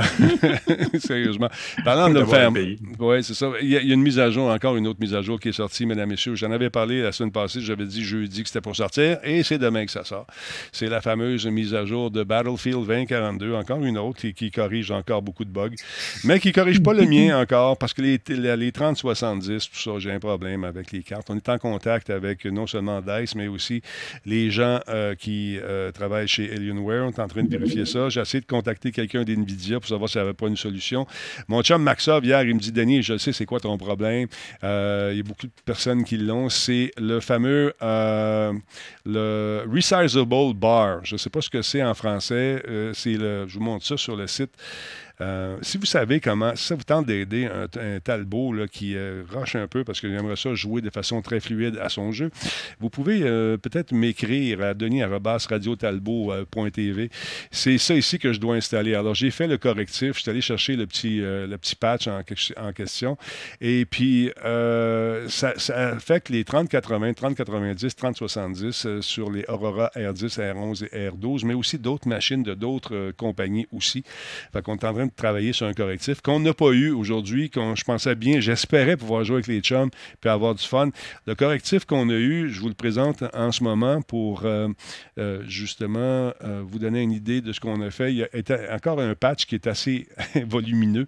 sérieusement. Parlant de me D'avoir faire. Oui, c'est ça. Il y, a, il y a une mise à jour, encore une autre mise à jour qui est sortie, mesdames messieurs. J'en avais parlé la semaine passée, j'avais dit jeudi que c'était pour sortir, et c'est demain que ça sort. C'est la fameuse mise à jour de Battlefield 2042, encore une autre qui, qui corrige encore beaucoup de bugs, mais qui corrige pas le mien encore, parce que les, les 3070, tout ça, j'ai un problème avec les cartes. On est en contact avec non seulement DICE, mais aussi les gens euh, qui euh, travaillent chez Alienware. On est en train de vérifier ça. J'ai essayé de contacter quelqu'un d'NVIDIA pour savoir s'il n'y avait pas une solution. Mon chum Maxov, hier, il me dit Denis, je sais c'est quoi ton problème? Même. il y a beaucoup de personnes qui l'ont. C'est le fameux le Resizable Bar. Je ne sais pas ce que c'est en français. c'est le, je vous montre ça sur le site. Euh, si vous savez comment, si ça vous tente d'aider un, Talbot qui euh, roche un peu parce qu'il aimerait ça jouer de façon très fluide à son jeu, vous pouvez euh, peut-être m'écrire à denis.radiotalbot.tv. C'est ça ici que je dois installer. Alors, j'ai fait le correctif. Je suis allé chercher le petit, le petit patch en, question. Et puis, ça, ça, affecte les 3080, 3090, 3070 sur les Aurora R10, R11 et R12, mais aussi d'autres machines de d'autres compagnies aussi. Fait qu'on est en de travailler sur un correctif qu'on n'a pas eu aujourd'hui, qu'on je pensais bien, j'espérais pouvoir jouer avec les chums puis avoir du fun. Le correctif qu'on a eu, je vous le présente en ce moment pour euh, euh, justement euh, vous donner une idée de ce qu'on a fait. Il y a encore un patch qui est assez volumineux.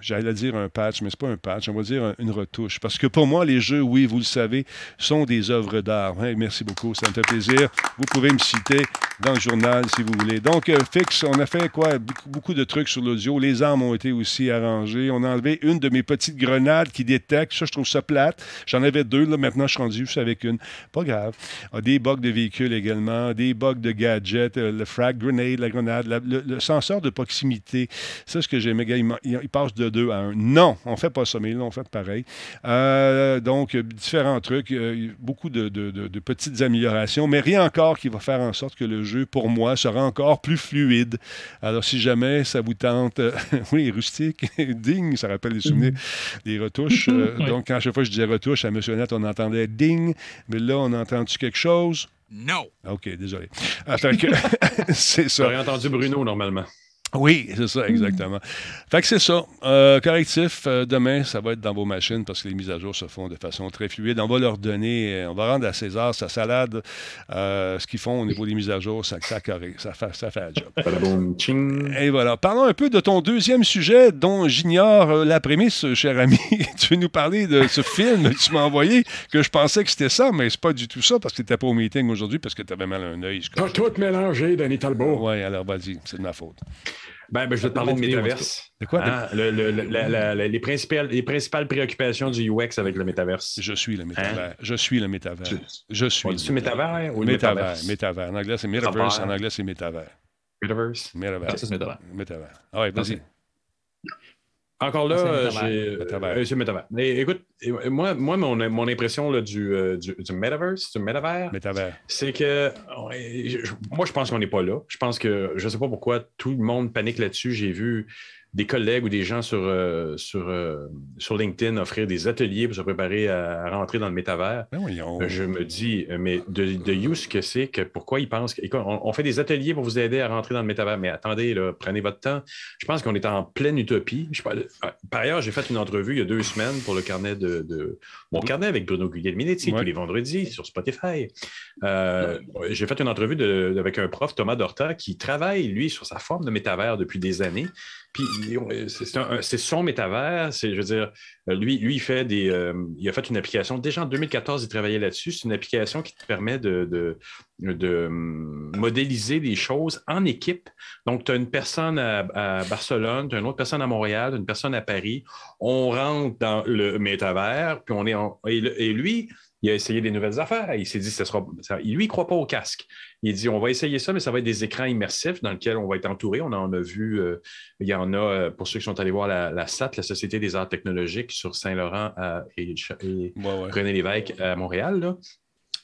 J'allais dire un patch, mais ce n'est pas un patch, on va dire une retouche. Parce que pour moi, les jeux, oui, vous le savez, sont des œuvres d'art. merci beaucoup, ça me fait plaisir. Vous pouvez me citer dans le journal si vous voulez. Donc, Fix, on a fait quoi? Beaucoup de trucs sur l'audio. Les armes ont été aussi arrangées. On a enlevé une de mes petites grenades qui détectent. Ça, je trouve ça plate. J'en avais deux. Là. Maintenant, je suis rendu juste avec une. Pas grave. Ah, des bugs de véhicules également. Des bugs de gadgets. Euh, le frag grenade, la grenade. le, le, senseur de proximité. Ça, ce que j'aimais, il, il, passe de deux à un. Non, on fait pas ça, mais ils l'ont fait pareil. Euh, donc, différents trucs. Euh, beaucoup de, de, de, petites améliorations, mais rien encore qui va faire en sorte que le jeu, pour moi, sera encore plus fluide. Alors, si jamais ça vous tente. oui, rustique, ding, ça rappelle les souvenirs mm-hmm. des retouches. Euh, donc, à chaque fois que je disais retouche à M. Net, on entendait ding, mais là, on entend-tu quelque chose? Non. OK, désolé. c'est ça. J'aurais entendu Bruno normalement. Oui, c'est ça, exactement. Fait que c'est ça. Euh, correctif, euh, demain, ça va être dans vos machines parce que les mises à jour se font de façon très fluide. On va leur donner, on va rendre à César sa salade, euh, ce qu'ils font au niveau des mises à jour, ça, ça, ça, fait, ça fait job. Et voilà. Parlons un peu de ton deuxième sujet dont j'ignore la prémisse, cher ami. tu veux nous parler de ce film que tu m'as envoyé, que je pensais que c'était ça, mais c'est pas du tout ça parce que tu n'étais pas au meeting aujourd'hui parce que tu avais mal à un œil. T'as tout mélangé, Denis Talbot. Oui, alors vas-y, c'est de ma faute. Ben, ben, je vais te parler de métaverse. De quoi? Hein? les, principales, les principales préoccupations du UX avec le métaverse. Je suis le métavers. Hein? Je suis le métavers. Je suis. On dit métavers ou métavers? Métavers. En anglais, c'est metaverse. En anglais, c'est métavers. Metaverse? Metaverse. métavers. Métavers. Ah ouais, vas-y. Encore là, j'ai. C'est métavers. écoute, moi, moi mon, mon impression là, du, euh, du, du, metaverse, du métavers, c'est que moi, je pense qu'on n'est pas là. Je pense que je ne sais pas pourquoi tout le monde panique là-dessus. J'ai vu des collègues ou des gens sur, euh, sur, euh, sur LinkedIn offrir des ateliers pour se préparer à, rentrer dans le métavers. Ben euh, je me dis, mais de, de use que c'est, que pourquoi ils pensent on, fait des ateliers pour vous aider à rentrer dans le métavers, mais attendez, là, prenez votre temps. Je pense qu'on est en pleine utopie. par ailleurs, j'ai fait une entrevue il y a deux semaines pour le carnet de, mon carnet avec Bruno Guglielminetti tous les vendredis sur Spotify. j'ai fait une entrevue avec un prof, Thomas Dorta, qui travaille, lui, sur sa forme de métavers depuis des années. Puis c'est son métavers. Je veux dire, lui, lui il, fait des, euh, il a fait une application. Déjà en 2014, il travaillait là-dessus. C'est une application qui te permet de, hum, modéliser des choses en équipe. Donc, tu as une personne à, Barcelone, tu as une autre personne à Montréal, une personne à Paris. On rentre dans le métavers, puis on est et lui, il a essayé des nouvelles affaires. Il s'est dit, ce sera. lui, il ne croit pas au casque. Il dit, on va essayer ça, mais ça va être des écrans immersifs dans lesquels on va être entouré. On en a vu, euh, il y en a, euh, pour ceux qui sont allés voir la, SAT, la Société des arts technologiques sur Saint-Laurent et, René Lévesque à Montréal.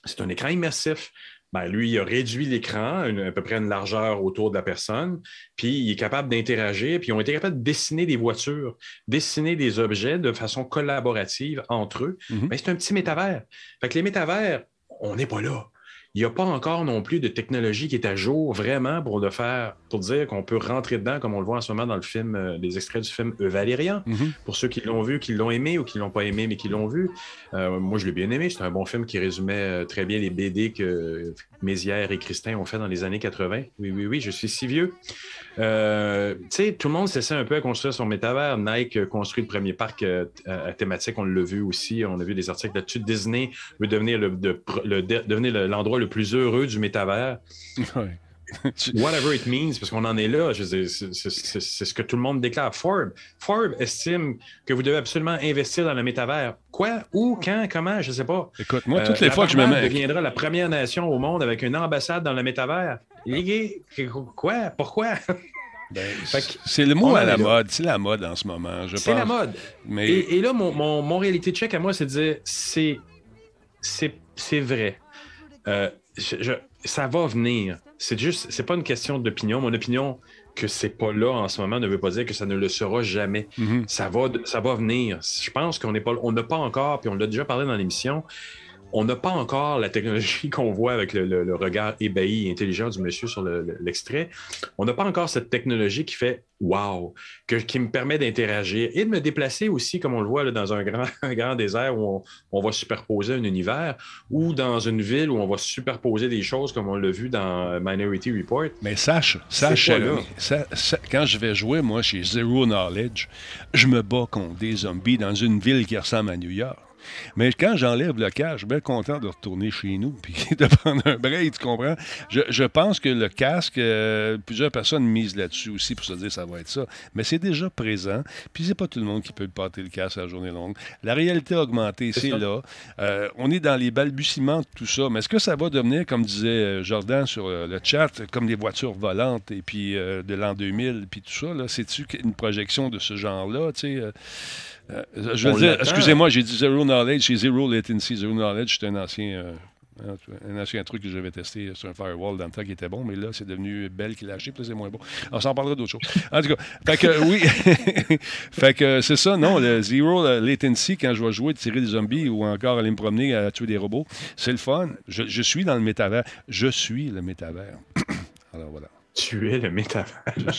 C'est un écran immersif. Ben, lui, il a réduit l'écran, à peu près une largeur autour de la personne, puis il est capable d'interagir, puis ils ont été capables de dessiner des voitures, dessiner des objets de façon collaborative entre eux. Mm-hmm. Ben, c'est un petit métavers. Fait que les métavers, on n'est pas là il n'y a pas encore non plus de technologie qui est à jour vraiment pour le faire, pour dire qu'on peut rentrer dedans, comme on le voit en ce moment dans le film, euh, les extraits du film Valérian. Mhm. Pour ceux qui l'ont vu, qui l'ont aimé ou qui ne l'ont pas aimé, mais qui l'ont vu. Euh, moi, je l'ai bien aimé. C'est un bon film qui résumait euh, très bien les BD que Mézières et Christin ont fait dans les années 80. Oui, oui, oui, je suis si vieux. Euh, tu sais, tout le monde s'essaie un peu à construire son métavers. Nike construit le premier parc euh, thématique, on l'a vu aussi. On a vu des articles là-dessus. Disney veut devenir l'endroit le, l'endroit le plus heureux du métavers. whatever it means, parce qu'on en est là, c'est ce que tout le monde déclare. Forbes, Forbes estime que vous devez absolument investir dans le métavers. Quoi? Où? Quand? Comment? Je ne sais pas. Écoute, moi, toutes les fois que je me mets. deviendra la première nation au monde avec une ambassade dans le métavers. Les quoi? Pourquoi? Ben, c'est le mot à la mode. C'est la mode en ce moment, C'est la mode. Mais... Et, là, mon, mon, réalité check à moi, c'est de dire c'est, c'est, vrai. Euh, ça va venir. C'est juste, c'est pas une question d'opinion. Mon opinion, que c'est pas là en ce moment ne veut pas dire que ça ne le sera jamais. Mm-hmm. ça, va, ça va venir. Je pense qu'on n'est pas, on n'a pas encore, puis on l'a déjà parlé dans l'émission, on n'a pas encore la technologie qu'on voit avec le, regard ébahi et intelligent du monsieur sur l'extrait. on n'a pas encore cette technologie qui fait wow, qui me permet d'interagir et de me déplacer aussi, comme on le voit dans un grand, grand désert où on, va superposer un univers ou dans une ville où on va superposer des choses comme on l'a vu dans Minority Report. Mais sache, sache, quand je vais jouer, moi, chez Zero Knowledge, je me bats contre des zombies dans une ville qui ressemble à New York. Mais quand j'enlève le casque, je suis bien content de retourner chez nous puis de prendre un break, tu comprends? Je, pense que le casque, euh, plusieurs personnes misent là-dessus aussi pour se dire ça va être ça. Mais c'est déjà présent. Puis c'est pas tout le monde qui peut porter le casque à la journée longue. La réalité augmentée, c'est là. Euh, on est dans les balbutiements de tout ça. Mais est-ce que ça va devenir, comme disait euh, Jordan sur le chat, comme les voitures volantes et puis de l'an 2000 puis tout ça? C'est-tu une projection de ce genre-là? Tu sais? Euh, je veux dire, excusez-moi, j'ai dit zero knowledge, j'ai zero latency. Zero knowledge, c'est un ancien. Euh, un ancien truc que j'avais testé sur un firewall dans le temps qui était bon, mais là, c'est devenu Bell qui l'a acheté, puis c'est moins bon. On s'en parlera d'autres choses. En tout cas, fait que oui, fait que c'est ça, non, le zero latency, quand je vais jouer, tirer des zombies ou encore aller me promener à tuer des robots, c'est le fun. Je, je suis dans le métavers. Je suis le métavers. Alors voilà. Tu es le métavers.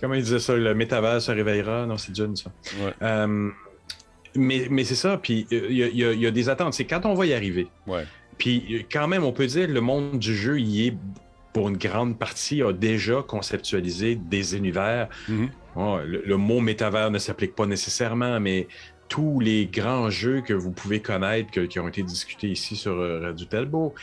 Comment il disait ça? Le métavers se réveillera? Non, c'est Dune, ça. Euh, mais, mais c'est ça. Puis il y, a des attentes. C'est quand on va y arriver. Ouais. Puis quand même, on peut dire que le monde du jeu y est, pour une grande partie, a déjà conceptualisé des univers. Mm-hmm. le, mot métavers ne s'applique pas nécessairement, mais tous les grands jeux que vous pouvez connaître, qui ont été discutés ici sur euh, Radio Telbo,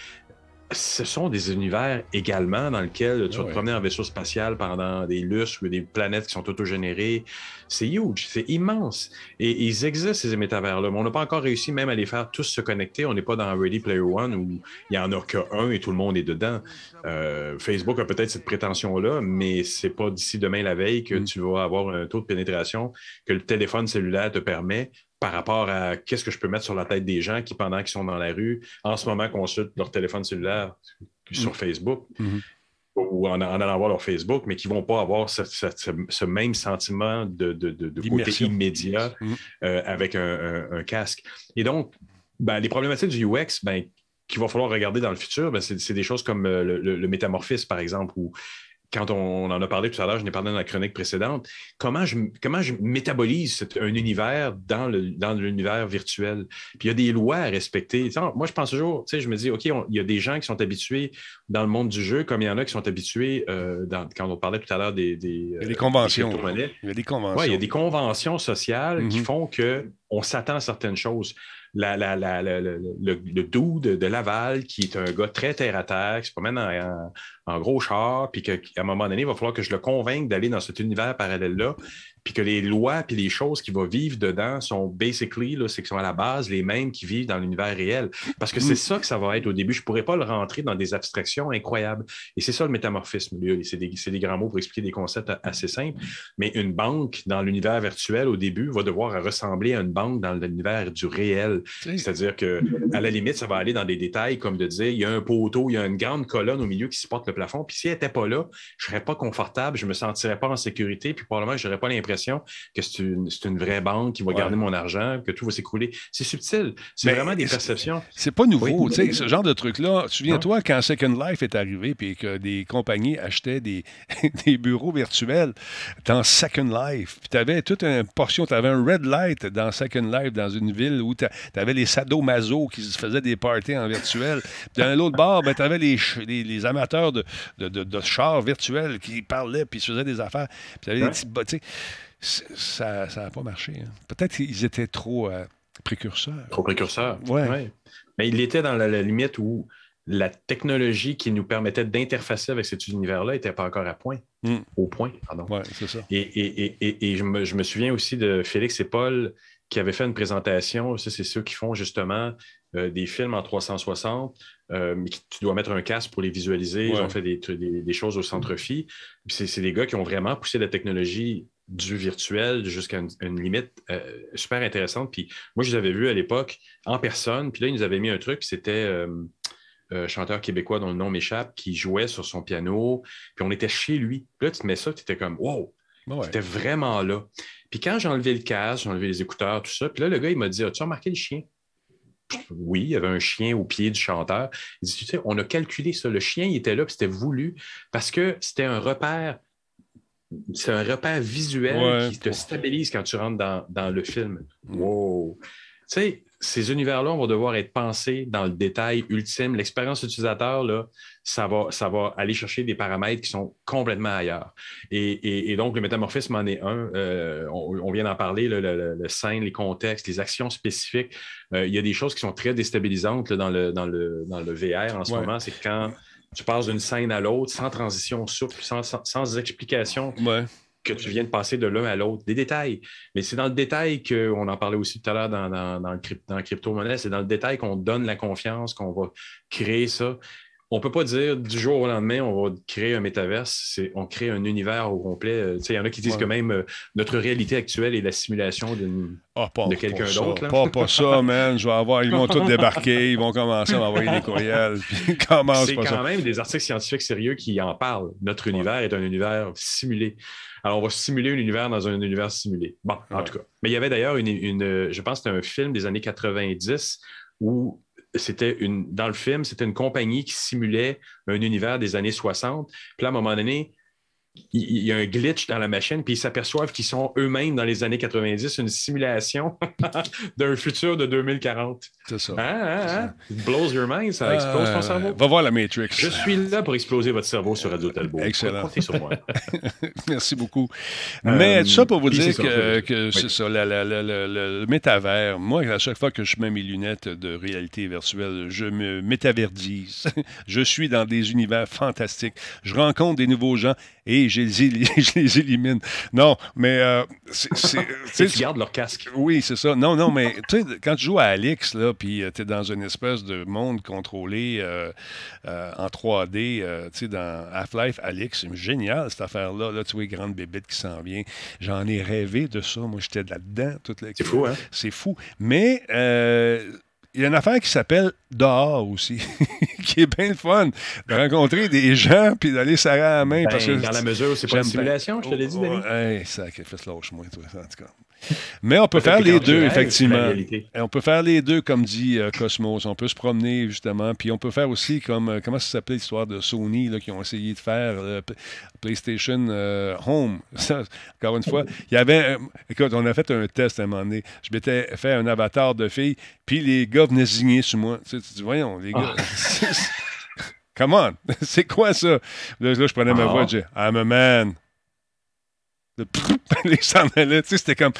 ce sont des univers également dans lesquels tu vas te promener en vaisseau spatial pendant des lustres ou des planètes qui sont autogénérées. C'est huge, c'est immense. Et, ils existent, ces métavers-là, mais on n'a pas encore réussi même à les faire tous se connecter. On n'est pas dans Ready Player One où il n'y en a qu'un et tout le monde est dedans. Euh, Facebook a peut-être cette prétention-là, mais c'est pas d'ici demain la veille que mm. tu vas avoir un taux de pénétration que le téléphone cellulaire te permet par rapport à qu'est-ce que je peux mettre sur la tête des gens qui, pendant qu'ils sont dans la rue, en ce moment consultent leur téléphone cellulaire sur mm. Facebook mm-hmm. ou en, allant voir leur Facebook, mais qui ne vont pas avoir ce, même sentiment de, côté immédiat mm. euh, avec un, casque. Et donc, ben, les problématiques du UX, ben, qu'il va falloir regarder dans le futur, ben, c'est des choses comme euh, le, le, métamorphisme, par exemple, où quand on, en a parlé tout à l'heure, je n'ai parlé dans la chronique précédente, comment je, comment je métabolise un univers dans, le, dans l'univers virtuel? Puis il y a des lois à respecter. moi, je pense toujours, je me dis, OK, il y a des gens qui sont habitués dans le monde du jeu, comme il y en a qui sont habitués, euh, quand on parlait tout à l'heure des, des, il y a des conventions. il y a des conventions. il y a des conventions sociales qui mm-hmm. font qu'on s'attend à certaines choses le, le, doux de, Laval, qui est un gars très terre-à-terre, qui se promène en, en, gros char, puis qu'à un moment donné, il va falloir que je le convainque d'aller dans cet univers parallèle-là, puis que les lois puis les choses qui vont vivre dedans sont basically, là, c'est sont à la base les mêmes qui vivent dans l'univers réel. Parce que c'est mm. ça que ça va être au début. Je ne pourrais pas le rentrer dans des abstractions incroyables. Et c'est ça le métamorphisme. C'est des, des, grands mots pour expliquer des concepts assez simples. Mais une banque dans l'univers virtuel, au début, va devoir ressembler à une banque dans l'univers du réel. C'est-à-dire que à la limite, ça va aller dans des détails comme de dire, il y a un poteau, il y a une grande colonne au milieu qui supporte le plafond. Puis si elle n'était pas là, je ne serais pas confortable, je ne me sentirais pas en sécurité, puis probablement, je n'aurais pas l'impression que c'est une, vraie banque qui va garder mon argent, que tout va s'écrouler. C'est subtil. C'est vraiment des perceptions. C'est pas nouveau. Ce genre de truc-là, souviens-toi quand Second Life est arrivé et que des compagnies achetaient des, des bureaux virtuels dans Second Life. Puis tu avais toute une portion, tu avais un red light dans Second Life, dans une ville où tu avais les sadomaso qui se faisaient des parties en virtuel. Puis dans l'autre bord, ben, tu avais les, les, amateurs de, de, chars virtuels qui parlaient puis se faisaient des affaires. Puis tu avais des petits ça n'a pas marché. Hein. Peut-être qu'ils étaient trop euh, précurseurs. Trop précurseurs. Ouais. Mais il était dans la, limite où la technologie qui nous permettait d'interfacer avec cet univers-là n'était pas encore à point. Mm. Au point, pardon. Ouais, c'est ça. Et, et- et- et je, me, je me souviens aussi de Félix et Paul qui avaient fait une présentation. Ça, c'est ceux qui font justement euh, des films en 360, euh, mais qui, tu dois mettre un casque pour les visualiser. Ils ont fait des, des- des choses au centre-phi. C'est des gars qui ont vraiment poussé la technologie du virtuel jusqu'à une, une limite euh, super intéressante. Puis moi, je les avais vus à l'époque en personne. Puis là, ils nous avaient mis un truc. C'était euh, un chanteur québécois dont le nom m'échappe, qui jouait sur son piano. Puis on était chez lui. Puis là, tu te mets ça, tu étais comme, wow, Ouais. c'était vraiment là. Puis quand j'ai enlevé le casque, j'ai enlevé les écouteurs, tout ça, puis là, le gars, il m'a dit As-tu remarqué le chien? Oui, il y avait un chien au pied du chanteur. Il dit Tu sais, on a calculé ça. Le chien, il était là, puis c'était voulu parce que c'était un repère. C'est un repère visuel Ouais. qui te stabilise quand tu rentres dans, dans le film. Wow! Tu sais, ces univers-là, on va devoir être pensés dans le détail ultime. L'expérience utilisateur, là, ça va, ça va aller chercher des paramètres qui sont complètement ailleurs. Et, et- et donc, le métamorphisme en est un. Euh, on, on vient d'en parler, là, le, le- le scène, les contextes, les actions spécifiques. Euh, il y a des choses qui sont très déstabilisantes là, dans, le, dans, le, dans le VR en ce Ouais. moment. C'est quand tu passes d'une scène à l'autre sans transition souple, sans, sans, sans explication Ouais. que tu viens de passer de l'un à l'autre, des détails. Mais c'est dans le détail qu'on en parlait aussi tout à l'heure dans, dans, dans le dans la crypto-monnaie, c'est dans le détail qu'on donne la confiance, qu'on va créer ça. On ne peut pas dire du jour au lendemain, on va créer un métaverse. On crée un univers au complet. Euh, Il y en a qui disent Ouais. que même euh, notre réalité actuelle est la simulation d'une. Ah, de quelqu'un d'autre. Pas, pas ça, man. Je vais avoir, ils vont tous débarquer, ils vont commencer à m'envoyer des courriels. C'est quand ça. même des articles scientifiques sérieux qui en parlent. Notre univers est un univers simulé. Alors, on va simuler un univers dans un univers simulé. Bon, en tout cas. Mais il y avait d'ailleurs une, une- je pense que c'était un film des années 90 où c'était une, dans le film, c'était une compagnie qui simulait un univers des années 60. Puis là, à un moment donné, il, y a un glitch dans la machine, puis ils s'aperçoivent qu'ils sont eux-mêmes dans les années 90, une simulation d'un futur de 2040. C'est ça. Hein, hein, hein? It blows your mind, ça explose ton Euh, cerveau? Va voir la Matrix. Je suis là pour exploser votre cerveau sur Radio Talbot. Excellent. Comptez sur moi. Merci beaucoup. Euh, Mais tout ça pour vous dire que, oui. c'est ça, la- la- la- le métavers, moi, à chaque fois que je mets mes lunettes de réalité virtuelle, je me métaverdise. je suis dans des univers fantastiques. Je rencontre des nouveaux gens et je les, éli- je les élimine. Non, mais euh, c'est- tu gardes leur casque. oui, c'est ça. Non, non, mais tu sais, quand tu joues à Alix, là, puis tu es dans une espèce de monde contrôlé euh, euh, en 3D, euh, tu sais, dans Half-Life, Alix, c'est génial cette affaire-là. Là, tu vois les grandes bébites qui s'en viennent. J'en ai rêvé de ça. Moi, j'étais là-dedans. toute la- C'est fou, hein? C'est fou. Mais euh, il y a une affaire qui s'appelle dehors aussi, qui est bien le fun. De rencontrer des gens puis d'aller serrer à la main. parce que Ben, dans la mesure où c'est pas une bien. simulation, je te l'ai dit, Denis. Oh, hey, sacrifice, lâche-moi, toi, en tout cas. Mais on peut faire les deux, effectivement. Et on peut faire les deux, comme dit euh, Cosmos. On peut se promener, justement. Puis on peut faire aussi comme. euh, comment ça s'appelait l'histoire de Sony, là, qui ont essayé de faire euh, PlayStation euh, Home. Ça, encore une fois, il y avait. euh, écoute, on a fait un test à un moment donné. Je m'étais fait un avatar de fille, puis les gars venaient zigner sur moi. Tu sais, tu dis, voyons, les gars. Come on, c'est quoi ça? Là, là, je prenais ma Ah. voix, je disais, I'm a man. Les s'en allaient, tu sais, c'était comme.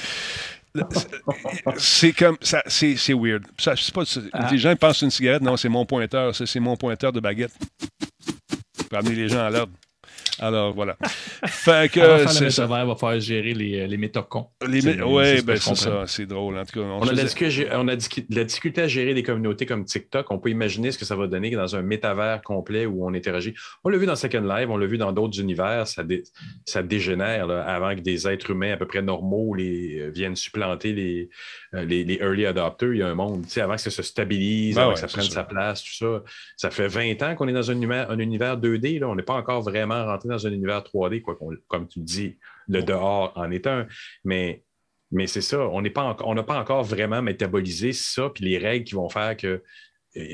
C'est comme. ça C'est c'est weird. Ça, sais pas, c'est- Ah. Les gens pensent c'est une cigarette. Non, c'est mon pointeur. Ça, c'est mon pointeur de baguette. Pour amener les gens à l'ordre. Alors, voilà. Fait que. Faire le métavers, va falloir gérer les, les métacons. Les mé- que ben c'est ça. C'est drôle. En tout cas, on On a, de la faisait- discu- on a discu- de la difficulté à gérer des communautés comme TikTok. On peut imaginer ce que ça va donner dans un métavers complet où on interagit. On l'a vu dans Second Life, on l'a vu dans d'autres univers. Ça, dé- ça dégénère là, avant que des êtres humains à peu près normaux les, euh, viennent supplanter les, euh, les, les early adopters. Il y a un monde. Tu sais, avant que ça se stabilise, Ben avant ouais, que ça prenne ça. sa place, tout ça. Ça fait 20 ans qu'on est dans un univers, un univers 2D. Là. On n'est pas encore vraiment rentré dans un univers 3D, quoi, comme tu dis, le dehors en est un. Mais mais c'est ça, on n'est pas n'a pas encore vraiment métabolisé ça, puis les règles qui vont faire que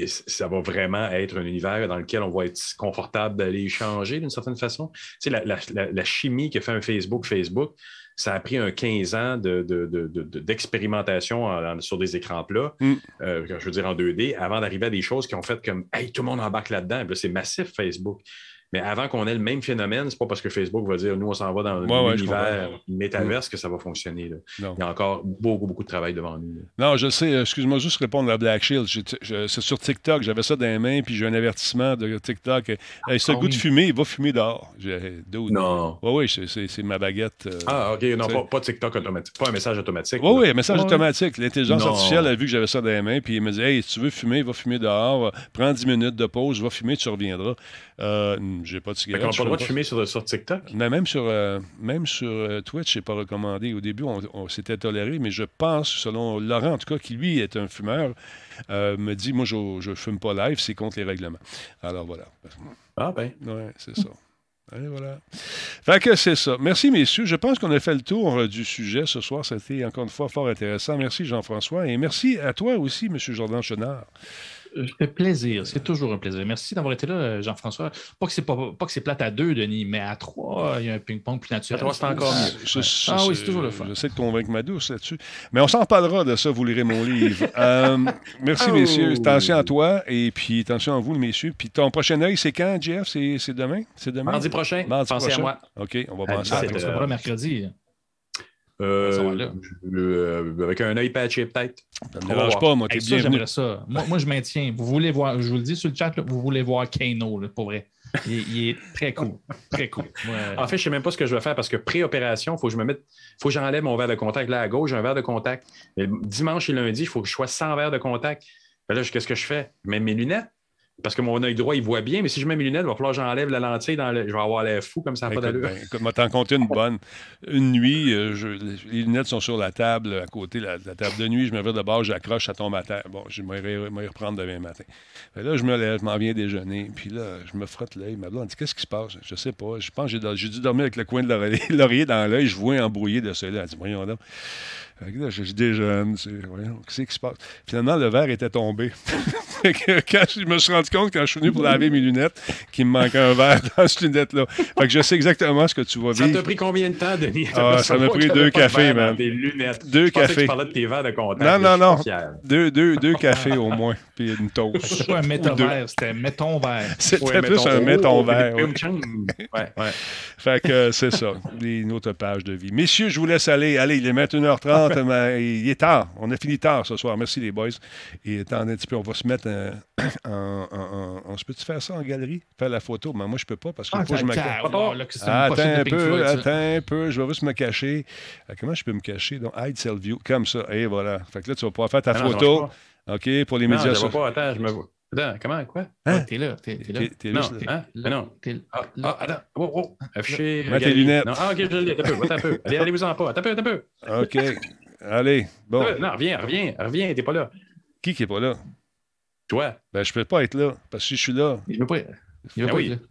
ça va vraiment être un univers dans lequel on va être confortable d'aller changer d'une certaine façon. Tu sais, la, la- la- la chimie que fait un Facebook, Facebook, ça a pris un 15 ans de- de- de- de- de- d'expérimentation en- en- sur des écrans plats, Mm. euh, je veux dire en 2D, avant d'arriver à des choses qui ont fait comme Hey, tout le monde embarque là-dedans. Là, C'est massif, Facebook. Mais avant qu'on ait le même phénomène, c'est pas parce que Facebook va dire nous, on s'en va dans Ouais, ouais, l'univers comprends. métaverse que ça va fonctionner. là. Il y a encore beaucoup, beaucoup de travail devant nous. là. Non, je sais. euh, Excuse-moi, juste répondre à Black Shield. C'est sur TikTok. J'avais ça dans les mains, puis j'ai un avertissement de TikTok. euh, Hey, ce Ah goût de fumer, il va fumer dehors. Non. Oui, oui, c'est- ma baguette. euh. Ah, OK. Non, pas, pas TikTok automatique. Pas un message automatique. Oui, oui, message Ouais, automatique. L'intelligence artificielle a vu que j'avais ça dans les mains, puis il me dit Hey, si tu veux fumer, va fumer dehors, prends 10 minutes de pause, va fumer, tu reviendras. Euh, j'ai pas de cigarette. qu'on n'a je pas le droit de fume fumer sur, sur TikTok? Mais même sur, euh, même sur euh, Twitch, c'est pas recommandé. Au début, on, on s'était toléré, mais je pense, selon Laurent, en tout cas, qui lui est un fumeur, euh, me dit Moi, je ne fume pas live, c'est contre les règlements. Alors voilà. Ah, ben. Oui, c'est ça. Et voilà. Fait que c'est ça. Merci, messieurs. Je pense qu'on a fait le tour euh, du sujet ce soir. C'était encore une fois fort intéressant. Merci, Jean-François. Et merci à toi aussi, M. Jordan Chenard. Ça fait plaisir. C'est toujours un plaisir. Merci d'avoir été là, euh, Jean-François. Pas que c'est pas, pas que c'est plate à deux, Denis, mais à trois, il y a un ping-pong plus naturel. À trois, c'est encore mieux. Je- je- Ah oui, c'est toujours le fun. J'essaie de convaincre ma douce là-dessus. Mais on s'en reparlera de ça, vous lirez mon livre. Euh, merci, Oh. messieurs. Attention à toi et puis attention à vous, messieurs. Puis ton prochain œil, c'est quand, Jeff? C'est c'est demain? C'est demain? Mardi prochain, Mardi pensez prochain. à moi. OK, on va À penser Ah, à que toi. ça sera mercredi. Euh, euh, avec un œil patché, peut-être. Ça me va dérange pas, moi. T'es bienvenu. j'aimerais ça. Moi, moi, je maintiens. Vous voulez voir, je vous le dis sur le chat, là, vous voulez voir Kano, là, pour vrai. Il, est- il est très cool. Très cool. En fait, je ne sais même pas ce que je vais faire parce que pré-opération, il faut que je me mette. faut que j'enlève mon verre de contact. Là, à gauche, j'ai un verre de contact. Mais dimanche et lundi, il faut que je sois sans verre de contact. Ben là, qu'est-ce que je fais? Je mets mes lunettes. Parce que mon œil droit, il voit bien, mais si je mets mes lunettes, il va falloir que j'enlève la lentille. Dans le... Je vais avoir l'air fou comme ça n'a pas d'allure. ben, écoute, moi, t'en compter une bonne. Une nuit, euh, je- les lunettes sont sur la table, à côté de la, la table de nuit. Je me vais de bord, j'accroche, ça tombe à terre. Bon, je vais y reprendre demain matin. Fait là, je me lève, je m'en viens déjeuner. Puis là, je me frotte l'œil. Ma blonde dit Qu'est-ce qui se passe? Je sais pas. Je pense que j'ai do- dû dormir avec le coin de l'oreiller, l'oreiller dans l'œil. Je vois embrouillé de cela. Elle dit Voyons donc. Fait que là, je, je déjeune. Voyons, qu'est-ce qui se passe? Finalement, le verre était tombé. Quand je me suis rendu compte, quand je suis venu pour laver mes lunettes, qu'il me manquait un verre dans cette lunette-là. Fait que je sais exactement ce que tu vas Ça vivre. t'a pris combien de temps, Denis? Ah, ça m'a pris deux cafés, man. Des lunettes? Deux Je pensais que cafés. Tu parlais de tes verres de contact. Non, non, non. Deux, deux, deux cafés au moins, puis une toast. C'était pas un deux. métavers, c'était mettons vert. C'était Ouais, plus mettons, un oh, méton des vert. ouais. Fait que euh, c'est ça, une autre page de vie. Messieurs, je vous laisse aller. Allez, il est 21h30, mais il est tard. On a fini tard ce soir. Merci les boys. Et attendez un petit peu, on va se mettre euh, en... en, en- on se peut-tu faire ça en galerie? Faire la photo? Mais moi, je peux pas parce que Ah, faut que je me cache. oh, une Ah, attends un peu, Floyd, ça. attends un peu, je vais juste me cacher. Euh, comment je peux me cacher? Donc, hide cell view, comme ça. Et voilà. Fait que là, tu vas pouvoir faire ta Ah photo. OK, pour les Non, médias je la vois sociaux. pas. Attends, je me vois. Attends, comment, quoi? Ah, T'es là, t'es t'es là. T'es- t'es Non, juste là. hein? Mais non. T'es Ah, là. ah, attends. Oh, oh. Afficher. Mets tes lunettes. Non, ah, ok, je l'ai. Un peu. Attends un peu. Allez, allez-vous en pas. Attends un peu, attends un peu. OK. Allez, bon. Non, reviens, reviens, reviens. T'es pas là. Qui qui est pas là? Toi. Ben, je peux pas être là, parce que si je suis là, Il veut pas, il veut Ah pas oui. être là.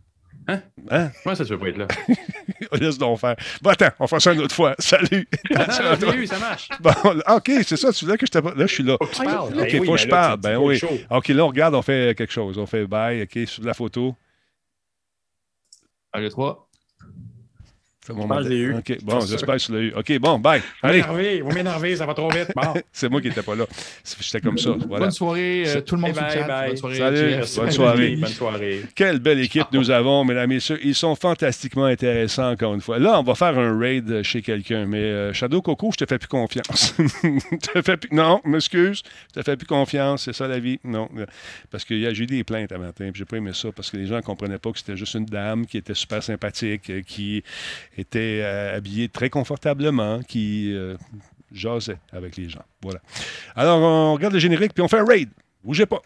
Hein? Comment ça, tu veux pas être là? Laisse donc faire. Bon, attends, on fera ça une autre fois. Salut! Ah, je l'ai eu, ça marche. Bon, OK, c'est ça, tu là que je pas. Là, je suis là. Faut que tu Ah, parles. OK, Ben faut que ben je parle. Ben oui. OK, là, on regarde, on fait quelque chose. On fait bye, OK, sur la photo. Un, deux, trois. Fais mon Je pense que je l'ai eu. OK, bon, C'est j'espère que tu l'as eu. OK, bon, bye. Vous Allez, m'énervez, vous m'énervez, ça va trop vite. Bon. c'est moi qui n'étais pas là. J'étais comme ça. Voilà. Bonne soirée, euh, tout le monde Bye, sur le chat. bye. Bonne soirée, Salut. Bonne soirée. Bonne soirée. Quelle belle équipe nous avons, mesdames et messieurs. Ils sont fantastiquement intéressants, encore une fois. Là, on va faire un raid chez quelqu'un, mais euh, Shadow Coco, je te fais plus confiance. Te fais plus... Non, m'excuse, je te fais plus confiance, c'est ça la vie. Non, euh, parce que y a- j'ai eu des plaintes un matin, puis j'ai pas aimé ça, parce que les gens ne comprenaient pas que c'était juste une dame qui était super sympathique, qui était euh, habillée très confortablement, qui euh, jasait avec les gens. Voilà. Alors, on regarde le générique, puis on fait un raid. Bougez pas.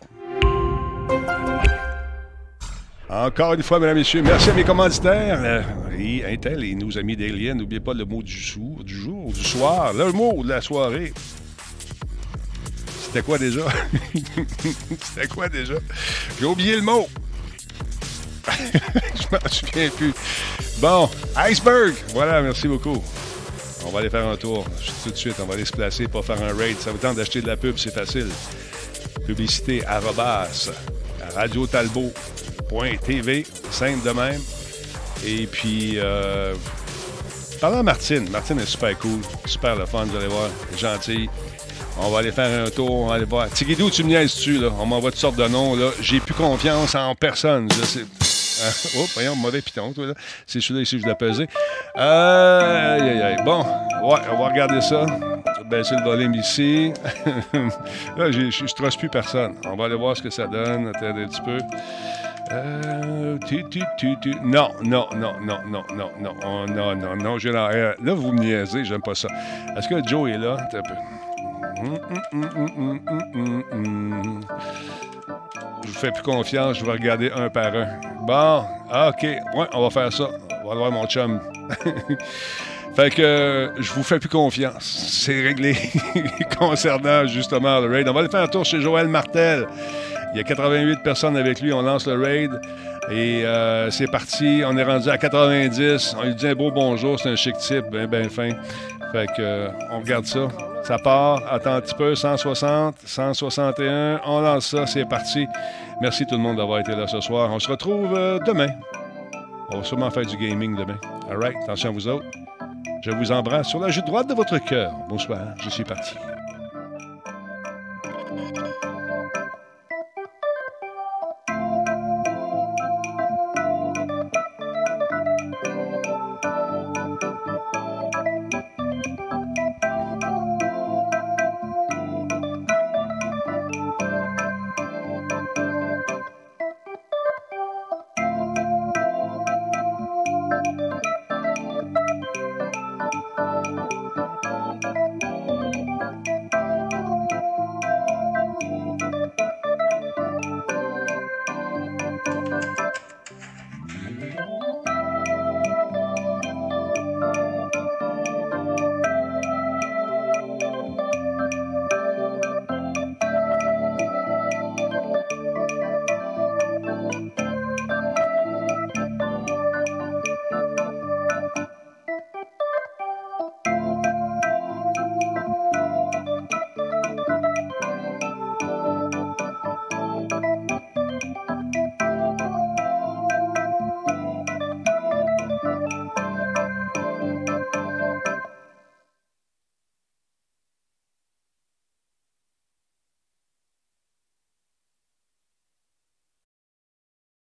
Encore une fois, mesdames et messieurs, merci à mes commanditaires. euh, et Intel et nos amis d'Alien. N'oubliez pas le mot du, sou- du jour, du soir, le mot de la soirée. C'était quoi déjà? C'était quoi déjà? J'ai oublié le mot. Je m'en souviens plus. Bon, Iceberg. Voilà, merci beaucoup. On va aller faire un tour tout de suite. On va aller se placer pour faire un raid. Ça vous tente d'acheter de la pub, c'est facile. Publicité arrobas radiotalbot.tv, simple de même. Et puis, euh, parlant à Martine, Martine est super cool, super le fun, vous allez voir, gentil. On va aller faire un tour, on va aller voir. Tigidou, tu me niaises-tu, là? On m'envoie toutes sortes de noms, là. J'ai plus confiance en personne. Oh, voyons, mauvais piton, toi, là. C'est celui-là ici, je l'ai pesé. Aïe, aïe, aïe. Bon, ouais, on va regarder ça. Baisser le volume ici. là, je ne trosse plus personne. On va aller voir ce que ça donne. Attendez un petit peu. Euh, tu, tu, tu. Non, non, non, non, non, non, non, oh, non, non, non, j'ai la... Là, vous me niaisez, j'aime pas ça. Est-ce que Joe est là? Un peu. Je vous fais plus confiance, je vais regarder un par un. Bon, OK, ouais, on va faire ça. On va voir mon chum. fait que je vous fais plus confiance. C'est réglé concernant justement le raid. On va aller faire un tour chez Joël Martel. Il y a 88 personnes avec lui. On lance le raid. Et euh, c'est parti. On est rendu à 90. On lui dit un beau bonjour. C'est un chic type, bien, bien fin. Fait que, on regarde ça. Ça part. Attends un petit peu. 160, 161. On lance ça. C'est parti. Merci tout le monde d'avoir été là ce soir. On se retrouve euh, demain. On va sûrement faire du gaming demain. All right. Attention à vous autres. Je vous embrasse sur la joue droite de votre cœur. Bonsoir. Je suis parti.